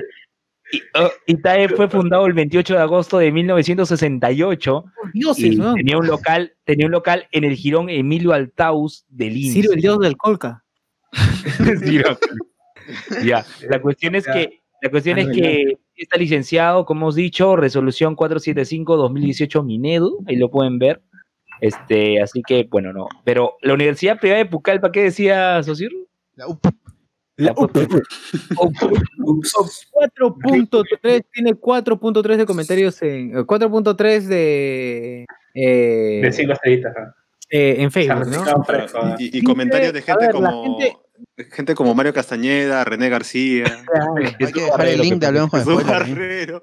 Speaker 1: oh, Itae fue fundado el 28 de agosto de 1968
Speaker 4: Dioses,
Speaker 1: y
Speaker 4: weón.
Speaker 1: tenía un local, tenía un local en el jirón Emilio Altaus de Lins.
Speaker 4: Ciro, el dios del colca.
Speaker 1: Ciro. ya, la cuestión es que la cuestión es
Speaker 4: no,
Speaker 1: que está licenciado, como hemos dicho, resolución 475-2018 Minedu, ahí lo pueden ver. Este, así que, bueno, no. Pero la Universidad Privada de Pucallpa, ¿qué decía Sosir?
Speaker 6: La UP.
Speaker 1: La
Speaker 9: Ups.
Speaker 4: 4.3, tiene 4.3 de comentarios en. eh, 4.3 de. eh,
Speaker 3: De cinco estrellitas. ¿no?
Speaker 4: eh, en Facebook, ¿no?
Speaker 2: Y, y comentarios de gente
Speaker 4: ver, la
Speaker 2: como
Speaker 4: gente-
Speaker 2: gente como Mario Castañeda, René García,
Speaker 6: Hay que dejar el link de Hablemos con Spoilers. ¿eh?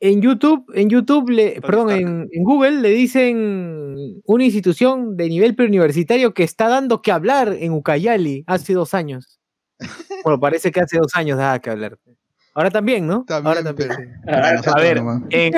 Speaker 4: En YouTube, en YouTube, le, perdón, en, en Google le dicen una institución de nivel preuniversitario que está dando que hablar en Ucayali hace dos años. Bueno, parece que hace dos años daba que hablar. Ahora también, ¿no?
Speaker 6: También,
Speaker 4: Ahora también.
Speaker 6: pero-
Speaker 1: A ver, en,
Speaker 2: no,
Speaker 1: en,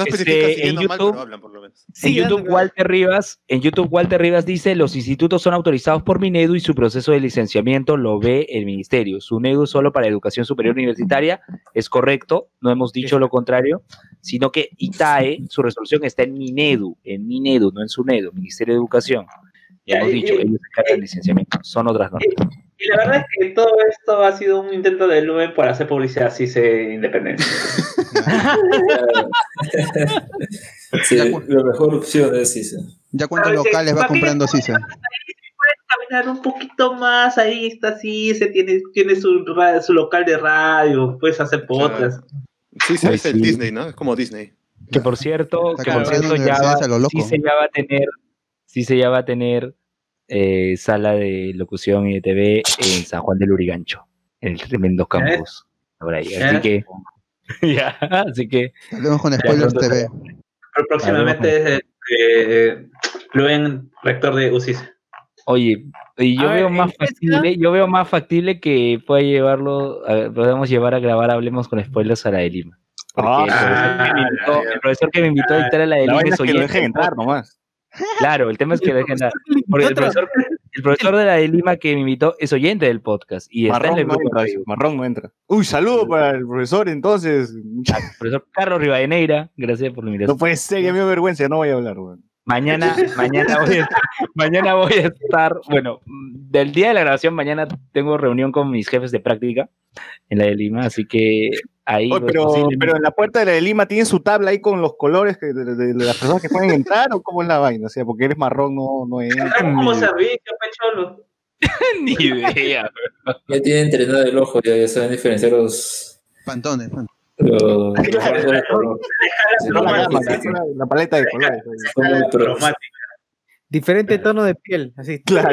Speaker 2: especifica
Speaker 1: este, en
Speaker 2: mal,
Speaker 1: YouTube,
Speaker 2: pero hablan por lo menos.
Speaker 1: En
Speaker 4: Sí,
Speaker 1: YouTube, Walter Rivas, en YouTube, Walter Rivas dice, los institutos son autorizados por Minedu y su proceso de licenciamiento lo ve el ministerio. Su NEDU solo para educación superior universitaria, es correcto, no hemos dicho lo contrario, sino que ITAE, su resolución está en Minedu, en Minedu, no en su NEDU, Ministerio de Educación. Ya hemos
Speaker 3: Y-
Speaker 1: dicho,
Speaker 3: y-
Speaker 1: ellos se encargan del licenciamiento, son otras normas.
Speaker 3: Y la verdad es que todo esto ha sido un intento del UB por hacer publicidad así se independencia.
Speaker 9: Sí, la mejor opción es esa.
Speaker 6: ¿Ya cuántos
Speaker 3: sí,
Speaker 6: locales va comprando Cisa?
Speaker 3: puedes caminar un poquito más, ahí está se tiene, tiene su, local de radio, puedes hacer podcast.
Speaker 2: Sí, se dice el
Speaker 1: sí.
Speaker 2: Disney, ¿no? Es como Disney.
Speaker 1: Que por cierto, que por cierto ya va,
Speaker 6: a lo loco.
Speaker 1: sí se ya va a tener, sí se ya va a tener eh, sala de locución y de TV en San Juan del Urigancho, en el tremendo campus. Por ahí. Así
Speaker 3: ¿Eh?
Speaker 1: que, ya, así que
Speaker 6: Hablemos con Spoilers
Speaker 1: pronto
Speaker 6: TV.
Speaker 3: Pero próximamente es eh, Luen, rector de UCIS.
Speaker 1: Oye, y yo
Speaker 4: A
Speaker 1: veo
Speaker 4: ver,
Speaker 1: más factible, yo veo más factible que pueda llevarlo, a- podamos llevar a grabar Hablemos con spoilers a la de Lima. Porque
Speaker 8: Ah,
Speaker 1: el, profesor que me invitó, el profesor que me invitó a dictar a la de
Speaker 8: La
Speaker 1: Lima es
Speaker 8: que lo dejen entrar nomás.
Speaker 1: Claro, el tema es que dejen. Porque el profesor, el profesor de la de Lima que me invitó es oyente del podcast y está en
Speaker 8: Marrón
Speaker 1: el
Speaker 8: no entra. Marrón no entra. Uy, saludo para el profesor entonces.
Speaker 1: Profesor Carlos Rivadeneira, gracias por la invitación.
Speaker 8: No puede ser, ya me dio vergüenza, no voy a hablar, weón.
Speaker 1: Mañana, mañana voy, a, mañana voy a estar, bueno, del día de la grabación, mañana tengo reunión con mis jefes de práctica en la de Lima, así que ahí
Speaker 8: Oye, pero, pero en la puerta de la de Lima tienen su tabla ahí con los colores que, de, de- de las personas que pueden entrar o cómo es la vaina, o sea, porque eres marrón no, no es.
Speaker 3: como servicio, pecholo.
Speaker 1: ni idea.
Speaker 9: Ya tienen entrenado el ojo, ya, ya saben diferenciar los.
Speaker 6: Pantones. pantones.
Speaker 9: los,
Speaker 8: La, paleta de colores.
Speaker 4: Diferente tono de piel, así.
Speaker 8: Claro,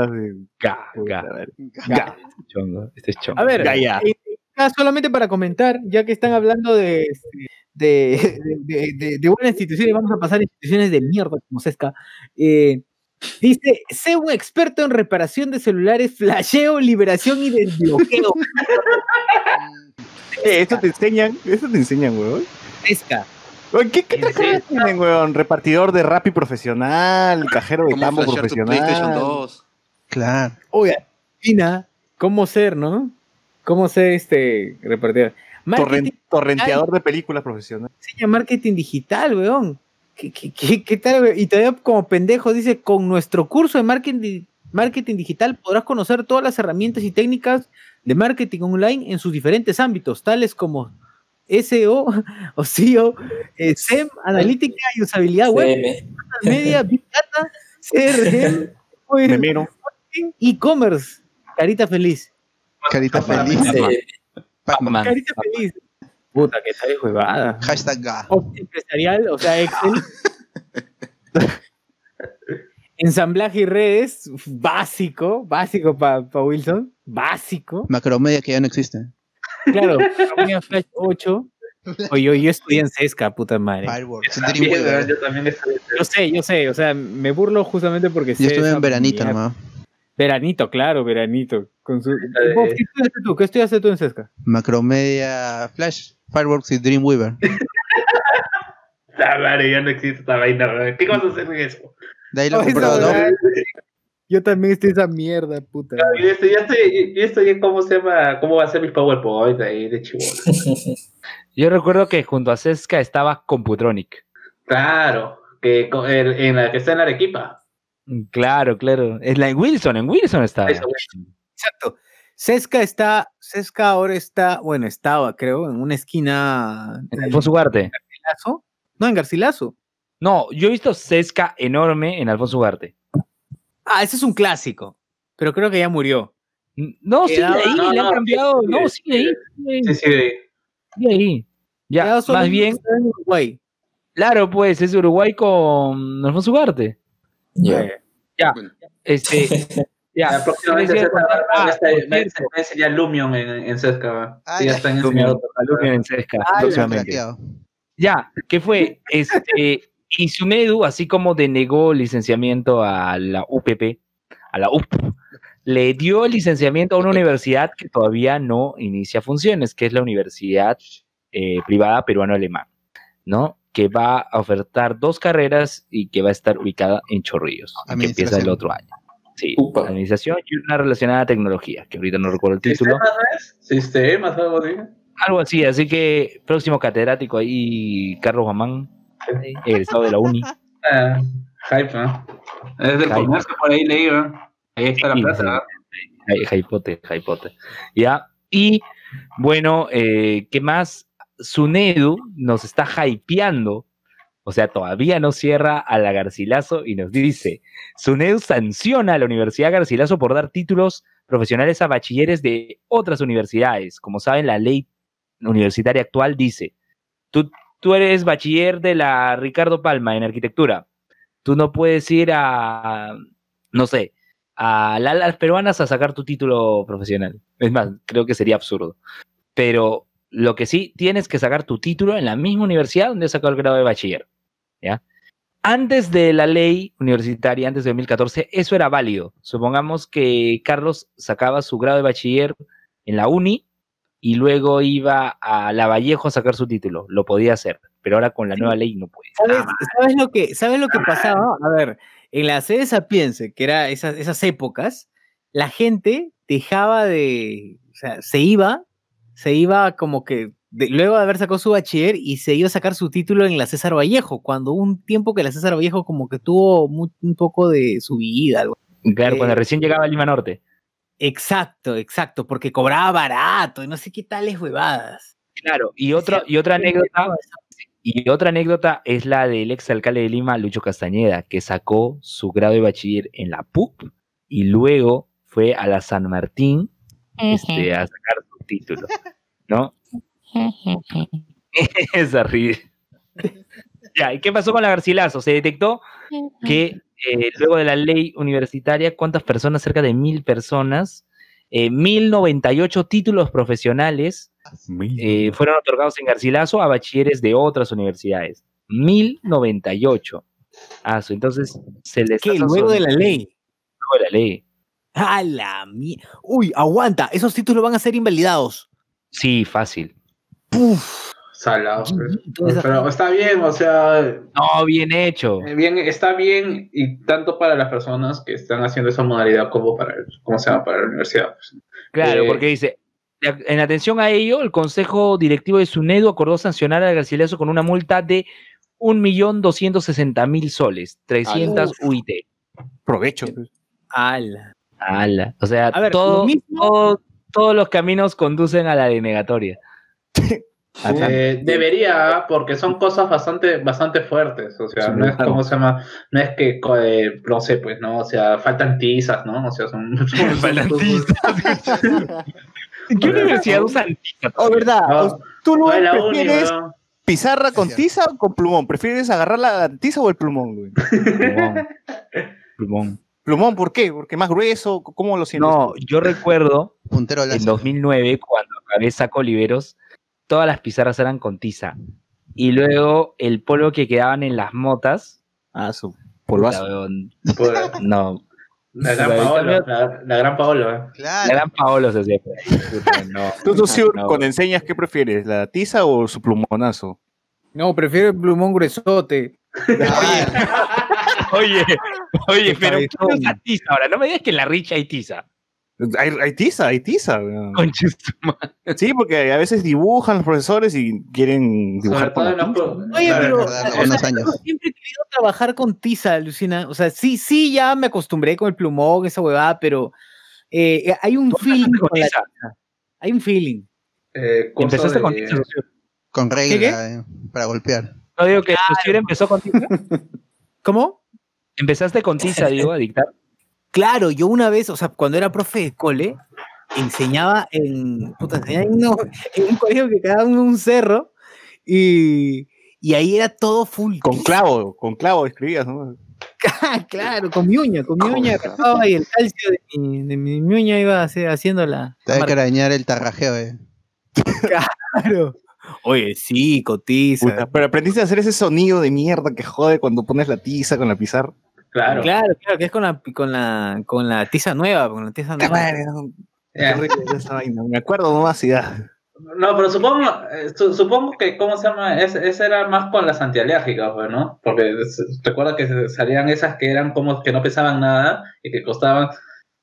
Speaker 8: así.
Speaker 1: Ga, ga, ga. Chongo, este es chongo.
Speaker 4: A ver,
Speaker 8: Ya, ya.
Speaker 4: Ah, solamente para comentar, ya que están hablando de, de, de, de- de buenas instituciones, vamos a pasar a instituciones de mierda como Sesca. Eh, dice, sé un experto en reparación de celulares, flasheo, liberación y desbloqueo.
Speaker 8: Eh, eso te enseñan, eso te enseñan, weón.
Speaker 4: Sesca.
Speaker 8: Oye, ¿Qué, qué que tienen, weón? Repartidor de Rappi profesional, cajero de
Speaker 2: ¿Cómo
Speaker 8: tambo
Speaker 2: tu
Speaker 8: profesional.
Speaker 2: PlayStation 2?
Speaker 6: Claro.
Speaker 4: Oye, Fina, ¿cómo ser, no? ¿Cómo ser este? Marketing,
Speaker 8: Torren- torrenteador de películas profesional.
Speaker 4: enseña marketing digital, weón. ¿Qué, qué, qué, qué tal, weón? Y todavía como pendejo dice, con nuestro curso de marketing, marketing digital podrás conocer todas las herramientas y técnicas de marketing online en sus diferentes ámbitos, tales como SEO, o SEO, eh, SEM, analítica y usabilidad web,
Speaker 9: CM.
Speaker 4: media, Big Data, CRM, e-commerce. Carita feliz.
Speaker 6: Carita feliz. Pac-Man.
Speaker 4: Carita feliz. Puta, que tal huevada.
Speaker 6: Hashtag ga.
Speaker 4: Empresarial, o sea, Excel. Ensamblaje y redes, básico, básico para Wilson, básico.
Speaker 6: Macromedia que ya no existe.
Speaker 4: Claro, Flash 8. Oye, yo, yo estudié en Sesca, puta madre.
Speaker 6: Fireworks,
Speaker 3: También, yo también estoy.
Speaker 4: Yo sé, yo sé, o sea, me burlo justamente porque sé
Speaker 6: Yo estuve en veranito nomás.
Speaker 4: Veranito, claro, veranito. Con su...
Speaker 3: de-
Speaker 4: ¿Qué estudiaste tú? ¿Qué estudiaste tú en Sesca?
Speaker 6: Macromedia Flash, Fireworks y Dreamweaver.
Speaker 3: Ah, madre, ya no existe esta vaina. ¿Qué vas a hacer en eso?
Speaker 6: De ahí lo
Speaker 4: Ay,
Speaker 6: compró
Speaker 4: esa
Speaker 6: Adobe.
Speaker 4: huevada. Yo también estoy esa mierda, puta.
Speaker 3: Yo estoy, yo estoy en cómo se llama, cómo va a ser mis PowerPoint ahí de chivolo.
Speaker 1: Yo recuerdo que junto a Sesca estaba Computronic.
Speaker 3: Claro, que en la que está en la Arequipa.
Speaker 1: Claro, claro. Es la en Wilson, en Wilson estaba.
Speaker 3: Eso.
Speaker 4: Exacto. Sesca está, Sesca ahora está, bueno, estaba, creo, en una esquina.
Speaker 1: En Alfonso Ugarte.
Speaker 4: Garcilaso. No, en Garcilaso.
Speaker 1: No, yo he visto Sesca enorme en Alfonso Ugarte.
Speaker 4: Ah, ese es un clásico. Pero creo que ya murió.
Speaker 1: No, sigue ahí,
Speaker 3: no,
Speaker 1: le han
Speaker 3: no,
Speaker 1: cambiado.
Speaker 3: sigue,
Speaker 1: No,
Speaker 3: sigue.
Speaker 1: ahí. Sigue ahí.
Speaker 3: Sí, sí.
Speaker 1: sigue ahí. Ya, más
Speaker 4: en-
Speaker 1: bien,
Speaker 4: en Uruguay.
Speaker 1: claro, pues es Uruguay con Alfonso Ugarte.
Speaker 9: Ya.
Speaker 1: Ya,
Speaker 2: Bueno.
Speaker 1: este, ya.
Speaker 3: Ya, próximamente
Speaker 1: les
Speaker 3: se
Speaker 1: voy a contar-
Speaker 3: va
Speaker 1: ah,
Speaker 3: a enseñar Lumion en.
Speaker 6: Ah,
Speaker 3: Sí, ya están
Speaker 1: Lumion,
Speaker 3: enseñando.
Speaker 1: Lumion en Sesca,
Speaker 4: Ah,
Speaker 1: próximamente.
Speaker 6: Craqueado.
Speaker 1: Ya, ¿qué fue? Este, y Sunedu, así como denegó licenciamiento a la UPP, a la UP, le dio el licenciamiento a una universidad que todavía no inicia funciones, que es la Universidad eh, Privada Peruano-Alemán, ¿no? Que va a ofertar dos carreras y que va a estar ubicada en Chorrillos, y que empieza el otro año. Sí,
Speaker 9: Upa.
Speaker 1: administración y una relacionada a tecnología, que ahorita no recuerdo el título.
Speaker 3: ¿Sistemas? ¿Sistemas, algo así?
Speaker 1: Algo así, así que próximo catedrático ahí, Carlos Guamán, egresado de la uni.
Speaker 3: Ah, hype, ¿no? Es del comercio, por ahí leí, ¿no? Ahí está la
Speaker 1: Sí,
Speaker 3: plaza.
Speaker 1: sí.
Speaker 3: ¿no?
Speaker 1: Hypote, hypote. Ya. Y bueno, eh, ¿qué más? Sunedu nos está hypeando. O sea, todavía no cierra a la Garcilaso y nos dice: Sunedu sanciona a la Universidad Garcilaso por dar títulos profesionales a bachilleres de otras universidades. Como saben, la ley universitaria actual dice: tú, tú eres bachiller de la Ricardo Palma en arquitectura. Tú no puedes ir a, no sé, a la- las peruanas a sacar tu título profesional. Es más, creo que sería absurdo. Pero lo que sí, tienes que sacar tu título en la misma universidad donde has sacado el grado de bachiller. ¿ya? Antes de la ley universitaria, antes de 2014, eso era válido. Supongamos que Carlos sacaba su grado de bachiller en la uni y luego iba a La Vallejo a sacar su título. Lo podía hacer, pero ahora con la nueva ley no puede.
Speaker 4: ¿Sabes, sabes lo que, ¿Sabes lo que pasaba? A ver, en la sede Sapiense, que era esas, esas épocas, la gente dejaba de. O sea, se iba, se iba como que. de- luego de haber sacado su bachiller y se iba a sacar su título en la César Vallejo, cuando hubo un tiempo que la César Vallejo como que tuvo un poco de subida. algo.
Speaker 1: Claro, cuando
Speaker 4: Eh,
Speaker 1: recién llegaba a Lima Norte.
Speaker 4: Exacto, exacto, porque cobraba barato y no sé qué tales huevadas.
Speaker 1: Claro, y otra, y otra anécdota, y otra anécdota es la del ex alcalde de Lima, Lucho Castañeda, que sacó su grado de bachiller en la PUC y luego fue a la San Martín este, a sacar su título, ¿no? Esa ríe. Ya, ¿y qué pasó con la Garcilaso? Se detectó que eh, luego de la ley universitaria, ¿cuántas personas? Cerca de mil personas, eh, 1098 títulos profesionales eh, fueron otorgados en Garcilaso a bachilleres de otras universidades. 1098. Ah, entonces se les
Speaker 4: ¿Qué? Luego de la ley.
Speaker 1: Luego de la ley.
Speaker 4: ¡A la mie- Uy, aguanta, esos títulos van a ser invalidados.
Speaker 1: Sí, fácil.
Speaker 4: Puf.
Speaker 3: Salado. pues. Pero está bien, o sea,
Speaker 1: No, bien hecho.
Speaker 3: eh, bien, está bien y tanto para las personas que están haciendo esa modalidad como para, el- ¿cómo se llama? para la universidad. pues.
Speaker 1: Claro,
Speaker 3: Eh,
Speaker 1: porque dice, en atención a ello, el Consejo Directivo de SUNEDU acordó sancionar al Garcilaso con una multa de 1.260.000 soles, 300 UIT.
Speaker 8: Provecho.
Speaker 4: Ala.
Speaker 1: Ala. O sea,
Speaker 4: A ver,
Speaker 1: todo-
Speaker 4: lo mismo-
Speaker 1: todo- todos los caminos conducen a la denegatoria.
Speaker 3: Eh, debería, porque son cosas bastante, bastante fuertes. O sea,
Speaker 8: Sí,
Speaker 3: no es
Speaker 8: claro.
Speaker 3: como se llama, no es que, eh, no sé, pues, ¿no? O sea, faltan tizas, ¿no? O sea, son.
Speaker 1: Faltan ¿En qué universidad usan tiza?
Speaker 8: Oh, ¿verdad?
Speaker 3: No,
Speaker 8: ¿Tú
Speaker 3: no uni,
Speaker 8: prefieres pizarra con tiza o con plumón? ¿Prefieres agarrar la tiza o el plumón, güey?
Speaker 1: Plumón. Plumón.
Speaker 8: Plumón, ¿por qué? ¿Porque más grueso? ¿Cómo lo sientes?
Speaker 1: No, yo recuerdo
Speaker 6: Puntero
Speaker 1: en
Speaker 6: láser.
Speaker 1: 2009, cuando acabé Saco Oliveros, todas las pizarras eran con tiza. Y luego el polvo que quedaban en las motas.
Speaker 8: Ah, su polvazo.
Speaker 1: No.
Speaker 3: La gran Paolo, la, la gran Paolo. ¿eh?
Speaker 1: La gran Paolo se hacía no.
Speaker 8: ¿Tú, tú,
Speaker 1: No.
Speaker 8: con enseñas qué prefieres? ¿La tiza o su plumonazo?
Speaker 4: No, prefiero el plumón gruesote.
Speaker 1: Oye, oye, pero ¿quién
Speaker 4: cabezón.
Speaker 1: usa tiza ahora? No me digas que en la richa hay tiza.
Speaker 8: Hay, hay tiza, hay tiza. Sí, porque a veces dibujan los profesores y quieren dibujar con la tiza.
Speaker 4: Oye,
Speaker 3: claro,
Speaker 4: pero yo siempre he querido trabajar con tiza, Lucina. O sea, sí, sí, ya me acostumbré con el plumón, esa huevada, pero eh, hay un feeling
Speaker 1: con
Speaker 4: la
Speaker 1: tiza?
Speaker 4: Hay un feeling.
Speaker 3: eh,
Speaker 1: Empezaste
Speaker 3: de-
Speaker 1: con tiza.
Speaker 6: Con
Speaker 4: qué?
Speaker 6: regla eh, para golpear.
Speaker 1: No digo que Socio empezó con tiza.
Speaker 4: ¿Cómo?
Speaker 1: Empezaste con tiza, digo, a dictar.
Speaker 4: Claro, yo una vez, o sea, cuando era profe de cole, enseñaba en, puta, enseñaba en, uno- en un colegio que quedaba en un cerro y, y ahí era todo full.
Speaker 8: Con
Speaker 4: tiza.
Speaker 8: clavo, con clavo escribías, ¿no?
Speaker 4: claro, con mi uña, con mi uña agarraba y el calcio de mi, de mi uña iba haciendo la.
Speaker 6: Te que arañar el tarrajeo, eh.
Speaker 4: Claro. Oye, sí, cotiza.
Speaker 8: Puta, pero aprendiste a hacer ese sonido de mierda que jode cuando pones la tiza con la pizarra.
Speaker 3: Claro.
Speaker 4: Claro, claro, que es con la, con la, con la tiza nueva, con la tiza nueva.
Speaker 8: madre, no,
Speaker 3: Ya.
Speaker 8: qué rico esa vaina. Me acuerdo nomás y ya.
Speaker 3: No, pero supongo, eh, su- supongo que, ¿cómo se llama? Es- Ese era más con las antialérgicas, pues, ¿no? Porque recuerda que salían esas que eran como que no pesaban nada y que costaban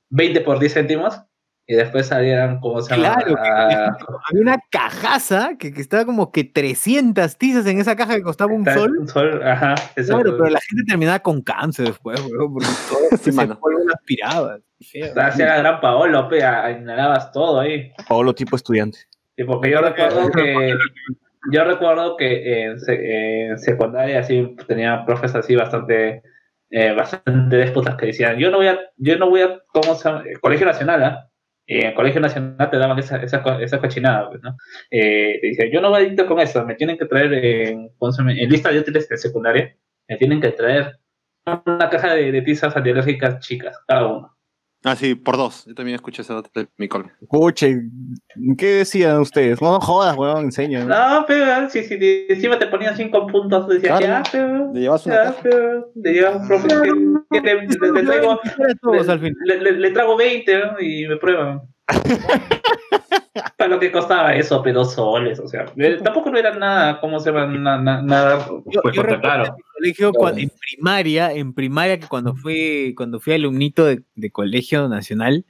Speaker 3: 20 por 10 céntimos y después salían, ¿cómo se llama?
Speaker 4: Claro,
Speaker 3: Ah,
Speaker 4: Había una cajaza que, que estaba como que 300 tizas en esa caja que costaba un sol.
Speaker 3: un sol, ajá. exacto.
Speaker 4: Claro, pero la gente terminaba con cáncer después, weón, porque todo polvo lo aspiraba. Feo.
Speaker 3: Hacía la gran Paolo, pe, a- inhalabas todo ahí.
Speaker 8: Paolo tipo estudiante.
Speaker 3: Sí, porque yo recuerdo que yo recuerdo que en, se- en secundaria así tenía profes así bastante eh, bastante déspotas que decían yo no voy a yo no voy a cómo se llama? Eh, colegio nacional ¿ah? En colegio nacional te daban esa esa, esa cochinada pues, ¿no? Eh, te decían yo no voy con eso me tienen que traer en, lista de útiles de secundaria me tienen que traer una caja de, de tizas antialérgicas chicas cada uno
Speaker 2: Ah, sí, por dos. Yo también escuché eso de mi cole.
Speaker 8: Escuche, ¿qué decían ustedes? No jodas, weón, enseña.
Speaker 3: no pero si, si encima te ponían cinco puntos decían
Speaker 10: Claro.
Speaker 3: ya pero
Speaker 10: Le llevas una
Speaker 3: Ya,
Speaker 10: caja.
Speaker 3: pero le llevo un profe le, le- le traigo, le- le trago 20 ¿no? y me prueban. Para lo que costaba eso, pero dos soles, o sea, eh, tampoco no era nada, ¿cómo se llama? Na- na- Nada,
Speaker 4: Yo,
Speaker 3: pues,
Speaker 4: yo
Speaker 3: claro.
Speaker 4: en mi colegio cuando- en primaria, en primaria que cuando fui, cuando fui alumnito de, de colegio nacional,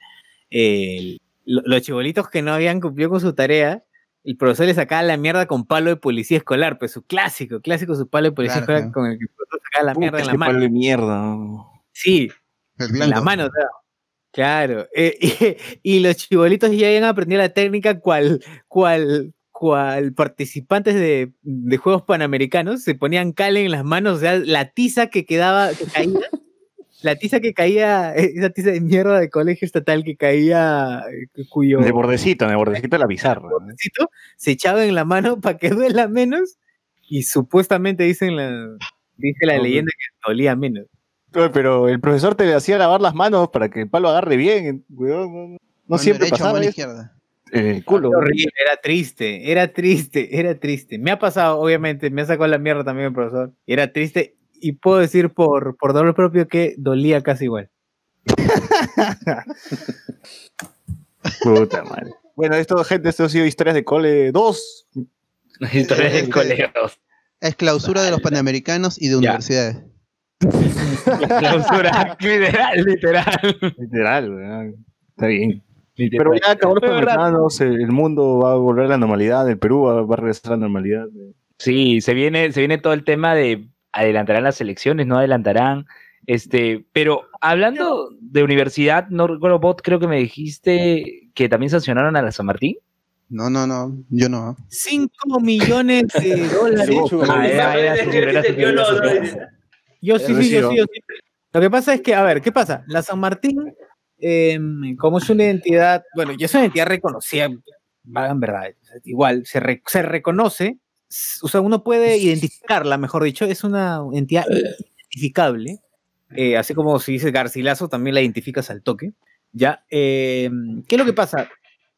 Speaker 4: eh, lo- los chibolitos que no habían cumplido con su tarea, el profesor les sacaba la mierda con palo de policía escolar, pues su clásico, clásico su palo de policía
Speaker 6: Claro,
Speaker 4: escolar
Speaker 6: claro.
Speaker 4: con el que el profesor sacaba la mierda en la mano.
Speaker 8: palo de mierda.
Speaker 4: Sí, en la mano, o sea, Claro. eh, y, y los chibolitos ya habían aprendido la técnica cual, cual, cual participantes de, de Juegos Panamericanos se ponían cal en las manos, o sea, la tiza que quedaba, que caía, la tiza que caía, eh, esa tiza de mierda de colegio estatal que caía, eh, cuyo
Speaker 8: De bordecito, de bordecito de la pizarra.
Speaker 4: bordecito se echaba en la mano para que duela menos y supuestamente dicen la, dice la leyenda que dolía menos.
Speaker 8: Pero el profesor te hacía lavar las manos para que el palo agarre bien, weón. No, siempre pasaba
Speaker 6: mano izquierda.
Speaker 8: El culo.
Speaker 4: Era triste, era triste, era triste. Me ha pasado, obviamente, me ha sacado la mierda también el profesor. Era triste y puedo decir por, por dolor propio que dolía casi igual.
Speaker 8: Puta madre. Bueno, esto, gente, esto ha sido historias de cole 2.
Speaker 1: Historias de
Speaker 6: Este-
Speaker 1: colegios.
Speaker 6: Es clausura de los panamericanos y de universidades.
Speaker 1: Clausura, literal, literal.
Speaker 8: Literal, weón. Está bien.
Speaker 1: Literal.
Speaker 8: Pero ya acabó los
Speaker 1: verdad.
Speaker 8: panamericanos, el mundo va a volver a la normalidad, el Perú va, va a regresar a la normalidad.
Speaker 1: Sí, se viene, se viene todo el tema de adelantarán las elecciones, no adelantarán. Este, pero hablando de universidad, no recuerdo, Bot, creo que me dijiste que también sancionaron a la San Martín.
Speaker 6: No, no, no, yo no.
Speaker 4: 5 millones de dólares.
Speaker 3: Yo
Speaker 4: Yo sí, sí, yo sí, yo sí. Lo que pasa es que, a ver, ¿qué pasa? La San Martín, em, como es una identidad, bueno, ya es una identidad reconocida, en verdad, igual, se, re- se reconoce, o sea, uno puede identificarla, mejor dicho, es una entidad identificable, eh, así como si dice Garcilaso, también la identificas al toque, ¿ya? Em, ¿Qué es lo que pasa?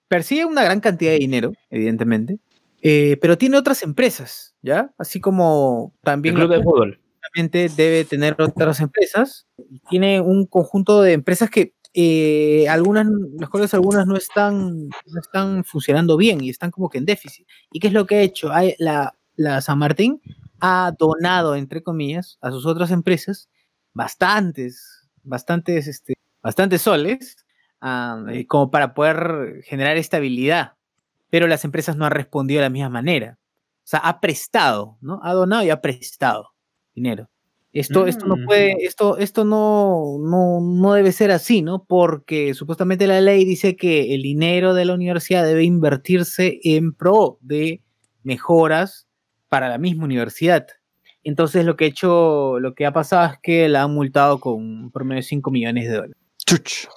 Speaker 4: Persigue una gran cantidad de dinero, evidentemente, eh, pero tiene otras empresas, ¿ya? Así como
Speaker 1: El
Speaker 4: también...
Speaker 1: club
Speaker 4: la
Speaker 1: de fútbol.
Speaker 4: Debe tener otras empresas. Tiene un conjunto de empresas que eh, algunas, las cuales algunas no están, no están funcionando bien y están como que en déficit. ¿Y qué es lo que ha hecho? La, la San Martín ha donado, entre comillas, a sus otras empresas bastantes, bastantes, este, bastantes soles, eh, como para poder generar estabilidad. Pero las empresas no han respondido de la misma manera. O sea, ha prestado, ¿no? Ha donado y ha prestado dinero. Esto, esto no
Speaker 3: Mm.
Speaker 4: puede, esto, esto no, no, no debe ser así, ¿no? Porque supuestamente la ley dice que el dinero de la universidad debe invertirse en pro de mejoras para la misma universidad. Entonces lo que ha hecho, lo que ha pasado es que la han multado con un promedio de 5 millones de dólares.
Speaker 8: Chuch.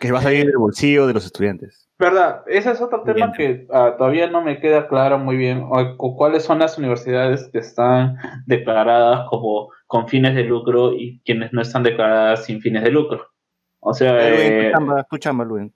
Speaker 8: Que va a salir del bolsillo de los estudiantes.
Speaker 3: Verdad, ese es otro tema que ah, todavía no me queda claro muy bien. o- ¿Cuáles son las universidades que están declaradas como con fines de lucro y quienes no están declaradas sin fines de lucro? O sea, eh,
Speaker 8: chamba, Luen.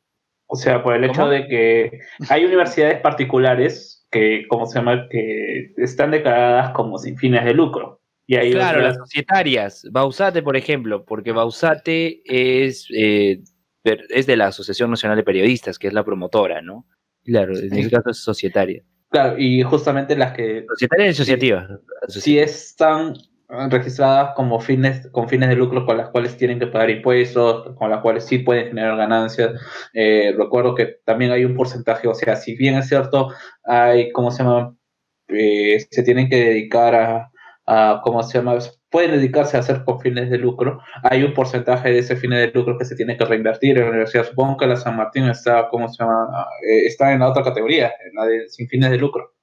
Speaker 3: o sea, por el hecho
Speaker 1: ¿Cómo?
Speaker 3: de que hay universidades particulares que, ¿cómo se llama? Que están declaradas como sin fines de lucro. Y hay
Speaker 1: Claro,
Speaker 3: otras-
Speaker 1: las societarias. Bausate, por ejemplo, porque Bausate es, eh, es de la Asociación Nacional de Periodistas, que es la promotora, ¿no? Claro, en ese caso es societaria.
Speaker 3: claro, y justamente las que
Speaker 1: Societaria y asociativa.
Speaker 3: sí están eh, registradas como fines con fines de lucro con las cuales tienen que pagar impuestos, con las cuales sí pueden generar ganancias. Eh, recuerdo que también hay un porcentaje, o sea, si bien es cierto, hay, ¿cómo se llama? Eh, se tienen que dedicar a, a, ¿cómo se llama? Pueden dedicarse a hacer con fines de lucro. Hay un porcentaje de ese fines de lucro que se tiene que reinvertir en la universidad. Supongo que la San Martín está, ¿cómo se llama? Eh, está en la otra categoría, en la de sin fines de lucro.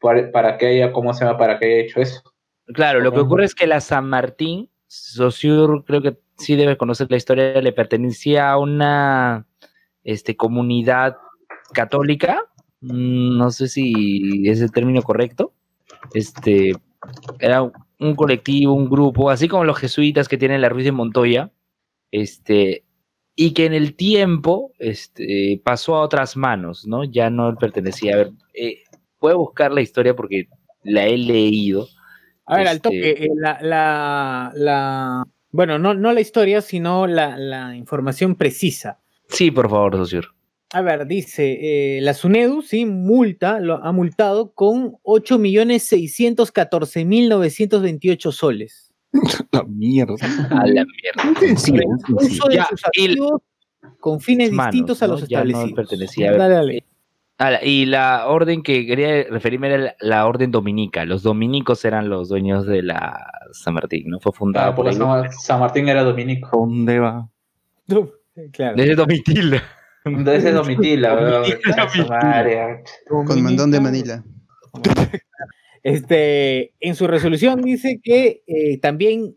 Speaker 3: Para, para que haya, ¿cómo se llama? Para que haya hecho eso.
Speaker 1: Claro, lo que ocurre es que la San Martín, Saussure creo que sí debe conocer la historia, le pertenecía a una este, comunidad católica, mm, no sé si es el término correcto, este, era un colectivo, un grupo, así como los jesuitas que tienen la Ruiz de Montoya, este, y que en el tiempo este, pasó a otras manos, ¿no? Ya no pertenecía, a ver, eh, puedo buscar la historia porque la he leído.
Speaker 4: A ver, al
Speaker 1: Este-
Speaker 4: toque, eh, la, la, la- bueno, no, no la historia, sino la, la información precisa.
Speaker 1: Sí, por favor, Saussure.
Speaker 4: A ver, dice, eh, la SUNEDU, sí, multa, lo ha multado con 8.614.928 soles.
Speaker 8: La mierda.
Speaker 1: A la mierda.
Speaker 8: Sí,
Speaker 1: Ya,
Speaker 4: con fines
Speaker 1: Manos,
Speaker 4: distintos a
Speaker 1: ¿no?
Speaker 4: los
Speaker 1: Ya no
Speaker 4: establecidos.
Speaker 1: pertenecía, a ver.
Speaker 4: Dale, dale.
Speaker 1: Ah, la- y la orden que quería referirme era la, la orden dominica. Los dominicos eran los dueños de la San Martín, ¿no? Fue fundada
Speaker 3: Ah,
Speaker 1: por
Speaker 3: porque
Speaker 1: ellos.
Speaker 3: San, San Martín era dominico.
Speaker 8: ¿Dónde va?
Speaker 4: Claro.
Speaker 1: Desde Domitila.
Speaker 3: De ese Domitila, weón.
Speaker 6: Con Mandón de Manila.
Speaker 4: Este, en su resolución dice que eh, también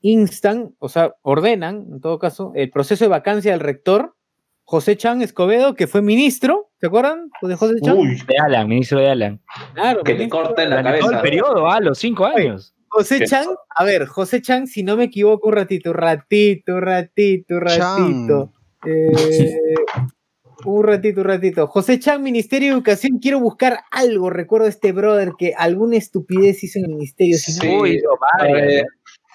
Speaker 4: instan, o sea, ordenan, en todo caso, el proceso de vacancia del rector José Chan Escobedo, que fue ministro, ¿se acuerdan de José Chan?
Speaker 3: Uy,
Speaker 1: De Alan, ministro de Alan.
Speaker 4: claro,
Speaker 3: que te
Speaker 4: ministro.
Speaker 3: corten la
Speaker 1: todo el
Speaker 3: cabeza.
Speaker 1: periodo, ah, los cinco años.
Speaker 4: José
Speaker 3: ¿Qué?
Speaker 4: Chan, a ver, José Chan, si no me equivoco, un ratito, ratito, ratito, ratito. Eh, un ratito, un ratito. José Chan, Ministerio de Educación, quiero buscar algo. Recuerdo a este brother que alguna estupidez hizo en el ministerio. si no-
Speaker 3: Sí,
Speaker 1: Uy, no, vale.
Speaker 3: Eh,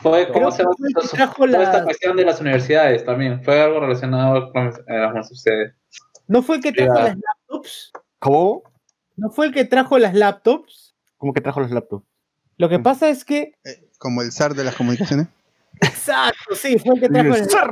Speaker 3: fue, ¿cómo
Speaker 4: Creo
Speaker 3: se
Speaker 4: el trajo la-
Speaker 3: esta cuestión de las universidades también. Fue algo relacionado con eh, las universidades.
Speaker 4: ¿No fue el que trajo
Speaker 3: Ya.
Speaker 4: las laptops?
Speaker 8: ¿Cómo?
Speaker 4: ¿No fue el que trajo las laptops?
Speaker 8: ¿Cómo que trajo los laptops?
Speaker 4: Lo que pasa es que.
Speaker 6: Eh, como el zar de las comunicaciones.
Speaker 4: Exacto, sí, fue el que trajo las ser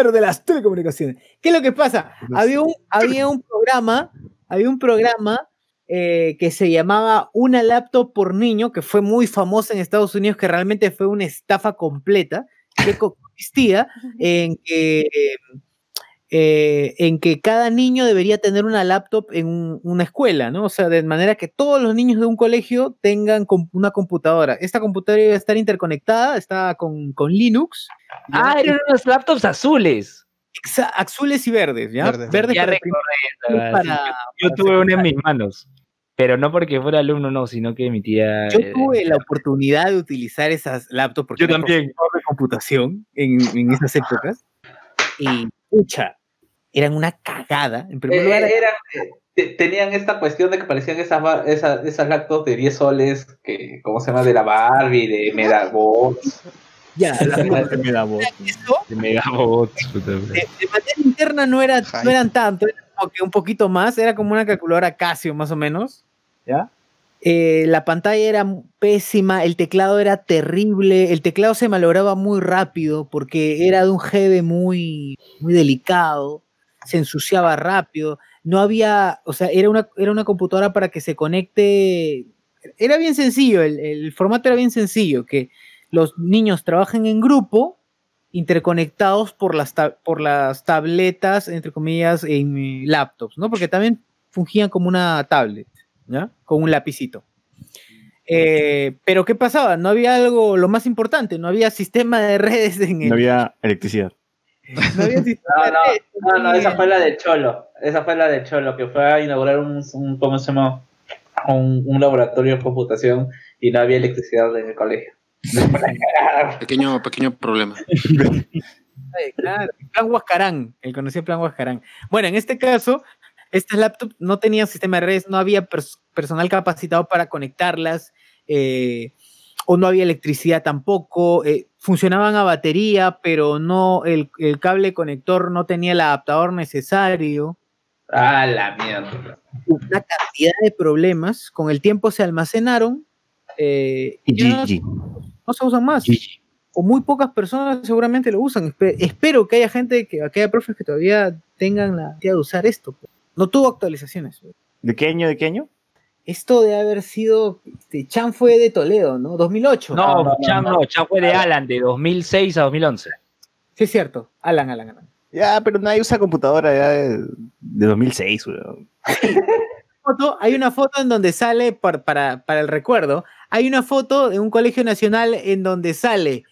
Speaker 4: de las telecomunicaciones. ¿Qué es lo que pasa? Había un, había un programa, había un programa eh, que se llamaba Una laptop por niño, que fue muy famosa en Estados Unidos, que realmente fue una estafa completa, que consistía en que eh, en que cada niño debería tener una laptop en un- una escuela, ¿no? O sea, de manera que todos los niños de un colegio tengan una computadora. Esta computadora iba a estar interconectada, está con, con Linux.
Speaker 1: Ah, eran unos laptops azules.
Speaker 4: Exa- azules y verdes, ¿ya?
Speaker 6: Verdes.
Speaker 4: Verdes
Speaker 1: Ya
Speaker 4: para,
Speaker 1: recordé
Speaker 4: para-
Speaker 1: Yo tuve una en mis manos. Pero no porque fuera alumno, no, sino que mi tía.
Speaker 4: Yo
Speaker 1: eh,
Speaker 4: tuve la oportunidad de utilizar esas laptops porque
Speaker 1: Yo
Speaker 4: era
Speaker 1: también.
Speaker 4: de computación en, en esas épocas. Y, pucha, eran una cagada. En primer
Speaker 3: Eh,
Speaker 4: lugar,
Speaker 3: eh, te- tenían esta cuestión de que parecían esas, esas, esas laptops de 10 soles, que, ¿cómo se llama? De la Barbie, de Medabots.
Speaker 4: ya, la-
Speaker 1: de Megabots. puta madre.
Speaker 4: de, de materia interna no, era, no eran tanto, era como que un poquito más, era como una calculadora Casio más o menos, ¿ya? Eh, la pantalla era pésima, el teclado era terrible, el teclado se malograba muy rápido porque era de un GB muy, muy delicado, se ensuciaba rápido, no había, o sea, era una, era una computadora para que se conecte, era bien sencillo, el, el formato era bien sencillo, que los niños trabajen en grupo, interconectados por las, por las tabletas, entre comillas, en laptops, ¿no? Porque también fungían como una tablet, ¿ya? Con un lapicito. Eh, pero ¿qué pasaba? No había algo, lo más importante, no había sistema de redes en el...
Speaker 8: No había electricidad.
Speaker 4: No había
Speaker 3: No, no, no, no, esa fue la de Cholo. Esa fue la de Cholo, que fue a inaugurar un, un ¿cómo se llama? Un, un laboratorio de computación y no había electricidad en el colegio.
Speaker 2: Pequeño, pequeño problema.
Speaker 4: Claro, el plan Huascarán, el conocido plan Huascarán. Bueno, en este caso, estas laptops no tenían sistema de redes, no había pers- personal capacitado para conectarlas, eh, o no había electricidad tampoco, eh, funcionaban a batería, pero no, el, el cable conector no tenía el adaptador necesario.
Speaker 3: Ah, la mierda.
Speaker 4: Una cantidad de problemas, con el tiempo se almacenaron eh, y ya no,
Speaker 8: GG.
Speaker 4: no se usan más o muy pocas personas seguramente lo usan. Espe- espero que haya gente, que, que haya profes que todavía tengan la idea de usar esto. No tuvo actualizaciones.
Speaker 8: ¿De qué año? ¿De qué año?
Speaker 4: Esto de haber sido, este, Chan fue de Toledo, ¿no? 2008.
Speaker 1: No,
Speaker 3: no, no,
Speaker 1: Chan
Speaker 3: no.
Speaker 1: no, Chan fue de Alan, de 2006 a 2011.
Speaker 4: Sí es cierto. Alan, Alan, Alan.
Speaker 8: Ya, pero nadie usa computadora ya de, de 2006, weón.
Speaker 4: Foto- hay una foto en donde sale, par- para, para el recuerdo, hay una foto de un colegio nacional en donde sale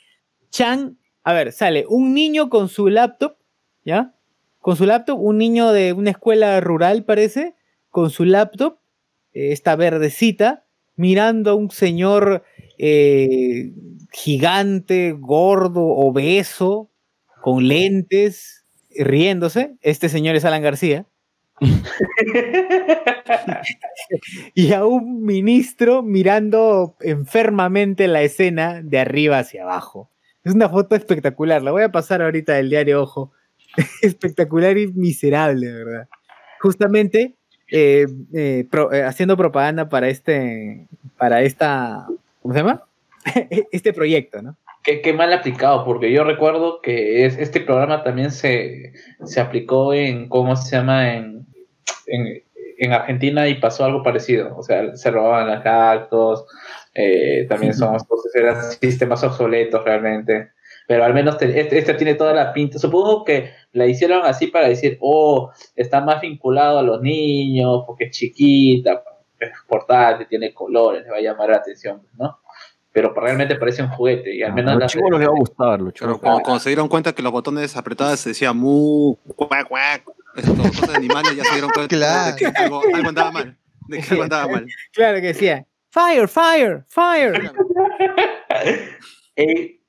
Speaker 4: Chan, a ver, sale un niño con su laptop, ¿ya? Con su laptop, un niño de una escuela rural parece, con su laptop, esta verdecita, mirando a un señor eh, gigante, gordo, obeso, con lentes, riéndose. Este señor es Alan García. y a un ministro mirando enfermamente la escena de arriba hacia abajo. Es una foto espectacular, la voy a pasar ahorita del diario Ojo. espectacular y miserable, ¿verdad? Justamente eh, eh, pro- eh, haciendo propaganda para este, para esta, ¿cómo se llama? este proyecto, ¿no?
Speaker 3: Qué, qué mal aplicado, porque yo recuerdo que es, este programa también se, se aplicó en, ¿cómo se llama? En, en, en Argentina y pasó algo parecido. O sea, se robaban las actos, eh, también son eran sistemas obsoletos realmente. Pero al menos te- este, este tiene toda la pinta. Supongo que la hicieron así para decir, oh, está más vinculado a los niños, porque es chiquita, es portátil, tiene colores, le va a llamar la atención, ¿no? Pero realmente parece un juguete y al menos
Speaker 8: a
Speaker 3: la-
Speaker 8: los chicos les va a gustar, los
Speaker 2: Pero
Speaker 8: chicos.
Speaker 2: cuando, cuando se dieron cuenta que los botones apretados se decía mu, cuac, cuac, esto, cosas de animales, ya se dieron cuenta
Speaker 6: Claro.
Speaker 2: de que algo, algo andaba mal. De que algo andaba mal.
Speaker 4: Claro que decía, fire, fire, fire.
Speaker 3: A-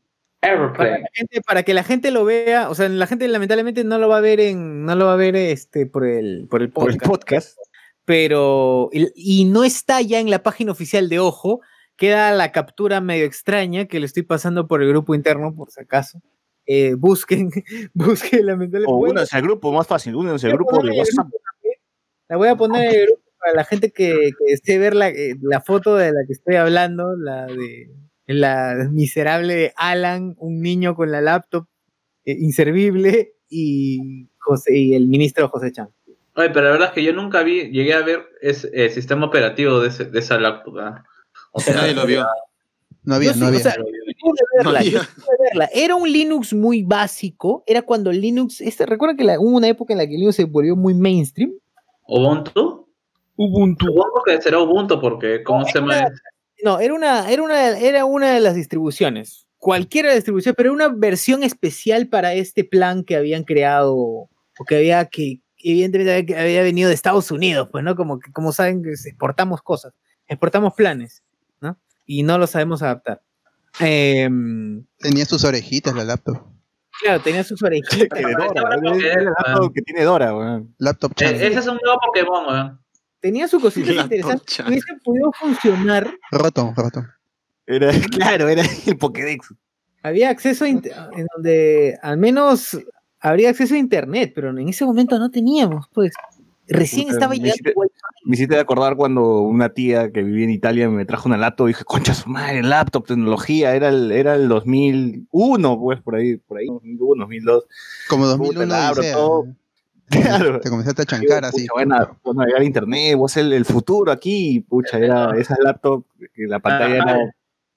Speaker 4: Para, la gente- para que la gente lo vea, o sea, la gente lamentablemente no lo va a ver en, no lo va a ver este por el, por el
Speaker 8: Por el
Speaker 4: podcast, pero y, y no está ya en la página oficial de Ojo, queda la captura medio extraña que le estoy pasando por el grupo interno por si acaso. Eh, busquen, busquen lamentablemente.
Speaker 8: O únanse al grupo, más fácil, únanse al grupo de WhatsApp.
Speaker 4: La voy a poner en el grupo para la gente que, que desee ver la, eh, la foto de la que estoy hablando, la de la miserable de Alan, un niño con la laptop eh, inservible y, José, y el ministro José Chan.
Speaker 3: Oye, pero la verdad es que yo nunca vi, llegué a ver ese, el sistema operativo de, ese, de esa laptop. O sea,
Speaker 2: Nadie lo vio.
Speaker 6: No había, no
Speaker 4: sí, o
Speaker 6: había.
Speaker 4: sea, verla,
Speaker 2: No
Speaker 4: yo
Speaker 2: había.
Speaker 4: pude verla. Era un Linux muy básico. Era cuando Linux. Este, Recuerda que la- hubo una época en la que Linux se volvió muy mainstream.
Speaker 3: ¿Ubuntu?
Speaker 4: Ubuntu.
Speaker 3: Supongo que será Ubuntu porque, ¿cómo se llama?
Speaker 4: No, era una, era una, era una de las distribuciones. Cualquiera de las distribuciones, pero era una versión especial para este plan que habían creado o que había que evidentemente había, venido de Estados Unidos, pues, ¿no? Como que, como saben, que exportamos cosas, exportamos planes, ¿no? Y no lo sabemos adaptar. Em,
Speaker 6: Tenía sus orejitas la laptop.
Speaker 4: claro, tenía sus orejitas.
Speaker 8: Dora, que tiene Dora, weón.
Speaker 6: Laptop
Speaker 3: Eh,
Speaker 6: channel.
Speaker 3: ese es un nuevo Pokémon, weón.
Speaker 4: Tenía interesantes
Speaker 2: concha.
Speaker 4: que hubiesen podido funcionar.
Speaker 6: Roto, roto.
Speaker 8: Era, claro, era el Pokédex.
Speaker 4: Había acceso a en donde al menos habría acceso a internet, pero en ese momento no teníamos, pues. Recién
Speaker 8: Puta,
Speaker 4: estaba
Speaker 8: me
Speaker 4: llegando
Speaker 8: hiciste-. Me hiciste acordar cuando una tía que vivía en Italia me trajo una laptop y dije, concha su madre, laptop, tecnología, era el, era el 2001, pues, por ahí, por ahí, 2001, 2002.
Speaker 6: Como
Speaker 8: Puta,
Speaker 6: 2001
Speaker 8: la abro
Speaker 6: Odisea.
Speaker 8: todo. Claro.
Speaker 6: Te comenzaste a chancar así.
Speaker 8: Van a, a internet, vos el, el futuro aquí, pucha, era esas laptops, que la pantalla era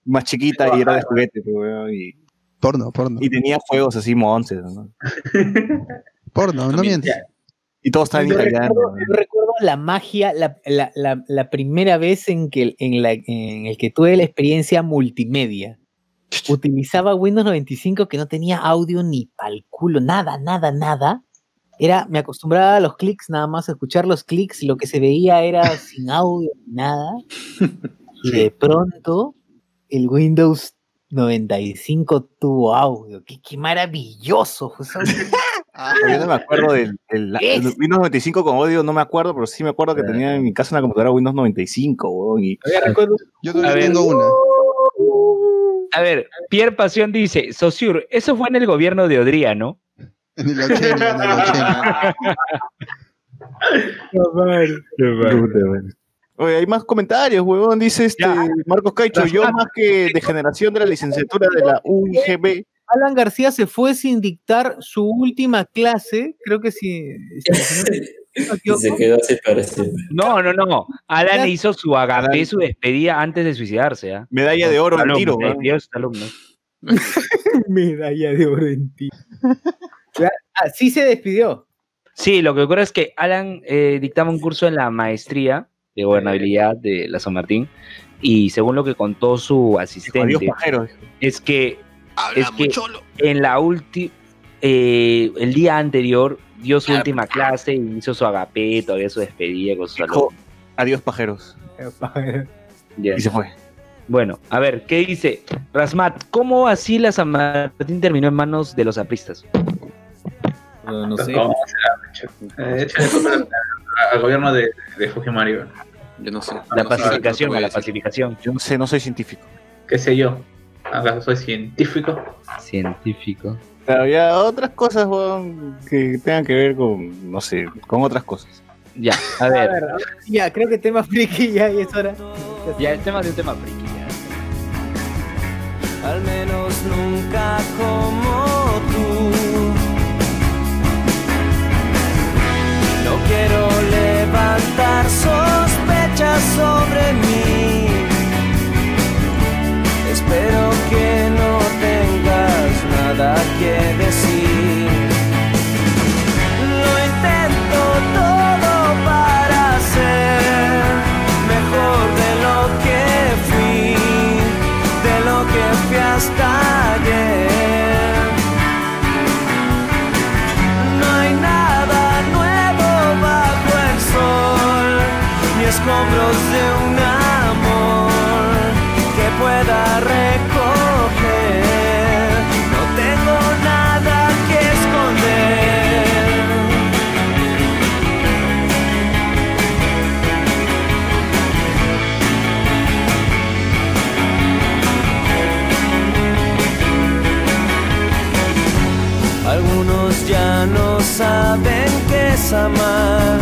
Speaker 8: más chiquita y era de juguete, pues, weón, y,
Speaker 6: Porno, porno.
Speaker 8: y tenía juegos así monces, ¿no?
Speaker 6: Porno, no mientes.
Speaker 8: Y todo estaba en
Speaker 4: Yo
Speaker 8: italiano.
Speaker 4: recuerdo, yo recuerdo la magia, la, la- la- la primera vez en que en, la, en el que tuve la experiencia multimedia. Utilizaba Windows 95 que no tenía audio ni pal culo, nada, nada, nada. Era, me acostumbraba a los clics, nada más a escuchar los clics, lo que se veía era sin audio, ni nada. Y de pronto el Windows 95 tuvo audio. ¡Qué, qué maravilloso! José!
Speaker 8: Yo no me acuerdo del, del- Windows 95 con audio, no me acuerdo, pero sí me acuerdo que tenía en mi casa una computadora Windows 95, weón, y
Speaker 4: Todavía recuerdo
Speaker 6: Yo todavía
Speaker 1: A ver.
Speaker 6: tengo una.
Speaker 1: A ver, Pierre Pasión dice, Sosur, eso fue en el gobierno de Odría, ¿no?
Speaker 6: En el 80, en el 80.
Speaker 8: Puta, weón. Oye, hay más comentarios, huevón, dice este
Speaker 1: Ya.
Speaker 8: Marcos Caicho, yo más que de generación de la licenciatura de la UIGB,
Speaker 4: Alan García se fue sin dictar su última clase, creo que sí. si-
Speaker 9: se quedó así para siempre.
Speaker 1: No, no, no. Alan
Speaker 4: Ya.
Speaker 1: hizo su agape, su despedida antes de suicidarse, ¿ah?
Speaker 8: medalla de oro
Speaker 1: Alumno,
Speaker 8: tiro,
Speaker 1: alumnos.
Speaker 4: Medalla de oro en ti. Ah, sí se despidió.
Speaker 1: Sí, lo que ocurre es que Alan eh, dictaba un curso en la maestría de gobernabilidad de la San Martín y según lo que contó su asistente,
Speaker 8: pajero.
Speaker 1: es que Es que- en la última, el día anterior dio su última clase y hizo su agape, todavía su despedida con alumnos.
Speaker 8: adiós, pajeros. Y se fue.
Speaker 1: Bueno, a ver, ¿qué dice? Rasmat, ¿cómo así la San Martín terminó en manos de los apristas?
Speaker 4: No, no sé.
Speaker 3: ¿Cómo será? Eh, échale culpa al- al gobierno de, de Fujimori.
Speaker 2: Yo no sé.
Speaker 1: La
Speaker 2: no sé,
Speaker 1: pacificación,
Speaker 2: no
Speaker 1: a la pacificación.
Speaker 8: Yo no sé, no soy científico.
Speaker 3: ¿Qué sé yo? ¿Acaso soy científico?
Speaker 1: Científico.
Speaker 8: Pero había otras cosas, weón, que tengan que ver con, no sé, con otras cosas.
Speaker 1: Ya, a
Speaker 4: A
Speaker 1: ver,
Speaker 4: ver, ya, creo que tema friki ya y es hora.
Speaker 1: ya el tema de un tema friki. ya.
Speaker 7: al menos nunca como tú. No quiero levantar sospechas sobre mí. Espero que no tengas nada que decir. Escombros de un amor que pueda recoger. No tengo nada que esconder. Algunos ya no saben qué es amar.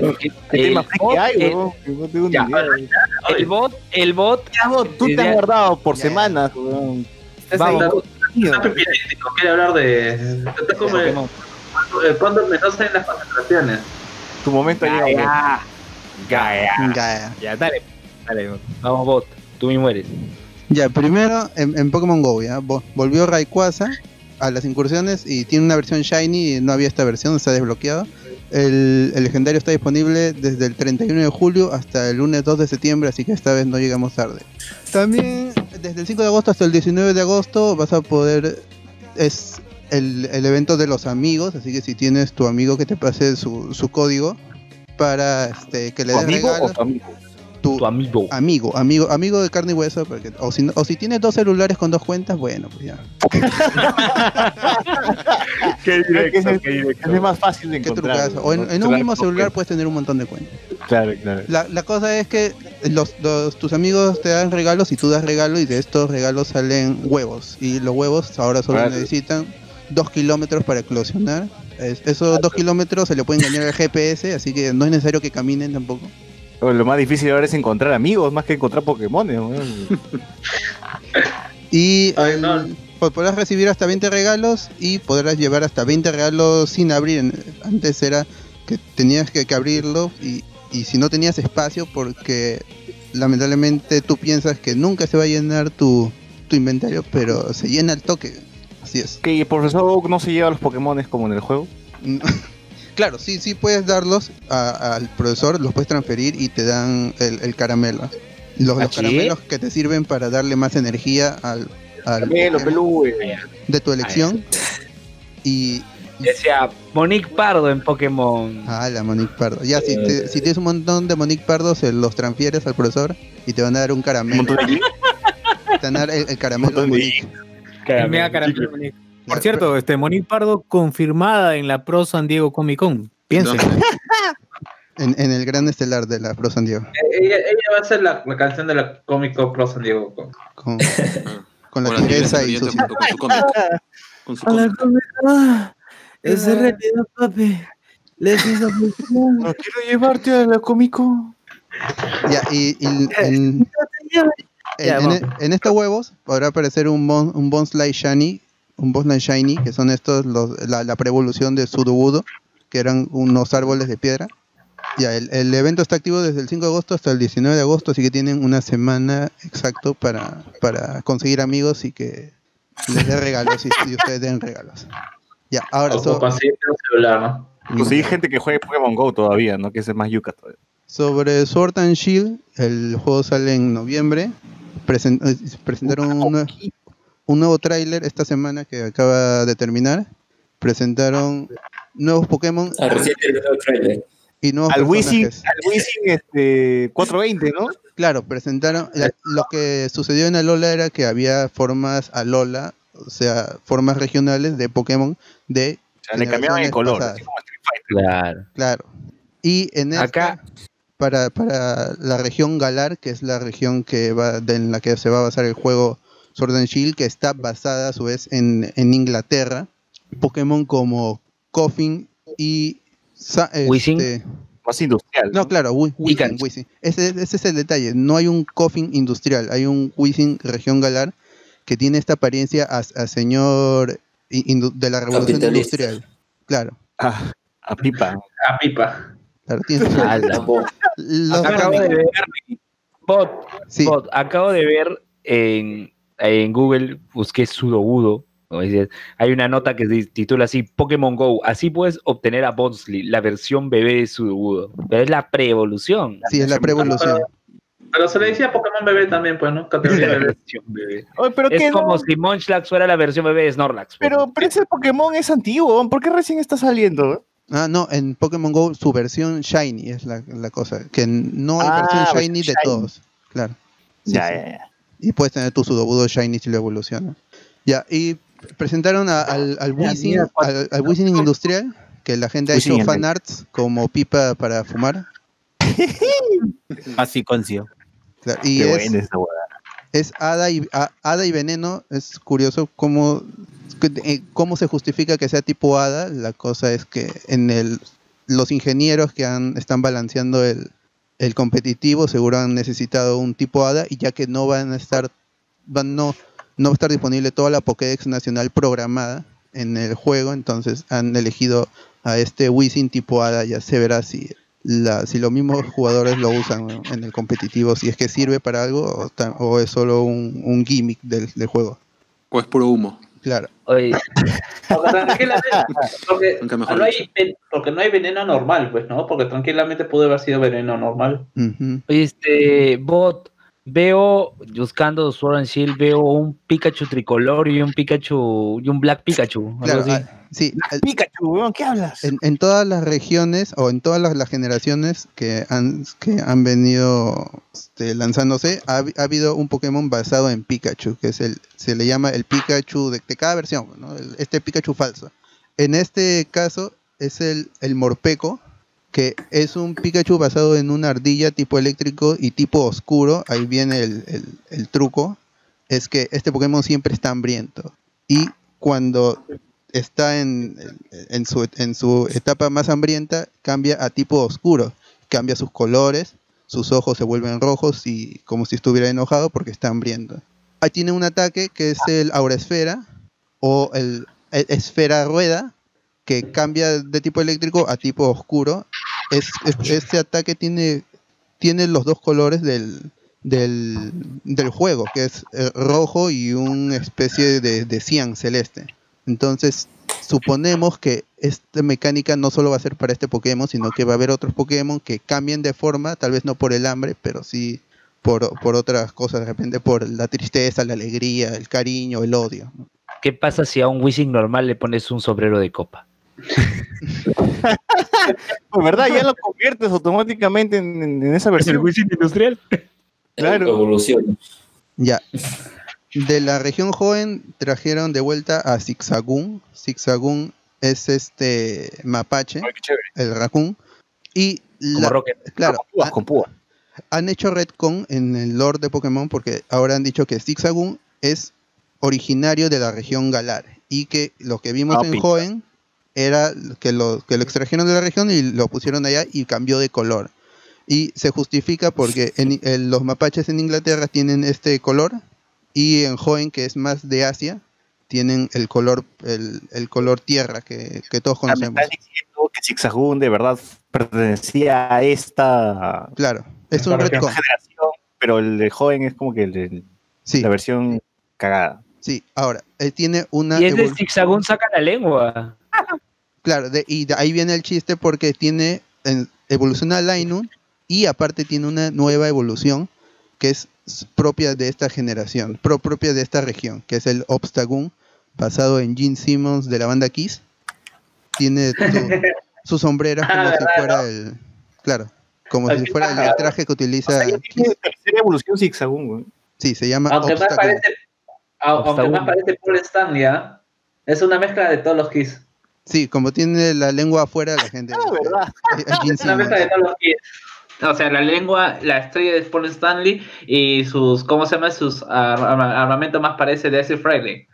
Speaker 1: Ver.
Speaker 8: ¿Qué
Speaker 1: el
Speaker 8: tema friki
Speaker 1: bot,
Speaker 8: hay,
Speaker 1: el-
Speaker 8: weón? Que no tengo ni
Speaker 1: ya,
Speaker 8: idea.
Speaker 1: El bot, el bot.
Speaker 8: Ya, vos, tú te has guardado por semanas, weón. Estás
Speaker 1: Vamos,
Speaker 8: ahí,
Speaker 1: vos.
Speaker 3: Está pipilístico, quiere hablar de. Está como el-
Speaker 1: Pokémon.
Speaker 3: eh, cuando menos en las concentraciones.
Speaker 8: tu momento ha
Speaker 1: Ya, ya. Ya,
Speaker 4: dale. Dale.
Speaker 1: Vamos, bot. Tú mismo eres.
Speaker 6: ya, primero en, en Pokémon Go, ya, vo- volvió Rayquaza a las incursiones y tiene una versión Shiny y no había esta versión, está desbloqueado. El, el legendario está disponible desde el 31 de julio hasta el lunes 2 de septiembre, así que esta vez no llegamos tarde. También desde el 5 de agosto hasta el 19 de agosto vas a poder... Es el, el evento de los amigos, así que si tienes tu amigo que te pase su, su código para este, que le
Speaker 8: ¿Tu
Speaker 6: des
Speaker 8: o
Speaker 6: regalos,
Speaker 8: tu amigo?
Speaker 6: Tu,
Speaker 1: Tu amigo.
Speaker 6: amigo, amigo, amigo de carne y hueso, porque, o, si, no- o si tienes dos celulares con dos cuentas, bueno, pues ya.
Speaker 8: Qué directo, qué directo. Es más fácil de
Speaker 6: Qué
Speaker 8: encontrar.
Speaker 6: trucazo. O en, en un mismo celular puedes tener un montón de cuentas.
Speaker 8: Claro, claro.
Speaker 6: La, la cosa es que los, los- tus amigos te dan regalos y tú das regalo y de estos regalos salen huevos. Y los huevos ahora solo
Speaker 8: Claro.
Speaker 6: necesitan dos kilómetros para eclosionar. Es- esos dos kilómetros se le pueden engañar al GPS, así que no es necesario que caminen tampoco.
Speaker 8: Lo más difícil ahora es encontrar amigos, más que encontrar Pokémon. weón.
Speaker 6: Y
Speaker 3: Ay, no.
Speaker 6: po- podrás recibir hasta 20 regalos y podrás llevar hasta 20 regalos sin abrir. Antes era que tenías que, que abrirlo y, y si no tenías espacio porque lamentablemente tú piensas que nunca se va a llenar tu, tu inventario, pero se llena el toque. Así es.
Speaker 8: Que el profesor Oak no se lleva los Pokémon como en el juego.
Speaker 6: Claro, sí, sí puedes darlos a- al profesor, los puedes transferir y te dan el, el caramelo. Los,
Speaker 1: ¿Ah,
Speaker 6: los
Speaker 1: sí?
Speaker 6: caramelos que te sirven para darle más energía al, al
Speaker 8: Caramelo,
Speaker 6: de tu elección. Y.
Speaker 1: Decía Monique Pardo en Pokémon.
Speaker 6: Ah, la Monique Pardo. Ya, si, te- si tienes un montón de Monique Pardo, se los transfieres al profesor y te van a dar un
Speaker 8: Un
Speaker 6: caramelo.
Speaker 8: montón de
Speaker 6: Te van a dar el, el caramelo
Speaker 8: de
Speaker 6: Monique.
Speaker 4: El mega caramelo Monique. Por cierto, este Monique Pardo confirmada en la Pro San Diego Comic Con. Piensen.
Speaker 6: En, en el gran estelar de la Pro San Diego.
Speaker 3: Eh, Ella, ella va a ser la, la canción de la Comic Con Pro San Diego. Con-
Speaker 6: Con,
Speaker 2: Ah,
Speaker 6: con la
Speaker 2: Con la
Speaker 6: tigresa y
Speaker 2: junto con su cómic. Con su
Speaker 4: A la
Speaker 2: cómic.
Speaker 4: Comic Con. Es de realidad, papi. Les hizo
Speaker 8: No quiero llevarte a la cómico.
Speaker 6: Ya, y, y en, en, en estos huevos podrá aparecer un, bon, un Bonsly Shiny, un Bonsly Shiny, que son estos, los, la, la preevolución de Sudobudo, que eran unos árboles de piedra. Ya, el, el evento está activo desde el 5 de agosto hasta el 19 de agosto, así que tienen una semana exacto para, para conseguir amigos y que les dé regalos y, y ustedes den regalos. Ya, ahora so-
Speaker 3: conseguirte un celular, ¿no?
Speaker 8: Conseguí gente que juegue Pokémon Go todavía, ¿no? Que es más yuca todavía.
Speaker 6: Sobre Sword and Shield, el juego sale en noviembre. Presen- eh, presentaron un, nue- un nuevo tráiler esta semana que acaba de terminar. Presentaron nuevos Pokémon
Speaker 9: Ah,
Speaker 6: y nuevos
Speaker 8: Al Wizzing, al Wizzing este, 420, ¿no?
Speaker 6: Claro, presentaron. la- lo que sucedió en Alola era que había formas Alola, o sea, formas regionales de Pokémon de.
Speaker 8: O sea, le cambiaban el color.
Speaker 6: pasadas.
Speaker 8: así como Street Fighter.
Speaker 1: Claro.
Speaker 6: Claro. Y en esta,
Speaker 1: Acá-
Speaker 6: para, para la región Galar, que es la región que va, de- en la que se va a basar el juego Sword and Shield, que está basada a su vez en, en Inglaterra, Pokémon como Coffin y este,
Speaker 8: Más industrial.
Speaker 6: no, claro, Wi- Weezing,
Speaker 1: Pikachu.
Speaker 6: Weezing. Ese, ese es el detalle. No hay un Coffin industrial, hay un Weezing región Galar que tiene esta apariencia a, a señor de la revolución industrial. Claro,
Speaker 8: Ah, a pipa.
Speaker 3: A pipa.
Speaker 6: claro, tiene
Speaker 1: Ala.
Speaker 6: los-
Speaker 1: Acabo de ver. Bot,
Speaker 6: sí,
Speaker 1: bot, acabo de ver en, en Google, busqué dices, Hay una nota que se titula así: Pokémon Go. Así puedes obtener a Bonsly, la versión bebé de Sudobudo. Pero es la pre-evolución.
Speaker 6: sí, es la preevolución.
Speaker 3: Pero se le decía Pokémon bebé también, pues, ¿no?
Speaker 1: Es
Speaker 3: Categoría
Speaker 1: la
Speaker 3: bebé.
Speaker 1: versión bebé.
Speaker 8: Oye, pero
Speaker 1: Es
Speaker 8: qué
Speaker 1: como
Speaker 8: no?
Speaker 1: si Munchlax fuera la versión bebé de Snorlax. pues.
Speaker 8: Pero, pero ese Pokémon es antiguo. ¿Por qué recién está saliendo?
Speaker 6: Ah, no, en Pokémon Go su versión Shiny es la, la cosa. Que no hay
Speaker 8: Ah,
Speaker 6: versión
Speaker 8: versión
Speaker 6: Shiny de
Speaker 8: Shiny.
Speaker 6: todos. Claro. Sí,
Speaker 8: ya,
Speaker 6: sí.
Speaker 8: ya, ya.
Speaker 6: Y puedes tener tu Sudobudo Shiny si lo evolucionas. Ya, y presentaron a- al, al Weezing,
Speaker 4: mira,
Speaker 6: al, al industrial, que la gente ha hecho fan arts como pipa para fumar.
Speaker 4: Así concio.
Speaker 6: Claro, y
Speaker 8: Qué
Speaker 6: es,
Speaker 8: buena esa hueá.
Speaker 6: es hada y, a- hada y veneno. Es curioso cómo, eh, cómo se justifica que sea tipo hada. La cosa es que en el los ingenieros que han, están balanceando el, el competitivo seguro han necesitado un tipo hada y ya que no van a estar van no no va a estar disponible toda la Pokédex nacional programada en el juego, entonces han elegido a este Wizzing tipo hada, ya se verá si la, si los mismos jugadores lo usan en el competitivo, si es que sirve para algo o, es solo un, un gimmick del, del juego.
Speaker 2: O es puro humo.
Speaker 6: Claro.
Speaker 1: Oye,
Speaker 3: Porque tranquilamente, porque
Speaker 2: Nunca mejor
Speaker 3: no, hay, porque no hay veneno normal, pues, ¿no? Porque tranquilamente pudo haber sido veneno normal.
Speaker 1: Oye, este, bot, veo, buscando Sword and Shield, veo un Pikachu tricolor y un Pikachu, y un Black Pikachu. algo
Speaker 6: Claro,
Speaker 1: así.
Speaker 6: ah, sí, el-
Speaker 8: Pikachu, ¿qué hablas?
Speaker 6: en, en todas las regiones o en todas las, las generaciones que han, que han venido este, lanzándose, ha, ha habido un Pokémon basado en Pikachu, que es el, se le llama el Pikachu de, de cada versión, ¿no? El- este Pikachu falso. En este caso es el, el Morpeco, que es un Pikachu basado en una ardilla tipo eléctrico y tipo oscuro. Ahí viene el, el- truco. Es que este Pokémon siempre está hambriento. Y cuando está en, en, su, en su etapa más hambrienta, cambia a tipo oscuro. Cambia sus colores, sus ojos se vuelven rojos y como si estuviera enojado porque está hambriento. Ahí tiene un ataque que es el Aura Esfera o el Esfera Rueda, que cambia de tipo eléctrico a tipo oscuro. Es, es- este ataque tiene, tiene los dos colores del, del, juego, que es eh, rojo y una especie de, de cian celeste. Entonces, suponemos que esta mecánica no solo va a ser para este Pokémon, sino que va a haber otros Pokémon que cambien de forma, tal vez no por el hambre, pero sí por, por otras cosas, de repente por la tristeza, la alegría, el cariño, el odio.
Speaker 1: ¿Qué pasa si a un Wishing normal le pones un sombrero de copa?
Speaker 8: Pues, ¿verdad? Ya lo conviertes automáticamente en, en- en esa versión.
Speaker 1: Industrial?
Speaker 8: Claro.
Speaker 9: Evolución.
Speaker 6: Ya. De la región joven trajeron de vuelta a Zigzagoon. Zigzagoon es este mapache,
Speaker 8: Ay,
Speaker 6: el raccoon. Y
Speaker 1: Como
Speaker 6: la-
Speaker 1: Rocket.
Speaker 6: claro,
Speaker 8: Con púas,
Speaker 6: ha-
Speaker 8: con púas.
Speaker 6: han hecho retcon en el lore de Pokémon porque ahora han dicho que Zigzagoon es originario de la región Galar y que lo que vimos
Speaker 8: Ah,
Speaker 6: en
Speaker 8: pinta.
Speaker 6: joven era que lo, que lo extrajeron de la región y lo pusieron allá y cambió de color. Y se justifica porque en, en los mapaches en Inglaterra tienen este color y en joven, que es más de Asia, tienen el color el, el color tierra que, que todos
Speaker 8: Ah, me
Speaker 6: conocemos.
Speaker 8: estás diciendo que Zigzagoon de verdad pertenecía a esta
Speaker 6: Claro, es un retcon.
Speaker 8: generación, pero el de joven es como que el de-
Speaker 6: Sí,
Speaker 8: la versión cagada.
Speaker 6: sí. Ahora, él tiene una
Speaker 1: Y es de Zigzagoon saca la lengua.
Speaker 6: Claro, de- y de ahí viene el chiste porque tiene en- evoluciona a Lainun y aparte tiene una nueva evolución que es propia de esta generación, pro- propia de esta región, que es el Obstagoon, basado en Gene Simmons de la banda Kiss. Tiene su, su sombrero
Speaker 3: Ah,
Speaker 6: como si
Speaker 3: ¿verdad,
Speaker 6: fuera el, claro, como si fuera el traje que
Speaker 8: O
Speaker 6: utiliza
Speaker 8: sea, tiene tercera evolución Zigzagoon, güey.
Speaker 6: Sí, se llama
Speaker 3: Aunque más
Speaker 6: Obstagoon.
Speaker 3: parece, au- aunque más parece Paul Stanley, ¿ah? Es una mezcla de todos los Kiss.
Speaker 6: Sí, como tiene la lengua afuera, la gente.
Speaker 8: Ah, ¿verdad?
Speaker 6: es- es Gene
Speaker 3: Es una mezcla de
Speaker 6: Simmons.
Speaker 3: todos los Kiss. O sea, la lengua, la estrella de Paul Stanley y sus, ¿cómo se llama? Sus ar- arma- armamento más parece de Ace Friday.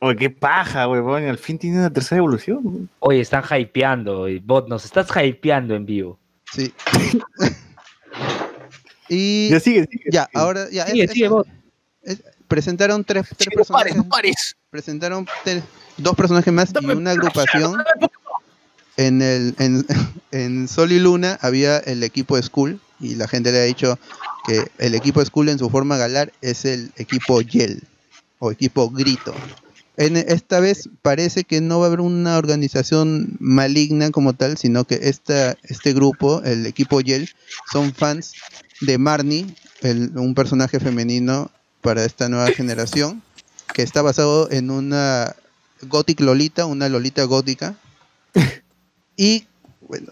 Speaker 8: Oye, qué paja, güey. Al fin tiene una tercera evolución. güey.
Speaker 1: Oye, están hypeando. y Bot, nos estás hypeando en vivo.
Speaker 6: Sí. y
Speaker 8: Ya sigue, sigue.
Speaker 6: Ya,
Speaker 8: sigue.
Speaker 6: ahora ya
Speaker 1: Sigue,
Speaker 6: es-
Speaker 1: sigue,
Speaker 6: es-
Speaker 1: Bot.
Speaker 6: es- presentaron tres, tres
Speaker 8: Chico, no pares,
Speaker 6: personajes,
Speaker 8: no pares.
Speaker 6: presentaron tres- dos personajes más y una agrupación. En el en, en Sol y Luna había el equipo de Skull y la gente le ha dicho que el equipo Skull en su forma galar es el equipo Yell o equipo Grito. En esta vez parece que no va a haber una organización maligna como tal, sino que esta, este grupo, el equipo Yell, son fans de Marnie, el- un personaje femenino para esta nueva generación, que está basado en una Gothic Lolita, una Lolita gótica. Y bueno,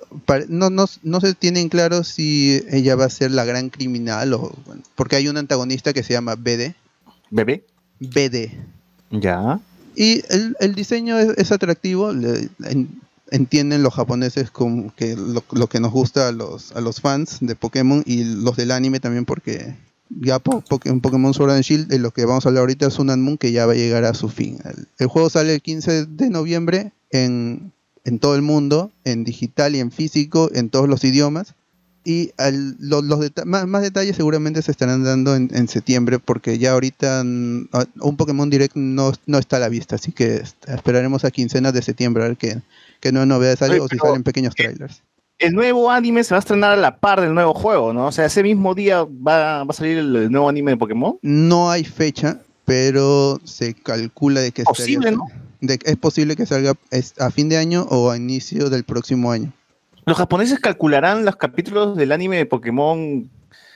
Speaker 6: no, no, no se tienen claro si ella va a ser la gran criminal o bueno, porque hay un antagonista que se llama BD.
Speaker 8: Bebé.
Speaker 6: BD.
Speaker 8: Ya.
Speaker 6: Y el, el diseño es, es atractivo, le- en- entienden los japoneses como que lo, lo que nos gusta a los, a los fans de Pokémon y los del anime también porque ya po, en Pokémon Sword and Shield de lo que vamos a hablar ahorita es Sun and Moon que ya va a llegar a su fin. El, el juego sale el 15 de noviembre en en todo el mundo, en digital y en físico, en todos los idiomas. Y al- lo- los deta- más, más detalles seguramente se estarán dando en, en septiembre, porque ya ahorita mm, un Pokémon Direct no, no está a la vista, así que esperaremos a quincenas de septiembre a ver qué, qué nuevas novedades salen
Speaker 8: Oye,
Speaker 6: o si salen pequeños trailers.
Speaker 8: El nuevo anime se va a estrenar a la par del nuevo juego, ¿no? O sea, ese mismo día va, va a salir el, el nuevo anime de Pokémon.
Speaker 6: No hay fecha, pero se calcula de que
Speaker 8: Posible,
Speaker 6: estaría-
Speaker 8: ¿no?
Speaker 6: de- es posible que salga a fin de año o a inicio del próximo año.
Speaker 8: Los japoneses calcularán los capítulos del anime de Pokémon.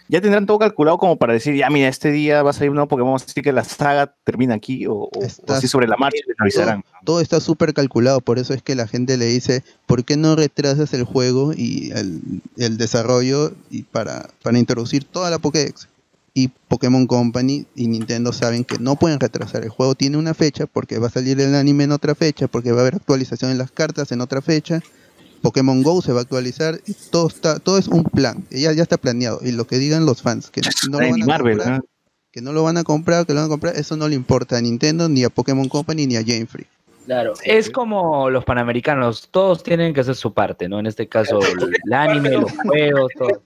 Speaker 8: Ya tendrán todo calculado como para decir, ya mira, este día va a salir un nuevo Pokémon, así que la saga termina aquí, o, o- así sobre la marcha les avisarán.
Speaker 6: Todo está súper calculado, por eso es que la gente le dice, ¿por qué no retrasas el juego y el, el desarrollo y para, para introducir toda la Pokédex? Y Pokémon Company y Nintendo saben que no pueden retrasar. El juego tiene una fecha porque va a salir el anime en otra fecha, porque va a haber actualización en las cartas en otra fecha. Pokémon Go se va a actualizar y todo está todo es un plan. Ya, ya está planeado. Y lo que digan los fans, que no lo van a
Speaker 8: Marvel,
Speaker 6: comprar,
Speaker 8: ¿no?
Speaker 6: que no lo van a comprar, que lo van a comprar, eso no le importa a Nintendo, ni a Pokémon Company, ni a Game Freak.
Speaker 1: Claro, es como los panamericanos, todos tienen que hacer su parte, ¿no? En este caso, el anime, los juegos, todo.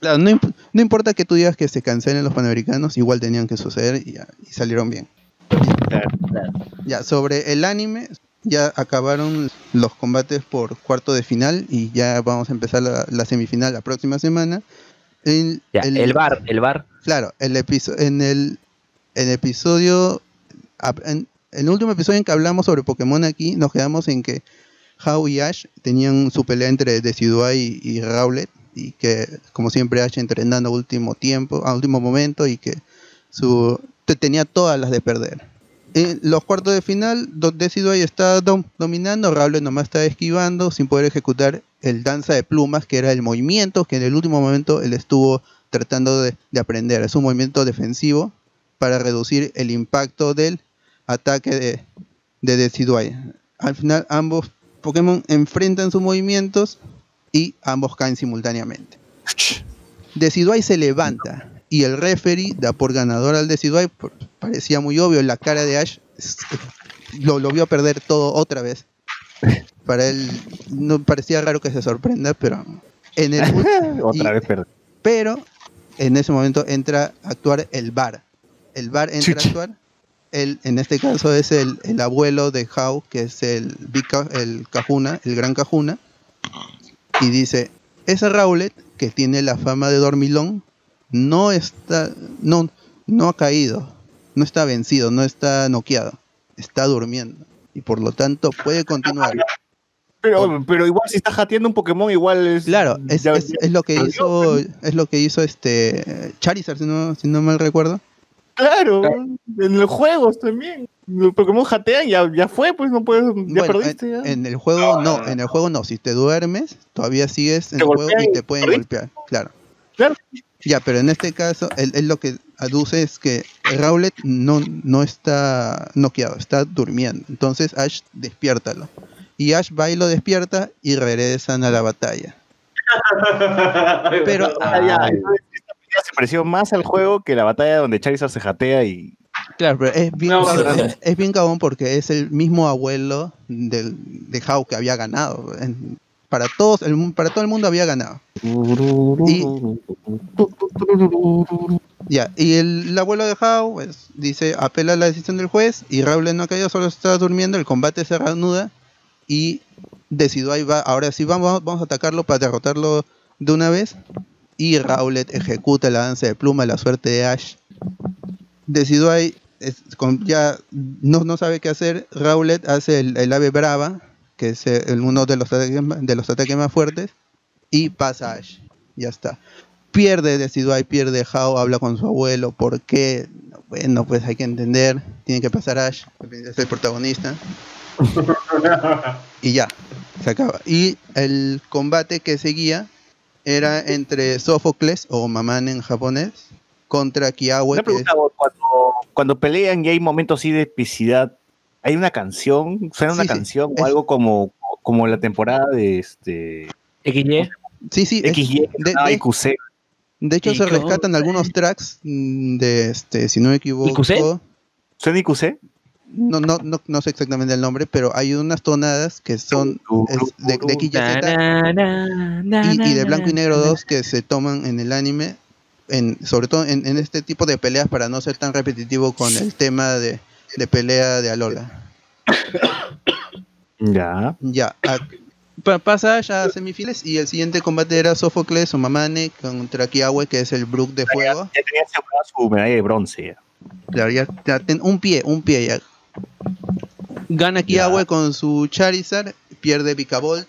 Speaker 6: Claro, no, imp- no importa que tú digas que se cancelen los panamericanos, igual tenían que suceder y, y salieron bien.
Speaker 8: Claro.
Speaker 6: Ya, sobre el anime, ya acabaron los combates por cuarto de final y ya vamos a empezar la, la semifinal la próxima semana. El,
Speaker 1: Ya, el bar, el bar.
Speaker 6: Claro, el episo- en el, el episodio, en, en el último episodio en que hablamos sobre Pokémon aquí, nos quedamos en que Hao y Ash tenían su pelea entre Decidueye y, y Rowlet, y que como siempre Ash entrenando a último tiempo, a último momento, y que su te- tenía todas las de perder. En los cuartos de final, Do- Decidueye está dom- dominando, Rowlet nomás está esquivando sin poder ejecutar el danza de plumas, que era el movimiento que en el último momento él estuvo tratando de, de aprender. Es un movimiento defensivo para reducir el impacto del ataque de, de Decidueye. Al final ambos Pokémon enfrentan sus movimientos y ambos caen simultáneamente. Decidueye se levanta y el referee da por ganador al Decidueye. Parecía muy obvio, la cara de Ash lo, lo vio perder todo otra vez. Para él no parecía raro que se sorprenda, pero en el
Speaker 8: Otra
Speaker 6: y-
Speaker 8: vez perdí.
Speaker 6: pero en ese momento entra a actuar el bar. El bar entra a actuar. El, en este caso es el, el abuelo de Hao, que es el, el Kahuna, el gran Kahuna. Y dice, ese Rowlet, que tiene la fama de dormilón, no está, no, no ha caído, no está vencido, no está noqueado, está durmiendo. Y por lo tanto puede continuar.
Speaker 8: Pero, pero igual si está jateando un Pokémon, igual es.
Speaker 6: Claro, es,
Speaker 8: ya-
Speaker 6: es- es lo que hizo, es lo que hizo este Charizard, si no, si no mal recuerdo.
Speaker 8: Claro, en los juegos también. Los Pokémon jatean, ya, ya fue, pues no puedes, ya
Speaker 6: Bueno,
Speaker 8: perdiste.
Speaker 6: en,
Speaker 8: ya.
Speaker 6: en el juego no, en el juego no. Si te duermes, todavía sigues en
Speaker 8: Te
Speaker 6: el juego y
Speaker 8: y
Speaker 6: te pueden
Speaker 8: perdiste.
Speaker 6: golpear, claro.
Speaker 8: Claro.
Speaker 6: Ya, pero en este caso, él, él lo que aduce es que Rowlet no, no está noqueado, está durmiendo. Entonces Ash, despiértalo. Y Ash va y lo despierta y regresan a la batalla. Pero
Speaker 8: Ah, se pareció más al juego que la batalla donde Charizard se jatea y.
Speaker 6: Claro, pero es bien,
Speaker 3: No,
Speaker 6: es bien cabón porque es el mismo abuelo del, de Hao que había ganado. En- para todos, el, para todo el mundo había ganado. Y, ya, y el, el abuelo de Hao pues, dice, apela a la decisión del juez y Raúl no ha caído, solo está durmiendo, el combate se reanuda y decidió ahí va, ahora sí vamos, vamos a atacarlo para derrotarlo de una vez y Rowlet ejecuta la danza de pluma, la suerte de Ash. Decidió ahí, con- ya no, no sabe qué hacer, Rowlet hace el ave brava, que es el- uno de los, ataques, de los ataques más fuertes, y pasa a Ash. Ya está. Pierde Decidueye, pierde Hao, habla con su abuelo. ¿Por qué? Bueno, pues hay que entender. Tiene que pasar Ash, que es el protagonista. y ya, se acaba. Y el combate que seguía era entre Sófocles, o Maman en japonés, contra Kiawe. Es-
Speaker 8: cuando pelean y hay momentos así de epicidad, ¿hay una canción? ¿Suena una
Speaker 6: Sí,
Speaker 8: canción
Speaker 6: es-
Speaker 8: o algo como, como la temporada de este
Speaker 1: XY.
Speaker 6: Sí, sí.
Speaker 8: XY,
Speaker 6: de- de-
Speaker 8: IQC?
Speaker 6: De hecho, se rescatan algunos tracks mm, de este, si no me equivoco.
Speaker 1: ¿IQC?
Speaker 8: ¿Suena IQC?
Speaker 6: no, no, no, no sé exactamente el nombre, pero hay unas tonadas que son es de, de X, Y, Z, y, y de Blanco y Negro 2 que se toman en el anime, en, sobre todo en, en este tipo de peleas para no ser tan repetitivo con el tema de, de pelea de Alola.
Speaker 8: Ya.
Speaker 6: Ya, a- pa- pasa ya a semifinales y el siguiente combate era Sófocles o Mamane contra Kiawe, que es el Brook de fuego.
Speaker 8: Ya tenía asegurada su medalla de bronce. ya.
Speaker 6: Claro, ya, ya ten- un pie, un pie ya. Gana Kiawe con su Charizard, pierde Vikavolt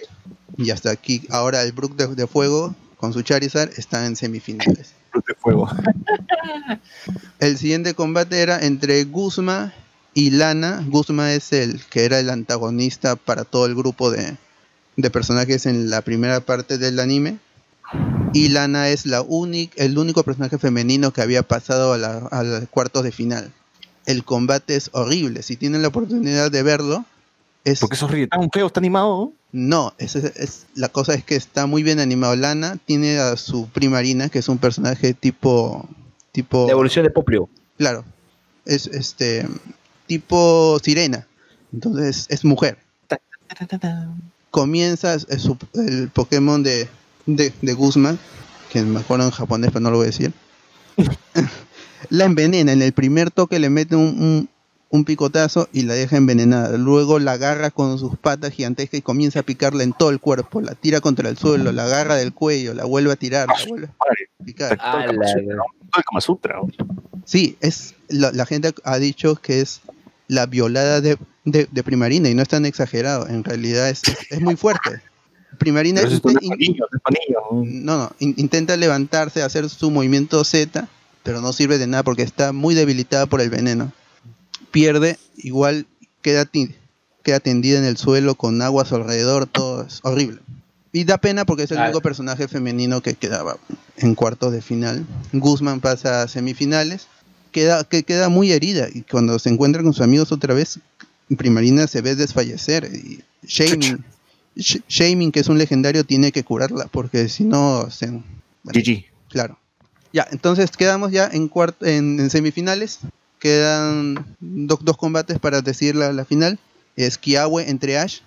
Speaker 6: y hasta aquí. Ahora el Brook de, de fuego con su Charizard está en semifinales.
Speaker 8: De fuego.
Speaker 6: El siguiente combate era entre Guzma y Lana. Guzma es el que era el antagonista para todo el grupo de, de personajes en la primera parte del anime. Y Lana es la única, el único personaje femenino que había pasado a la, a los cuartos de final. El combate es horrible. Si tienen la oportunidad de verlo, es
Speaker 8: Porque es horrible. Tan feo, está animado.
Speaker 6: no, es, es- es- la cosa es que está muy bien animado. Lana tiene a su primarina, que es un personaje tipo. tipo
Speaker 1: La evolución de Poplio.
Speaker 6: Claro. Es este. Tipo sirena. Entonces es mujer. Comienza su- el Pokémon de, de, de Guzman, que me acuerdo en japonés, pero no lo voy a decir. la envenena. En el primer toque le mete un, un- un picotazo y la deja envenenada. Luego la agarra con sus patas gigantescas y comienza a picarla en todo el cuerpo. La tira contra el suelo, la agarra del cuello, la vuelve a tirar, la vuelve a picar. Sí, es la, la gente ha dicho que es la violada de, de, de Primarina y no es tan exagerado. En realidad es, es muy fuerte. Primarina
Speaker 8: es
Speaker 6: in- no, no, in- intenta levantarse, hacer su movimiento Z, pero no sirve de nada porque está muy debilitada por el veneno. Pierde, igual queda, queda tendida en el suelo con agua a su alrededor, todo es horrible. Y da pena porque es el único personaje femenino que quedaba en cuartos de final. Guzmán pasa a semifinales, queda, que queda muy herida y cuando se encuentra con sus amigos otra vez, Primarina se ve desfallecer y Shaming, Sh- Shaming, que es un legendario, tiene que curarla porque si no se... bueno,
Speaker 8: GG.
Speaker 6: Claro. Ya, entonces quedamos ya en, en, en semifinales. Quedan do- dos combates para decir la, la final. Es Kiawe entre Ash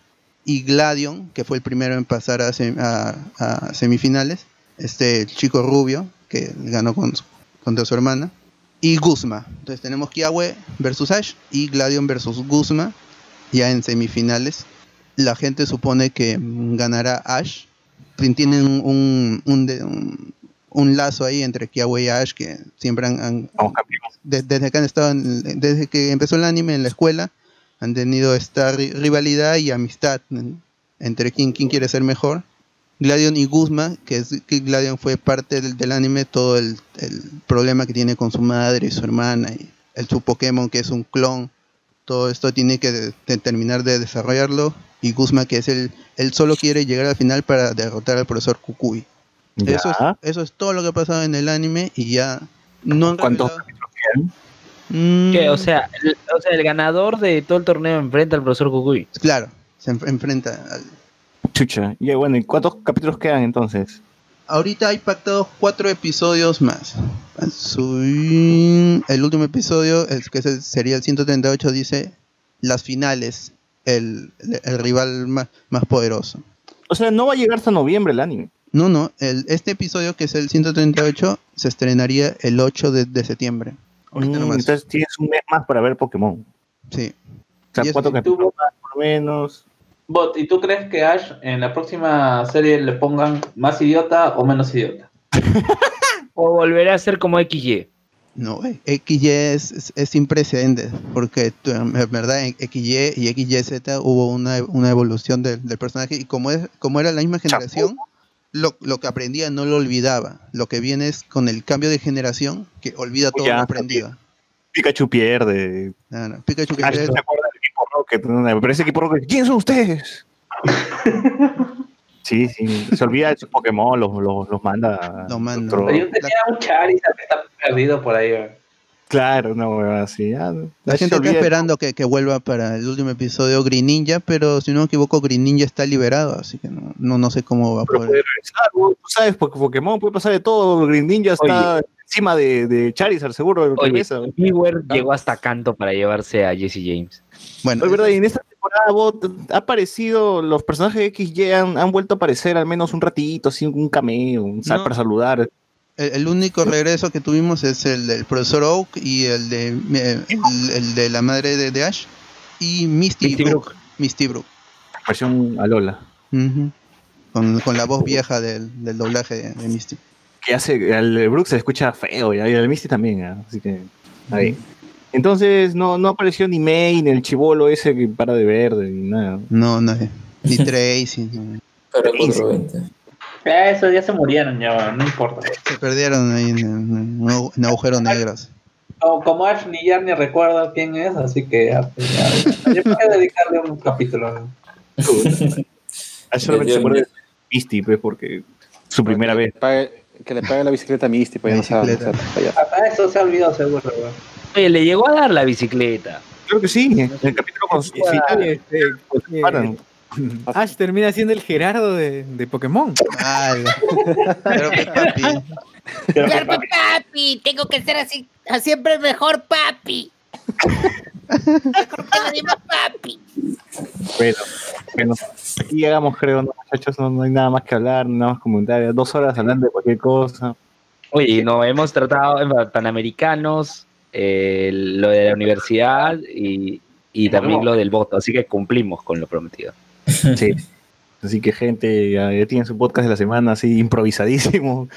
Speaker 6: y Gladion, que fue el primero en pasar a, sem- a- a semifinales. Este chico rubio que ganó con contra su hermana. Y Guzma. Entonces tenemos Kiawe versus Ash y Gladion versus Guzma ya en semifinales. La gente supone que ganará Ash. Tienen un, un, de- un- un lazo ahí entre Kiawe y Ash que siempre han, desde que han estado en- desde que empezó el anime en la escuela han tenido esta ri- rivalidad y amistad entre quién, quién quiere ser mejor Gladion y Guzma que, es, que Gladion fue parte del, del anime todo el, el problema que tiene con su madre y su hermana y el su Pokémon que es un clon todo esto tiene que de- de terminar de desarrollarlo y Guzma que es el él solo quiere llegar al final para derrotar al profesor Kukui
Speaker 8: Ya.
Speaker 6: eso es, eso es todo lo que ha pasado en el anime y ya no han
Speaker 8: ¿Cuántos?
Speaker 6: Mm,
Speaker 1: ¿Qué? O sea, el, o sea, el ganador de todo el torneo enfrenta al profesor Cucuy.
Speaker 6: claro, se enf- enfrenta al...
Speaker 8: Chucha. Y bueno, ¿y cuántos capítulos quedan entonces?
Speaker 6: Ahorita hay pactados cuatro episodios más. El último episodio, el que sería el 138, dice las finales, el, el rival más, más poderoso.
Speaker 8: O sea, no va a llegar hasta noviembre el anime.
Speaker 6: No, no, el, este episodio que es el 138 se estrenaría el 8 de, de septiembre.
Speaker 8: Mm, entonces tienes un mes más para ver Pokémon.
Speaker 6: Sí.
Speaker 8: O sea, cuatro
Speaker 3: ¿Y tú,
Speaker 8: capítulos más, por lo menos.
Speaker 3: Bot, ¿y tú crees que Ash en la próxima serie le pongan más idiota o menos idiota?
Speaker 1: O volverá a ser como XY.
Speaker 6: No, eh, XY es, es, es sin precedentes, porque en verdad en XY y XYZ hubo una, una evolución del, del personaje y como, es, como era la misma generación, lo, lo que aprendía no lo olvidaba. Lo que viene es con el cambio de generación que olvida todo
Speaker 8: Ya,
Speaker 6: lo aprendido.
Speaker 8: Pikachu pierde.
Speaker 6: No, Pikachu que
Speaker 8: Ah, Rocket? ¿no? Pero ese equipo Rocket, ¿quién son ustedes? sí, sí. Se olvida de sus Pokémon, los, los, los manda.
Speaker 6: Lo manda.
Speaker 8: otro-
Speaker 3: Pero yo tenía un Charizard que está perdido por ahí.
Speaker 8: Claro, una huevada así. no.
Speaker 6: La gente está esperando que, que vuelva para el último episodio Green Ninja, pero si no me equivoco, Green Ninja está liberado, así que no, no, no sé cómo va a
Speaker 8: Pero
Speaker 6: poder.
Speaker 8: puede regresar, ¿no? tú sabes, porque Pokémon puede pasar de todo. Green Ninja está encima de, de Charizard, seguro.
Speaker 1: Oye,
Speaker 8: regresa.
Speaker 1: Viewer llegó hasta Canto para llevarse a Jesse James.
Speaker 6: Bueno,
Speaker 8: Es verdad, y en esta temporada Bot, ha aparecido, los personajes de XY han, han vuelto a aparecer al menos un ratito, así un cameo, un sal
Speaker 6: No.
Speaker 8: para saludar.
Speaker 6: el, el único regreso que tuvimos es el del profesor Oak y el de el, el de la madre de, de Ash y Misty,
Speaker 1: Misty
Speaker 6: Brook.
Speaker 1: Brook.
Speaker 6: Misty.
Speaker 8: Versión Alola.
Speaker 6: Con, con la voz vieja del, del doblaje de, de Misty.
Speaker 8: Que hace, al Brooks se le escucha feo, ya, y al Misty también, ya, así que. Ahí. Entonces no, no apareció ni May, ni el chivolo ese que para de verde, ni nada.
Speaker 6: No, no, ni Tracy. no.
Speaker 9: Para 420.
Speaker 3: Ya, eso ya se murieron, ya, no importa.
Speaker 6: Se perdieron ahí en, en- en agujeros negros.
Speaker 3: Como, como Ash ni ya ni recuerda quién es, así que ya, pues, ya. yo podría dedicarle un capítulo.
Speaker 8: Ah, solamente se acuerda de Misty, pues, porque su primera vez.
Speaker 2: Que le pague la bicicleta a Misty, pues ya no.
Speaker 3: Hasta eso se ha olvidado seguro, weón.
Speaker 1: Oye, le llegó a dar la bicicleta.
Speaker 8: Creo que sí, en el capítulo con su final, pues,
Speaker 4: Eh,
Speaker 8: paran.
Speaker 4: Ash termina siendo el Gerardo de, de Pokémon.
Speaker 6: Pero que papi.
Speaker 10: Papi, tengo que ser así, a siempre el mejor papi. Papi.
Speaker 8: Bueno, bueno, aquí llegamos, creo, ¿no, muchachos, no, no hay nada más que hablar, nada más comentar. Dos horas hablando de cualquier cosa.
Speaker 1: Oye, no hemos tratado en Panamericanos, eh, lo de la universidad y, y también lo del voto, así que cumplimos con lo prometido.
Speaker 8: Sí. Así que, gente, ya, ya tienen su podcast de la semana así improvisadísimo.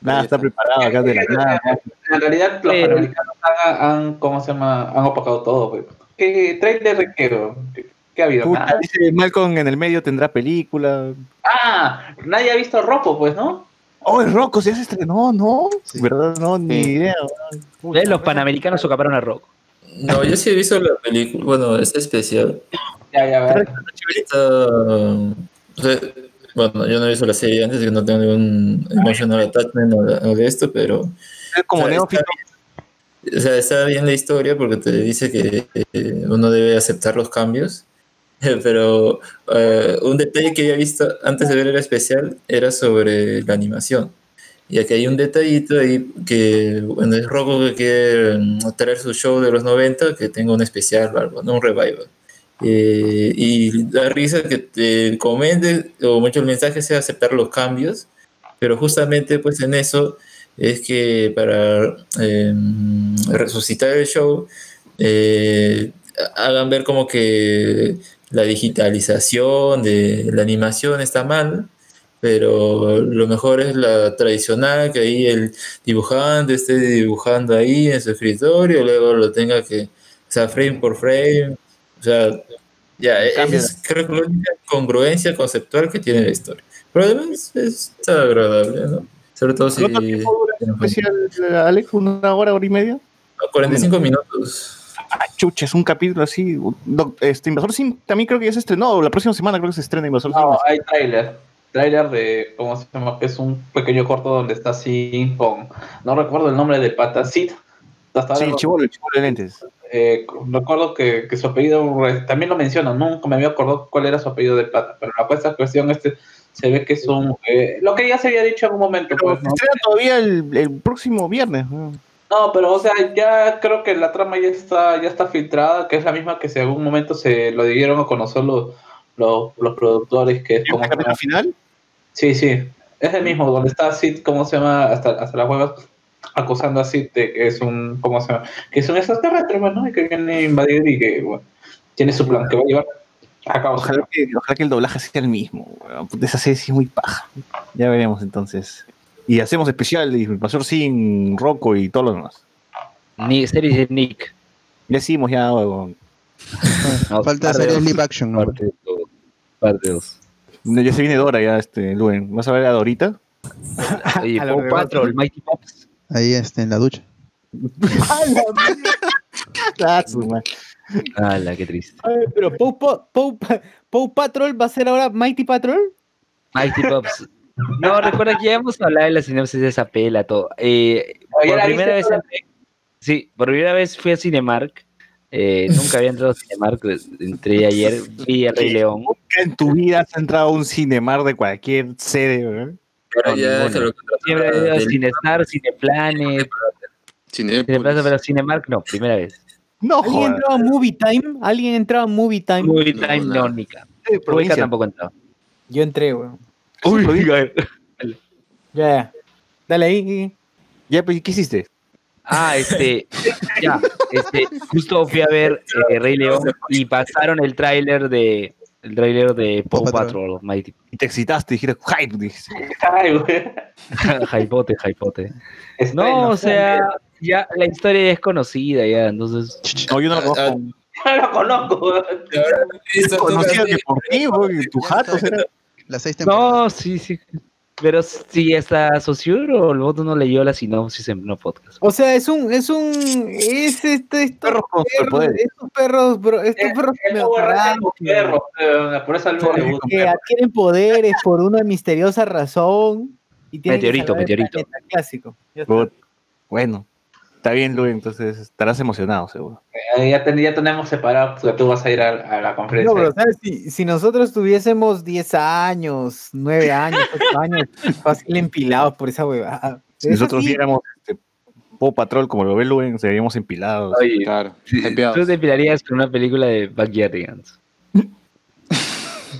Speaker 8: Nada está preparado acá de la nada.
Speaker 3: En realidad, los panamericanos han, han, ¿cómo se llama? Han opacado todo, weón. ¿Qué trailer de qué, ha habido?
Speaker 8: Puta,
Speaker 3: Nada.
Speaker 8: dice Malcolm en el medio tendrá película.
Speaker 3: Ah, nadie ha visto Ropo, pues, ¿no?
Speaker 8: Oh, el Rocco, ya se estrenó, ¿no?
Speaker 6: Sí.
Speaker 8: ¿Verdad? No, ni
Speaker 2: Sí.
Speaker 8: idea.
Speaker 1: Los Panamericanos socaparon a Rock.
Speaker 9: No, yo sí he visto la película. Bueno, es especial.
Speaker 3: Ya, ya, ver.
Speaker 9: Bueno, yo no he visto la serie antes, que no tengo ningún emotional attachment a de esto, pero
Speaker 8: como
Speaker 9: O sea,
Speaker 8: neófito.
Speaker 9: o sea, está bien la historia porque te dice que eh, uno debe aceptar los cambios. Pero eh, un detalle que había visto antes de ver el especial era sobre la animación. Y aquí hay un detallito ahí que, bueno, es Rocco que quiere mm, traer su show de los 90, que tenga un especial o algo, no un revival. Eh, y da risa que te comente, o mucho el mensaje sea aceptar los cambios, pero justamente pues en eso es que para eh, resucitar el show eh, hagan ver como que la digitalización de la animación está mal, pero lo mejor es la tradicional, que ahí el dibujante esté dibujando ahí en su escritorio, luego lo tenga que, o sea, frame por frame, sea, ya,
Speaker 8: Cambia.
Speaker 9: es creo que la única congruencia conceptual que tiene la historia. Pero además es- está agradable, ¿no? Sobre todo si...
Speaker 8: ¿Cuánto tiempo dura ese especial, Alex? ¿Una hora, hora y media?
Speaker 9: 45 minutos.
Speaker 8: Ah, chucha, es un capítulo así. Este, Invasor Sim también creo que ya se estrenó. La próxima semana creo que se estrena Invasor Sim.
Speaker 3: No, hay trailer. Trailer de, ¿cómo se llama? Es un pequeño corto donde está así con, no recuerdo el nombre de Patacit. Hasta
Speaker 8: Sí,
Speaker 3: ahora
Speaker 8: el chivolo de lentes.
Speaker 3: Eh, recuerdo que, que su apellido, también lo menciona, nunca me había acordado cuál era su apellido de Pata, pero la cuesta cuestión este se ve que es un, eh, lo que ya se había dicho en un momento,
Speaker 8: Pero
Speaker 3: pues, ¿no?
Speaker 8: todavía el, el próximo viernes. ¿no?
Speaker 3: No, pero o sea, ya creo que la trama ya está, ya está filtrada, que es la misma que si en algún momento se lo dieron a conocer los, los, los productores, que es
Speaker 8: ¿Y
Speaker 3: como
Speaker 8: el capítulo final?
Speaker 3: Sí, sí. Es el mismo, donde está Sid, ¿cómo se llama? Hasta, hasta las huevas acusando a Sid de que es un, ¿cómo se llama? Que es un extraterrestre, bueno, y que viene a invadir y que, bueno, tiene su plan, que va a llevar a cabo.
Speaker 8: Ojalá que, ojalá que el doblaje sea el mismo. Puta, Esa serie sí es muy paja. Ya veremos entonces. Y hacemos especial de Invasor Sim, Rocco y todo lo demás.
Speaker 1: Ni series de Nick.
Speaker 8: Ya hicimos ya, weón.
Speaker 1: No,
Speaker 6: Falta hacer
Speaker 1: dos,
Speaker 6: live action. ¿no?
Speaker 1: Parte. Parte dos.
Speaker 8: Ya se viene Dora ya, este, Luen. ¿Vas a ver a Dorita?
Speaker 1: Oye, Paw. Patrol, Mighty Pops.
Speaker 6: Ahí este, en la ducha.
Speaker 8: Ah, su madre.
Speaker 1: Ala, qué triste.
Speaker 4: Ay, pero Paw Pa- Paw Patrol va a ser ahora Mighty Patrol.
Speaker 1: Mighty Pops. No, recuerda que ya hemos hablado de la sinopsis de esa pela, todo. Eh, por
Speaker 3: ¿la
Speaker 1: primera vez sí, por primera vez fui a Cinemark. Eh, nunca había entrado a Cinemark, entré ayer, vi a Rey León.
Speaker 8: Nunca en tu vida has entrado a un cinemar de cualquier sede, weón.
Speaker 9: Ahora ya que lo
Speaker 1: Siempre he ido a
Speaker 9: del-
Speaker 1: Cinestar, Cineplanet, Cineplaza, pero Cinemark no, primera vez.
Speaker 8: No,
Speaker 4: ¿Alguien
Speaker 8: jodas.
Speaker 4: entraba a Movie Time? ¿Alguien entraba a Movie Time?
Speaker 1: Movie
Speaker 2: No,
Speaker 1: Time
Speaker 2: nada.
Speaker 1: no, Nica.
Speaker 8: provincia.
Speaker 1: tampoco entraba.
Speaker 4: Yo entré, weón.
Speaker 1: Uy, a ver.
Speaker 4: Ya, ya. Dale ahí.
Speaker 8: Ya, pues, ¿qué hiciste?
Speaker 1: Ah, este, ya, este, justo fui a ver eh, Rey León y pasaron el tráiler de el tráiler de Paw
Speaker 6: Patrol.
Speaker 1: Patrol, Mighty.
Speaker 8: Y te excitaste, dijiste, hype, dijiste.
Speaker 3: Güey.
Speaker 1: Hypote, hypote. No, o sea, ya la historia ya es conocida ya, entonces
Speaker 8: No, yo no lo
Speaker 9: Ah,
Speaker 8: conozco.
Speaker 3: No lo conozco.
Speaker 8: deportivo, y tu jato.
Speaker 6: Las seis temporadas.
Speaker 1: No, sí, sí. Pero si hasta Sociur o el voto no leyó la sinopsis en no podcast.
Speaker 4: O sea, es un, es un, es este, estos
Speaker 8: Perros con
Speaker 4: perros,
Speaker 8: superpoderes.
Speaker 4: estos perros, bro, estos
Speaker 3: Eh,
Speaker 4: perros
Speaker 3: Es
Speaker 4: medio
Speaker 3: como raza
Speaker 4: raros
Speaker 3: con
Speaker 4: que-
Speaker 3: perros, eh, por eso al
Speaker 8: Por-
Speaker 3: le gusta.
Speaker 4: que adquieren poderes por una misteriosa razón y que
Speaker 1: Meteorito, meteorito.
Speaker 4: clásico.
Speaker 8: Bueno, está bien, Luis, entonces estarás emocionado, seguro.
Speaker 3: Eh, Ya, ten- ya tenemos separado tú vas a ir a, a la conferencia.
Speaker 4: No, pero ¿sabes? Si, si nosotros tuviésemos 10 años, 9 años, 8 años, fácil empilados por esa huevada.
Speaker 8: Si nosotros
Speaker 4: sí,
Speaker 8: viéramos este, Patrol como lo ve Luis, seríamos empilados.
Speaker 1: Oye,
Speaker 2: Claro,
Speaker 1: sí,
Speaker 2: hypeados.
Speaker 1: tú te pilarías con una película de Backyardigans.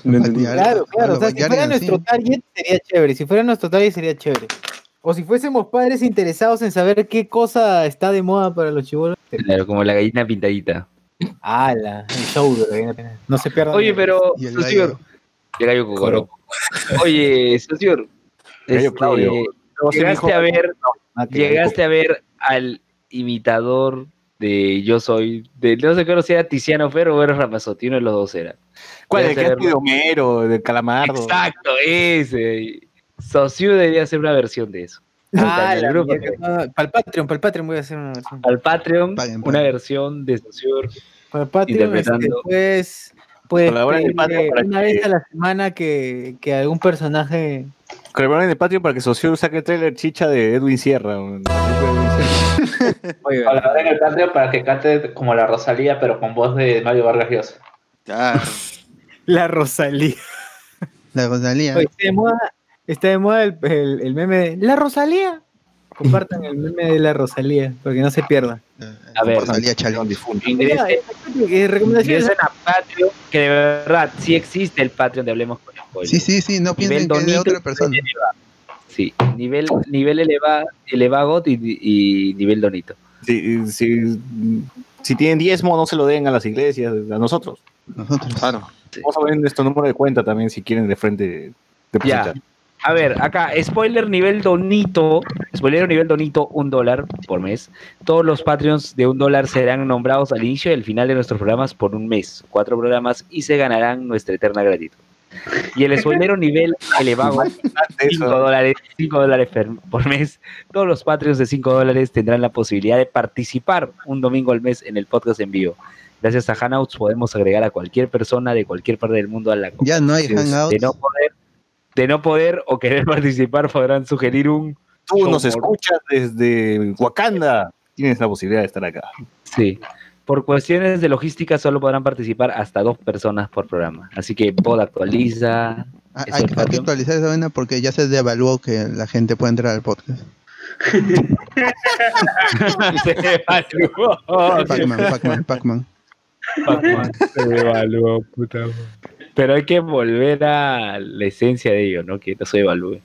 Speaker 2: No.
Speaker 4: Claro, claro. O sea, si fuera
Speaker 6: sí.
Speaker 4: nuestro target sería chévere. Si fuera nuestro target sería chévere. O si fuésemos padres interesados en saber qué cosa está de moda para los chibolos.
Speaker 1: Claro, como la gallina pintadita.
Speaker 4: ¡Hala! El show de la gallina. No se pierdan.
Speaker 1: Oye, pero,
Speaker 6: Y el gallo.
Speaker 1: el gallo Cocoro. Oye,
Speaker 8: Gallo
Speaker 1: este,
Speaker 8: Claudio.
Speaker 1: llegaste a ver,
Speaker 8: que
Speaker 1: llegaste a ver al imitador de Yo Soy, de no sé qué si era Tiziano Ferro o era Ramazotti, uno de los dos era.
Speaker 8: ¿Cuál? ¿De
Speaker 1: Llegaste a
Speaker 8: qué de. Homero? ¿De Calamardo?
Speaker 1: Exacto, ese. Sociur debería hacer una versión de eso.
Speaker 4: Ah,
Speaker 1: El grupo.
Speaker 4: Para el Patreon, para el Patreon voy a hacer una versión.
Speaker 1: Al Patreon,
Speaker 6: Paguen,
Speaker 1: una versión de Sociur.
Speaker 4: Para el Patreon, este, pues, pues
Speaker 8: Colaboren el Patreon para
Speaker 4: una
Speaker 8: que-
Speaker 4: vez a la semana que, que algún personaje
Speaker 8: Colaboren en el Patreon para que Socio saque el trailer chicha de Edwin Sierra.
Speaker 3: Para en el Patreon para que cante como la Rosalía, pero con voz de Mario Vargas Llosa.
Speaker 2: Claro.
Speaker 4: la Rosalía.
Speaker 6: La Rosalía.
Speaker 4: Oye, de moda, está de moda el, el- el meme de la Rosalía. Compartan el meme de la Rosalía, porque no se pierda.
Speaker 1: A ver,
Speaker 6: Rosalía.
Speaker 1: Ingresen,
Speaker 4: Eh, recomendaciones.
Speaker 1: ingresen a Patreon, que de verdad sí existe el Patreon de Hablemos con Spoilers.
Speaker 6: Sí, sí, sí, no piensen que es de otra persona.
Speaker 1: elevado. Sí, nivel, nivel eleva, elevagot y, y nivel donito.
Speaker 8: Si, si, si tienen diezmo, no se lo den a las iglesias, a nosotros.
Speaker 6: Nosotros.
Speaker 2: Claro.
Speaker 8: Vamos a ver nuestro número de cuenta también si quieren de frente depositar.
Speaker 1: Ya. A ver, acá, spoiler nivel donito, spoiler nivel donito, un dólar por mes. Todos los Patreons de un dólar serán nombrados al inicio y al final de nuestros programas por un mes, cuatro programas, y se ganarán nuestra eterna gratitud. Y el spoilero nivel elevado, 5 dólares, 5 dólares por mes. Todos los Patreons de 5 dólares tendrán la posibilidad de participar un domingo al mes en el podcast en vivo. Gracias a Hangouts podemos agregar a cualquier persona de cualquier parte del mundo a la
Speaker 6: Ya no hay hangouts.
Speaker 1: De no poder, de no poder o querer participar podrán sugerir un
Speaker 8: Tú nos
Speaker 1: por-
Speaker 8: escuchas desde Wakanda. Tienes la posibilidad de estar acá.
Speaker 1: Sí. Por cuestiones de logística solo podrán participar hasta dos personas por programa. Así que pod actualiza.
Speaker 6: Ah, Hay, que actualizar esa vaina porque ya se devaluó que la gente puede entrar al podcast.
Speaker 1: Se evaluó.
Speaker 6: Pac-Man, Pac-Man, Pac-Man.
Speaker 1: Pac-Man se evaluó, puta madre. Pero hay que volver a la esencia de ello, ¿no? Que no se evalúe.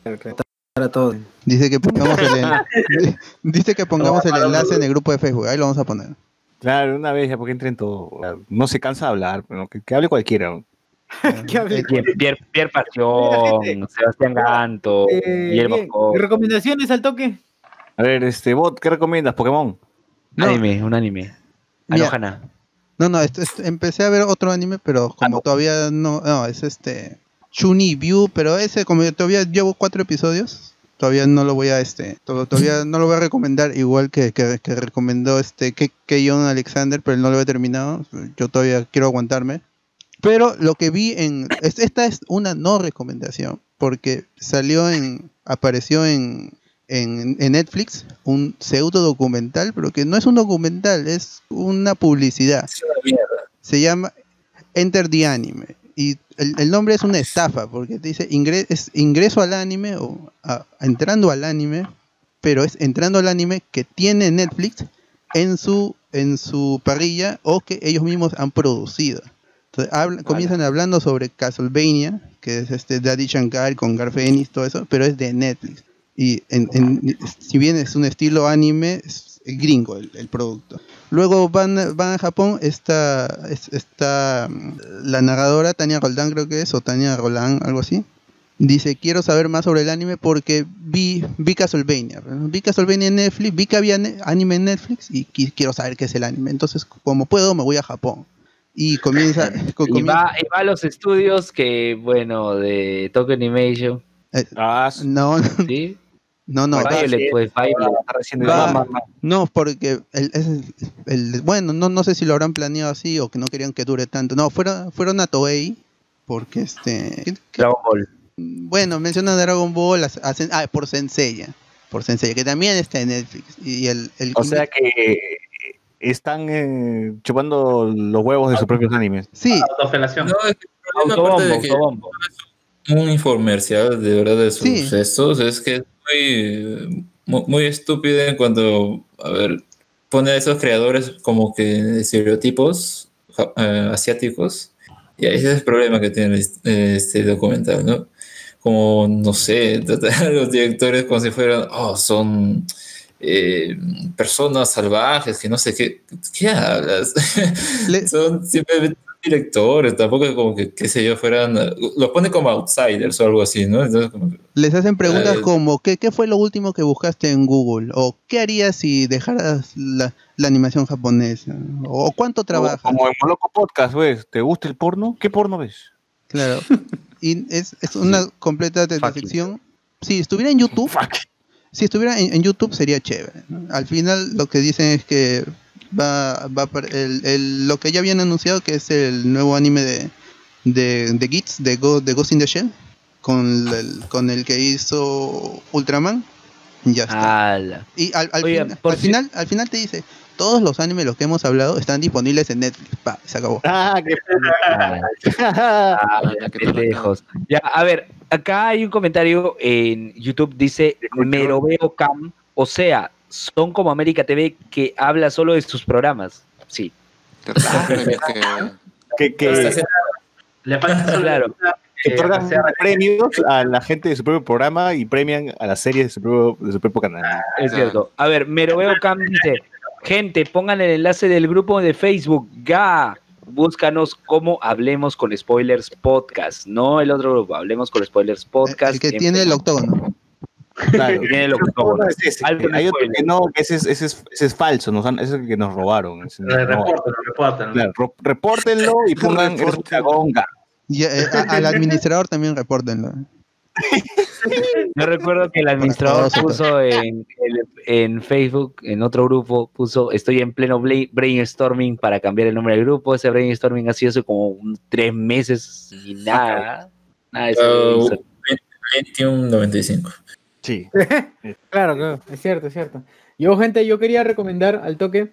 Speaker 4: Para todos.
Speaker 6: Dice que pongamos el, en- dice que pongamos el enlace en el grupo de Facebook. Ahí lo vamos a poner.
Speaker 8: Claro, una vez ya porque entren todo. No se cansa de hablar, pero que, que hable cualquiera.
Speaker 4: ¿Qué hablé?
Speaker 1: Pierre, Pierre, Pierre Pasión, Sebastián Ganto,
Speaker 4: Eh. ¿Recomendaciones al toque?
Speaker 8: A ver, este bot, ¿qué recomiendas? Pokémon.
Speaker 6: No.
Speaker 1: Anime, un anime. Anohana.
Speaker 6: No, no, esto- empecé a ver otro anime, pero como todavía no, no, es este Chuni View, pero ese como yo todavía llevo cuatro episodios, todavía no lo voy a este, to- todavía no lo voy a recomendar igual que, que, que recomendó este que, que John Alexander, pero él no lo he terminado, yo todavía quiero aguantarme. Pero lo que vi en es- esta es una no recomendación porque salió en apareció en en, en Netflix un pseudo documental, pero que no es un documental, es una publicidad. Se llama Enter the Anime. y el, el nombre es una estafa, porque te dice ingre- es ingreso al anime o a- entrando al anime, pero es entrando al anime que tiene Netflix en su, en su parrilla o que ellos mismos han producido. Entonces habla- comienzan hablando sobre Castlevania, que es este Daddy Shankar con Garfenis, todo eso, pero es de Netflix. Y en- en- si bien es un estilo anime, es gringo el, el producto. Luego van, van a Japón, está, es- está mm, la narradora Tania Roldán creo que es, o Tania Roland, algo así. Dice, quiero saber más sobre el anime porque vi, vi Castlevania. ¿no? Vi Castlevania en Netflix, vi que había ne- anime en Netflix y qui- quiero saber qué es el anime. Entonces, como puedo, me voy a Japón. Y comienza... co-
Speaker 1: Y
Speaker 6: comienza-
Speaker 1: va, y va a los estudios que, bueno, de Tokyo Animation.
Speaker 6: eh,
Speaker 8: Ah,
Speaker 6: no, no,
Speaker 1: ¿Sí?
Speaker 6: No, no,
Speaker 1: Violet, pues, Violet.
Speaker 8: está recién
Speaker 6: Va-. No, porque el, el- el- bueno, no, no sé si lo habrán planeado así o que no querían que dure tanto. No, fueron, fueron a Toei porque este ¿qué- qué?
Speaker 1: Dragon Ball.
Speaker 6: bueno, menciona Dragon Ball a- a Sen- ah, por Senseiya, por Senseiya, que también está en Netflix y el, el
Speaker 8: O sea que están eh, chupando los huevos de sus propios animes.
Speaker 6: sí,
Speaker 3: Autofelación.
Speaker 9: No, es que el problema, aparte
Speaker 1: Autobombo,
Speaker 9: de que
Speaker 1: autobombo.
Speaker 9: un infomercial de verdad de sus
Speaker 6: Sí.
Speaker 9: estos es que muy, muy, estúpido en cuanto, a ver, pone a esos creadores como que estereotipos eh, asiáticos y ese es el problema que tiene este, este documental, ¿no? Como, no sé, tratar a los directores como si fueran, oh, son eh, personas salvajes, que no sé qué, ¿qué hablas?
Speaker 6: Le-
Speaker 9: son simplemente directores, tampoco es como que, qué sé yo, fueran, los pone como outsiders o algo así, ¿no? Entonces, como que,
Speaker 6: les hacen preguntas
Speaker 9: Eh,
Speaker 6: como ¿qué, ¿qué fue lo último que buscaste en Google? o ¿qué harías si dejaras la, la animación japonesa? o ¿cuánto trabajas?
Speaker 8: Como en Moloco Podcast, ¿ves? ¿Te gusta el porno? ¿Qué porno ves?
Speaker 6: Claro. Y es, es una completa decepción. Si estuviera en YouTube, si estuviera en, en YouTube sería chévere. ¿no? Al final lo que dicen es que va, va el, el- lo que ya habían anunciado que es el nuevo anime de de, de Gits, de, Go- de Ghost in the Shell, con el, con el que hizo Ultraman. Ya está.
Speaker 1: Ala.
Speaker 6: Y al, al
Speaker 1: Oiga,
Speaker 6: fin-
Speaker 1: por
Speaker 6: al
Speaker 1: si-
Speaker 6: final, al final te dice, todos los animes los que hemos hablado están disponibles en Netflix. Pa, se acabó.
Speaker 8: Ah, qué
Speaker 1: Ah,
Speaker 2: Ah,
Speaker 1: pendejos. Ya, a ver, acá hay un comentario en YouTube, dice Meroveo Cam, o sea, son como América TV que habla solo de sus programas. Sí,
Speaker 2: es que-
Speaker 8: que,
Speaker 3: Le
Speaker 1: Claro.
Speaker 8: que otorgan premios a la gente de su propio programa y premian a las series de su propio, de su propio canal.
Speaker 1: es
Speaker 2: Claro.
Speaker 1: cierto. A ver, Meroveo Cam dice, gente, pongan el enlace del grupo de Facebook, GA. Búscanos como Hablemos con Spoilers Podcast, no el otro grupo, Hablemos con Spoilers Podcast.
Speaker 6: el que
Speaker 1: en
Speaker 6: tiene el octógono.
Speaker 8: Claro.
Speaker 1: Que tiene el octógono.
Speaker 8: Es ese. Hay otro que no, que ese es, ese es, ese es falso, nos han- ese es el que nos robaron. ese no-
Speaker 3: Eh,
Speaker 8: no.
Speaker 3: Repórtenlo, repórtenlo.
Speaker 8: Claro, repórtenlo y pongan gar.
Speaker 6: Y, eh, a- al administrador también repórtenlo.
Speaker 1: Yo recuerdo que el administrador puso en, Facebook, en otro grupo, puso estoy en pleno brainstorming para cambiar el nombre del grupo. Ese brainstorming ha sido hace como un- tres meses y nada. Nada de ese
Speaker 9: Uh,
Speaker 1: brainstorming.
Speaker 9: 21.95.
Speaker 8: Sí.
Speaker 4: Claro, claro, es cierto, es cierto. Yo, gente, yo quería recomendar al toque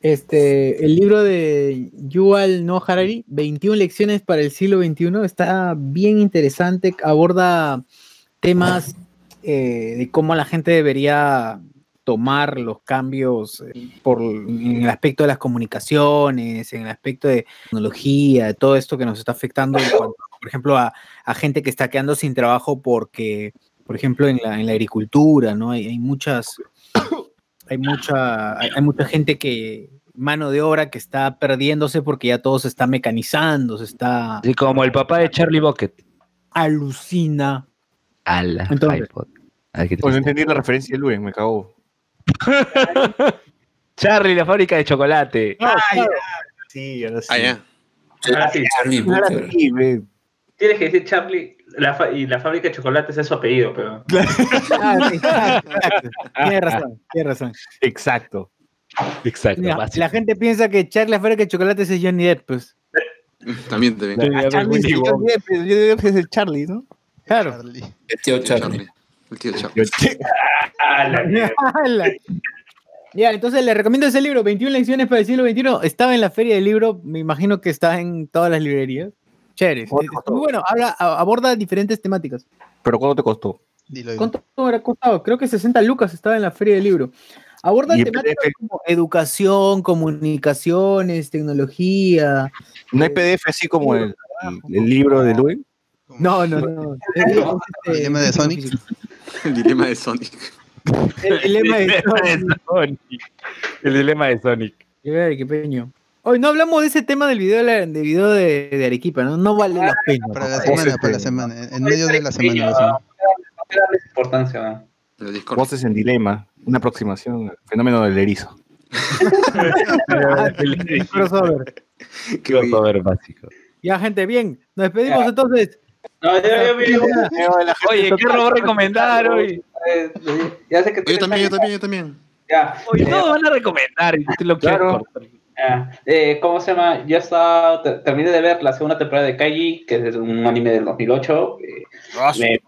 Speaker 4: este, el libro de Yuval Noah Harari, 21 lecciones para el siglo XXI. Está bien interesante, aborda temas eh, de cómo la gente debería tomar los cambios eh, por, en el aspecto de las comunicaciones, en el aspecto de tecnología, de todo esto que nos está afectando, en cuanto, por ejemplo, a, a gente que está quedando sin trabajo porque por ejemplo, en la, en la agricultura, ¿no? Hay, hay muchas, hay mucha, hay, hay mucha gente que, mano de obra que está perdiéndose porque ya todo se está mecanizando, se está
Speaker 1: Así como el papá de Charlie Bucket.
Speaker 4: alucina.
Speaker 1: Ala,
Speaker 4: Entonces.
Speaker 1: iPod.
Speaker 8: Pues no entendí la referencia de Luen, me cago.
Speaker 1: Charlie, la fábrica de chocolate.
Speaker 8: Sí, ahora sí.
Speaker 2: Ah, ya.
Speaker 3: Ahora sí,
Speaker 9: Charlie
Speaker 8: Ahora sí,
Speaker 3: tienes que decir Charlie la y la fábrica de chocolates es su apellido, pero.
Speaker 4: Ah, sí, exacto, exacto. Tienes razón, tienes razón.
Speaker 8: Exacto.
Speaker 1: Exacto.
Speaker 4: Mira, la gente piensa que Charlie la fábrica de chocolates es Johnny Depp, pues.
Speaker 2: También, también.
Speaker 8: Ah, Charlie, que- yo diría que es el Charlie, ¿no?
Speaker 4: Claro.
Speaker 6: Charlie.
Speaker 9: El tío Charlie.
Speaker 2: Charlie. El tío Charlie.
Speaker 3: Ah.
Speaker 4: Ya, entonces le recomiendo ese libro, 21 lecciones para el siglo XXI. Estaba en la feria del libro, me imagino que está en todas las librerías. Chévere. Muy bueno, habla, aborda diferentes temáticas.
Speaker 8: ¿Pero cuánto te costó?
Speaker 6: Dilo.
Speaker 4: ¿Cuánto habrá costado? Creo que 60 lucas estaba en la feria del libro. Aborda
Speaker 8: ¿Y en
Speaker 4: temáticas
Speaker 8: PDF?
Speaker 4: como educación, comunicaciones, tecnología.
Speaker 8: ¿No hay PDF así como el, el libro de Luis?
Speaker 4: No, no, no. Este,
Speaker 6: dilema de Sonic?
Speaker 2: El dilema de Sonic.
Speaker 4: El dilema de Sonic.
Speaker 1: El dilema de Sonic.
Speaker 4: Qué peño. Hoy no hablamos de ese tema del video del video de, de Arequipa, ¿no? No vale la pena.
Speaker 6: Para la semana, para la semana. En medio de la semana.
Speaker 3: No importancia.
Speaker 8: Voces en dilema, una aproximación al fenómeno del erizo.
Speaker 4: El crossover.
Speaker 2: Qué bonito.
Speaker 1: Crossover básico.
Speaker 4: Ya, gente, bien. Nos despedimos entonces.
Speaker 3: No, yo, yo, yo-
Speaker 1: Oye, ¿qué robó recomendar hoy?
Speaker 3: ya sé que
Speaker 2: Yo también, yo también, yo también.
Speaker 3: Ya, eh,
Speaker 1: todos van a recomendar tú lo cortar.
Speaker 3: Ah, eh, ¿Cómo se llama? Ya está, te- terminé de ver la segunda temporada de Kaiji, que es un anime del 2008. eh, me-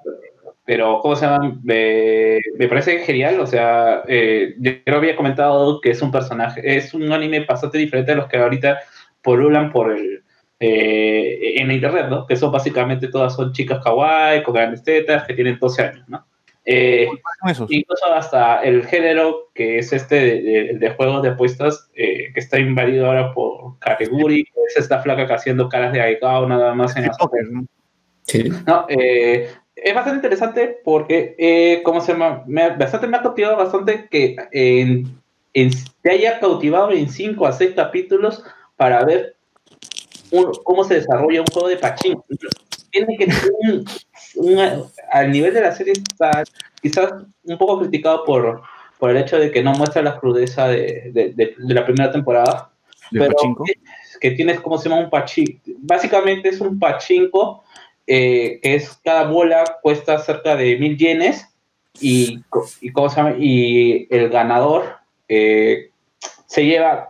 Speaker 3: pero, ¿cómo se llama? Me, me parece genial. O sea, eh, yo yo había comentado que es un personaje, es un anime bastante diferente a los que ahorita polulan por el. eh, en internet, ¿no? Que son básicamente todas son chicas kawaii, con grandes tetas, que tienen 12 años, ¿no? Eh, incluso hasta el género que es este de, de- de juegos de apuestas eh, que está invadido ahora por Kateguri, que es esta flaca que haciendo caras de Aigao nada más en las
Speaker 8: Póker, ¿no?
Speaker 9: Sí.
Speaker 3: no, eh, es bastante interesante porque, eh, ¿cómo se llama? Me, ha- bastante me ha cautivado bastante que en, en- te haya cautivado en 5 a 6 capítulos para ver un- cómo se desarrolla un juego de pachín. Tiene que ser un, un- al nivel de la serie está quizás un poco criticado por, por el hecho de que no muestra la crudeza de, de- de- de la primera temporada
Speaker 8: ¿De
Speaker 3: pero
Speaker 8: pachinko?
Speaker 3: que, que tienes como se llama un pachinko. Básicamente es un pachinko eh, que es cada bola cuesta cerca de mil yenes y, y, ¿cómo se llama? y el ganador eh, se lleva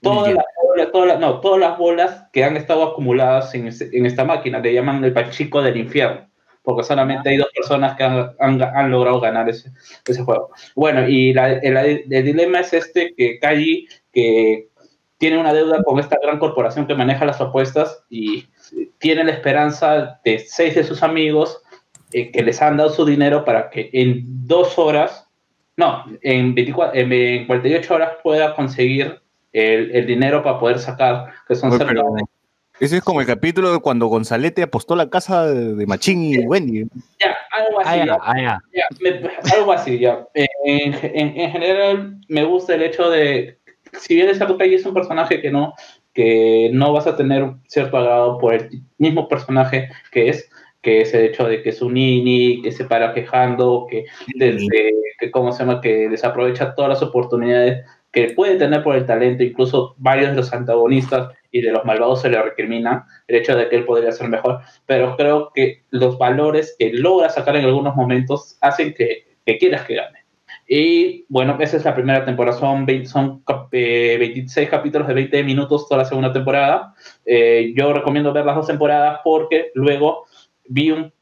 Speaker 3: todas las, bolas, todas las- no, todas las bolas que han estado acumuladas en, en esta máquina. Le llaman el pachinko del infierno. Porque solamente hay dos personas que han, han- han logrado ganar ese, ese juego. Bueno, y la- el, el dilema es este, que Kaji, que tiene una deuda con esta gran corporación que maneja las apuestas y tiene la esperanza de seis de sus amigos eh, que les han dado su dinero para que en dos horas, no, en, 24, en, en 48 horas pueda conseguir el, el dinero para poder sacar, que son cerca de-
Speaker 8: ese es como el capítulo de cuando Gonzalete apostó la casa de, Machín y Wendy.
Speaker 3: Ya, algo así.
Speaker 1: Ah,
Speaker 3: ya.
Speaker 1: ah, ya.
Speaker 3: Ya, me- algo así, ya. En, en- en general, me gusta el hecho de, si bien es cierto que ahí es un personaje que no, que no vas a tener cierto agrado por el mismo personaje que es, que es el hecho de que es un nini, que se para quejando, que desde, que cómo se llama, que desaprovecha todas las oportunidades que puede tener por el talento, incluso varios de los antagonistas y de los malvados se le recriminan el hecho de que él podría ser mejor, pero creo que los valores que logra sacar en algunos momentos hacen que, que quieras que gane. Y bueno, esa es la primera temporada, son, 20 son eh, 26 capítulos de 20 minutos toda la segunda temporada. Eh, yo recomiendo ver las dos temporadas porque luego vi un,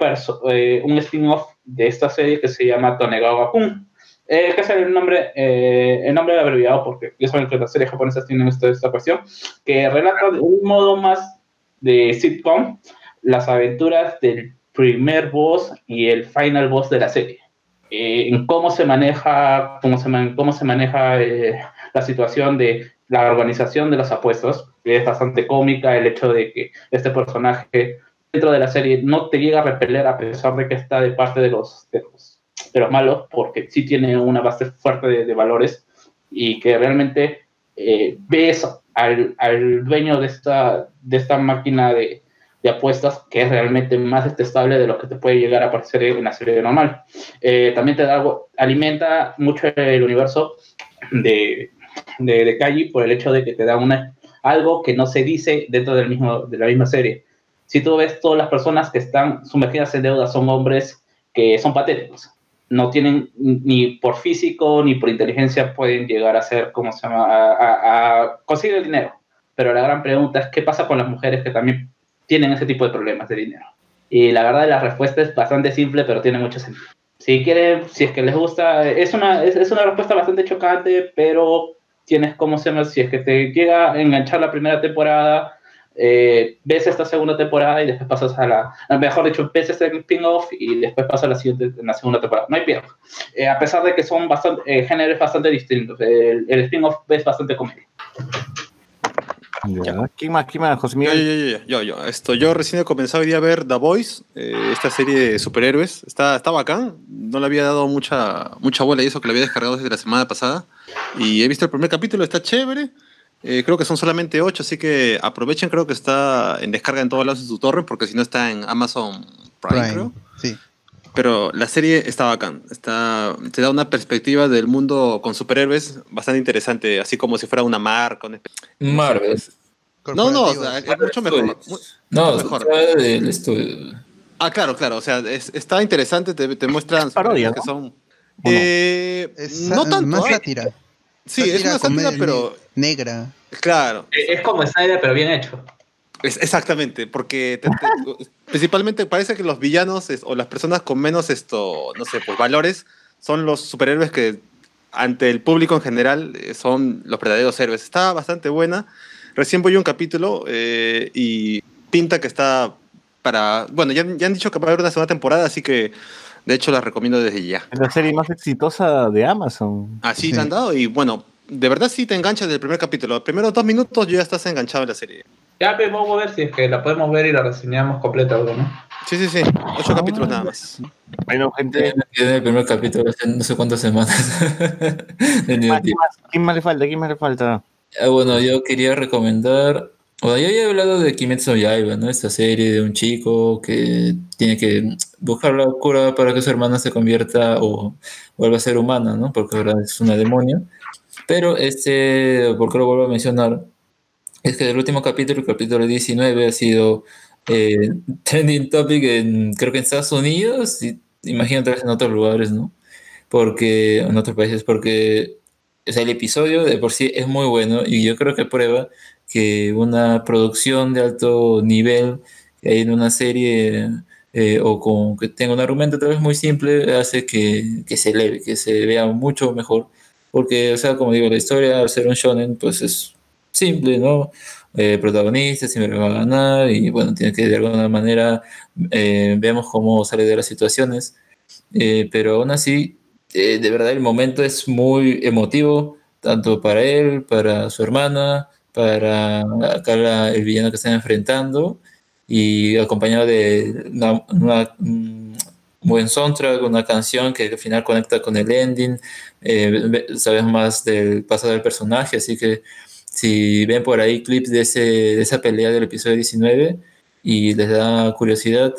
Speaker 3: eh, un spin-off de esta serie que se llama Tonegawa-kun, eh, que es el nombre, eh, nombre abreviado porque ya saben que las series japonesas tienen esta, esta cuestión, que relata de un modo más de sitcom las aventuras del primer boss y el final boss de la serie. Eh, en cómo se maneja, cómo se, cómo se maneja eh, la situación de la organización de las apuestas. que Es bastante cómica el hecho de que este personaje dentro de la serie no te llega a repeler a pesar de que está de parte de los, de los, de los malos, porque sí tiene una base fuerte de, de valores y que realmente eh, ves al, al dueño de esta, de esta máquina de, de apuestas que es realmente más detestable de lo que te puede llegar a parecer en la serie normal. Eh, también te da algo, alimenta mucho el universo de, de, de Kaji por el hecho de que te da una, algo que no se dice dentro del mismo, de la misma serie. Si tú ves todas las personas que están sumergidas en deuda son hombres que son patéticos. No tienen ni por físico ni por inteligencia pueden llegar a ser, ¿cómo se llama?, a, a- conseguir el dinero. Pero la gran pregunta es, ¿qué pasa con las mujeres que también tienen ese tipo de problemas de dinero? Y la verdad, la respuesta es bastante simple, pero tiene mucho sentido. Si quieren, si es que les gusta, es una, es, es una respuesta bastante chocante, pero tienes, ¿cómo se llama? Si es que te llega a enganchar la primera temporada, eh, ves esta segunda temporada y después pasas a la, mejor dicho, ves este spin-off y después pasas a la siguiente, en la segunda temporada. No hay pierde. Eh, a pesar de que son bastante, eh, géneros bastante distintos. El, el spin-off es bastante comedia.
Speaker 8: Ya. ¿Quién más? ¿Quién más? José
Speaker 2: Yo,
Speaker 8: Miguel.
Speaker 2: yo, yo, yo, yo. Esto, yo recién he comenzado hoy día a ver The Voice, eh, esta serie de superhéroes. Está, está bacán. No le había dado mucha, mucha bola y eso que lo había descargado desde la semana pasada. Y he visto el primer capítulo, está chévere. Eh, creo que son solamente ocho, así que aprovechen. Creo que está en descarga en todos lados en su torre, porque si no está en Amazon Prime,
Speaker 6: Prime,
Speaker 2: creo.
Speaker 6: sí.
Speaker 2: Pero la serie está bacán. Está, te da una perspectiva del mundo con superhéroes bastante interesante, así como si fuera una marca. una
Speaker 9: Marvel.
Speaker 2: No, no, o sea, es mucho mejor.
Speaker 9: No,
Speaker 2: mejor.
Speaker 9: del estudio.
Speaker 2: Ah, claro, claro. O sea, es- está interesante. Te, te muestran
Speaker 8: parodia,
Speaker 2: superhéroes que
Speaker 8: ¿no?
Speaker 2: son. Eh,
Speaker 6: Es
Speaker 2: no tanto.
Speaker 6: más
Speaker 2: hay-
Speaker 6: sátira.
Speaker 2: Sí, es una sátira, pero.
Speaker 6: Negra.
Speaker 2: Claro,
Speaker 3: Es es como Snyder, pero bien hecho.
Speaker 2: es, exactamente. Porque te- te- principalmente parece que los villanos es- o las personas con menos esto, no sé, pues valores son los superhéroes que ante el público en general eh, son los verdaderos héroes. Está bastante buena. Recién voy a un capítulo eh, y pinta que está para. Bueno, ya, ya han dicho que va a haber una segunda temporada, así que de hecho la recomiendo desde ya.
Speaker 8: Es la serie más exitosa de Amazon.
Speaker 2: Así
Speaker 6: Sí.
Speaker 2: te han dado y bueno, de verdad sí te enganchas desde el primer capítulo. Los primeros dos minutos ya estás enganchado en la serie.
Speaker 3: Ya, pues, vamos a ver si es que la podemos ver y la reseñamos completa, ¿o ¿no?
Speaker 2: Sí, sí, sí. Ocho capítulos nada más.
Speaker 8: Bueno, gente.
Speaker 9: Quedé en el primer capítulo hace no sé cuántas semanas. Del
Speaker 8: ¿Quién más, quién más le falta? ¿Quién más le falta?
Speaker 9: Ah, bueno, yo quería recomendar. Bueno, yo he hablado de Kimetsu no Yaiba, ¿no? Esta serie de un chico que tiene que buscar la cura para que su hermana se convierta o vuelva a ser humana, ¿no? Porque ahora es una demonio. Pero este, ¿por qué lo vuelvo a mencionar? Es que el último capítulo, el capítulo 19, ha sido eh, trending topic en, creo que en Estados Unidos y imagino tal vez en otros lugares, ¿no? Porque, en otros países, porque o el episodio de por sí es muy bueno y yo creo que prueba que una producción de alto nivel en una serie eh, o con que tenga un argumento tal vez muy simple hace que, que se eleve, que se vea mucho mejor. Porque, o sea, como digo, la historia al ser un shonen, pues es simple, ¿no? Eh, protagonista siempre va a ganar y bueno, tiene que de alguna manera eh, vemos cómo sale de las situaciones. Pero aún así, de verdad el momento es muy emotivo, tanto para él, para su hermana, para acá la- el villano que están enfrentando, y acompañado de una, una- un buen soundtrack, una canción que al final conecta con el ending, eh, sabes más del pasado del personaje, así que si ven por ahí clips de, ese, de esa pelea del episodio 19 y les da curiosidad,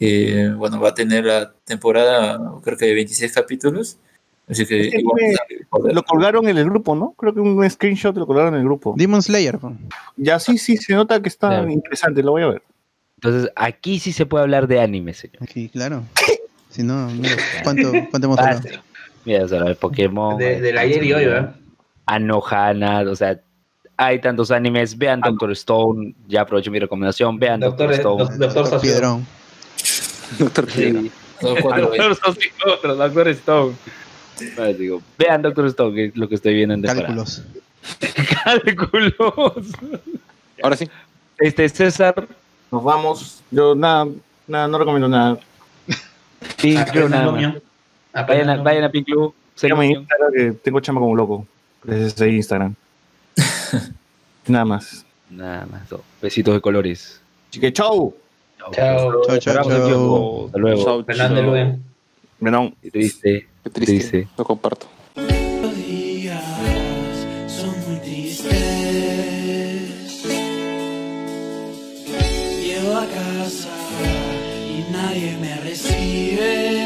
Speaker 9: eh, bueno, va a tener la temporada, creo que de 26 capítulos. Así que
Speaker 8: Es que
Speaker 9: igual,
Speaker 8: me- Lo colgaron en el grupo, ¿no? Creo que un screenshot lo colgaron en el grupo.
Speaker 6: Demon Slayer.
Speaker 8: Ya sí, sí, se nota que está
Speaker 1: Claro.
Speaker 8: interesante, lo voy a ver.
Speaker 1: Entonces, aquí sí se puede hablar de anime, señor.
Speaker 6: Aquí, claro. Si no, mira, ¿cuánto, cuánto hemos hablado?
Speaker 1: Mira, o sea, el Pokémon.
Speaker 3: De, del ayer y hoy, ¿verdad?
Speaker 1: Anohana, o sea, hay tantos animes. Vean Doctor Stone, ya aprovecho mi recomendación. Vean Doctor,
Speaker 3: Doctor,
Speaker 1: Stone.
Speaker 3: doc- doctor Socio.
Speaker 6: Piedrón.
Speaker 2: Doctor
Speaker 1: Doctor otro, Doctor Stone. Vale, digo, vean Doctor Stone, que es lo que estoy viendo en.
Speaker 6: Cálculos.
Speaker 1: Cálculos.
Speaker 2: Ahora sí.
Speaker 1: Este César,
Speaker 8: Nos vamos. Yo nada, nada, no recomiendo nada.
Speaker 1: Pink Club,
Speaker 3: Apenas
Speaker 1: nada más. Vayan a, vayan a Pink Club.
Speaker 8: Síganme en. Instagram que tengo chamba como loco. Desde ahí Instagram. nada más.
Speaker 1: Nada más. no. Besitos de colores.
Speaker 8: Así que chau.
Speaker 3: Chao.
Speaker 6: Chau, chau,
Speaker 1: Hagamos el
Speaker 6: chau.
Speaker 1: tiempo. Hasta luego.
Speaker 2: Chao,
Speaker 3: Fernando
Speaker 2: chao.
Speaker 8: Menón.
Speaker 1: Triste.
Speaker 2: Qué triste.
Speaker 1: Triste.
Speaker 2: Lo comparto.
Speaker 7: Los días son muy tristes. Llego a casa y nadie me recibe.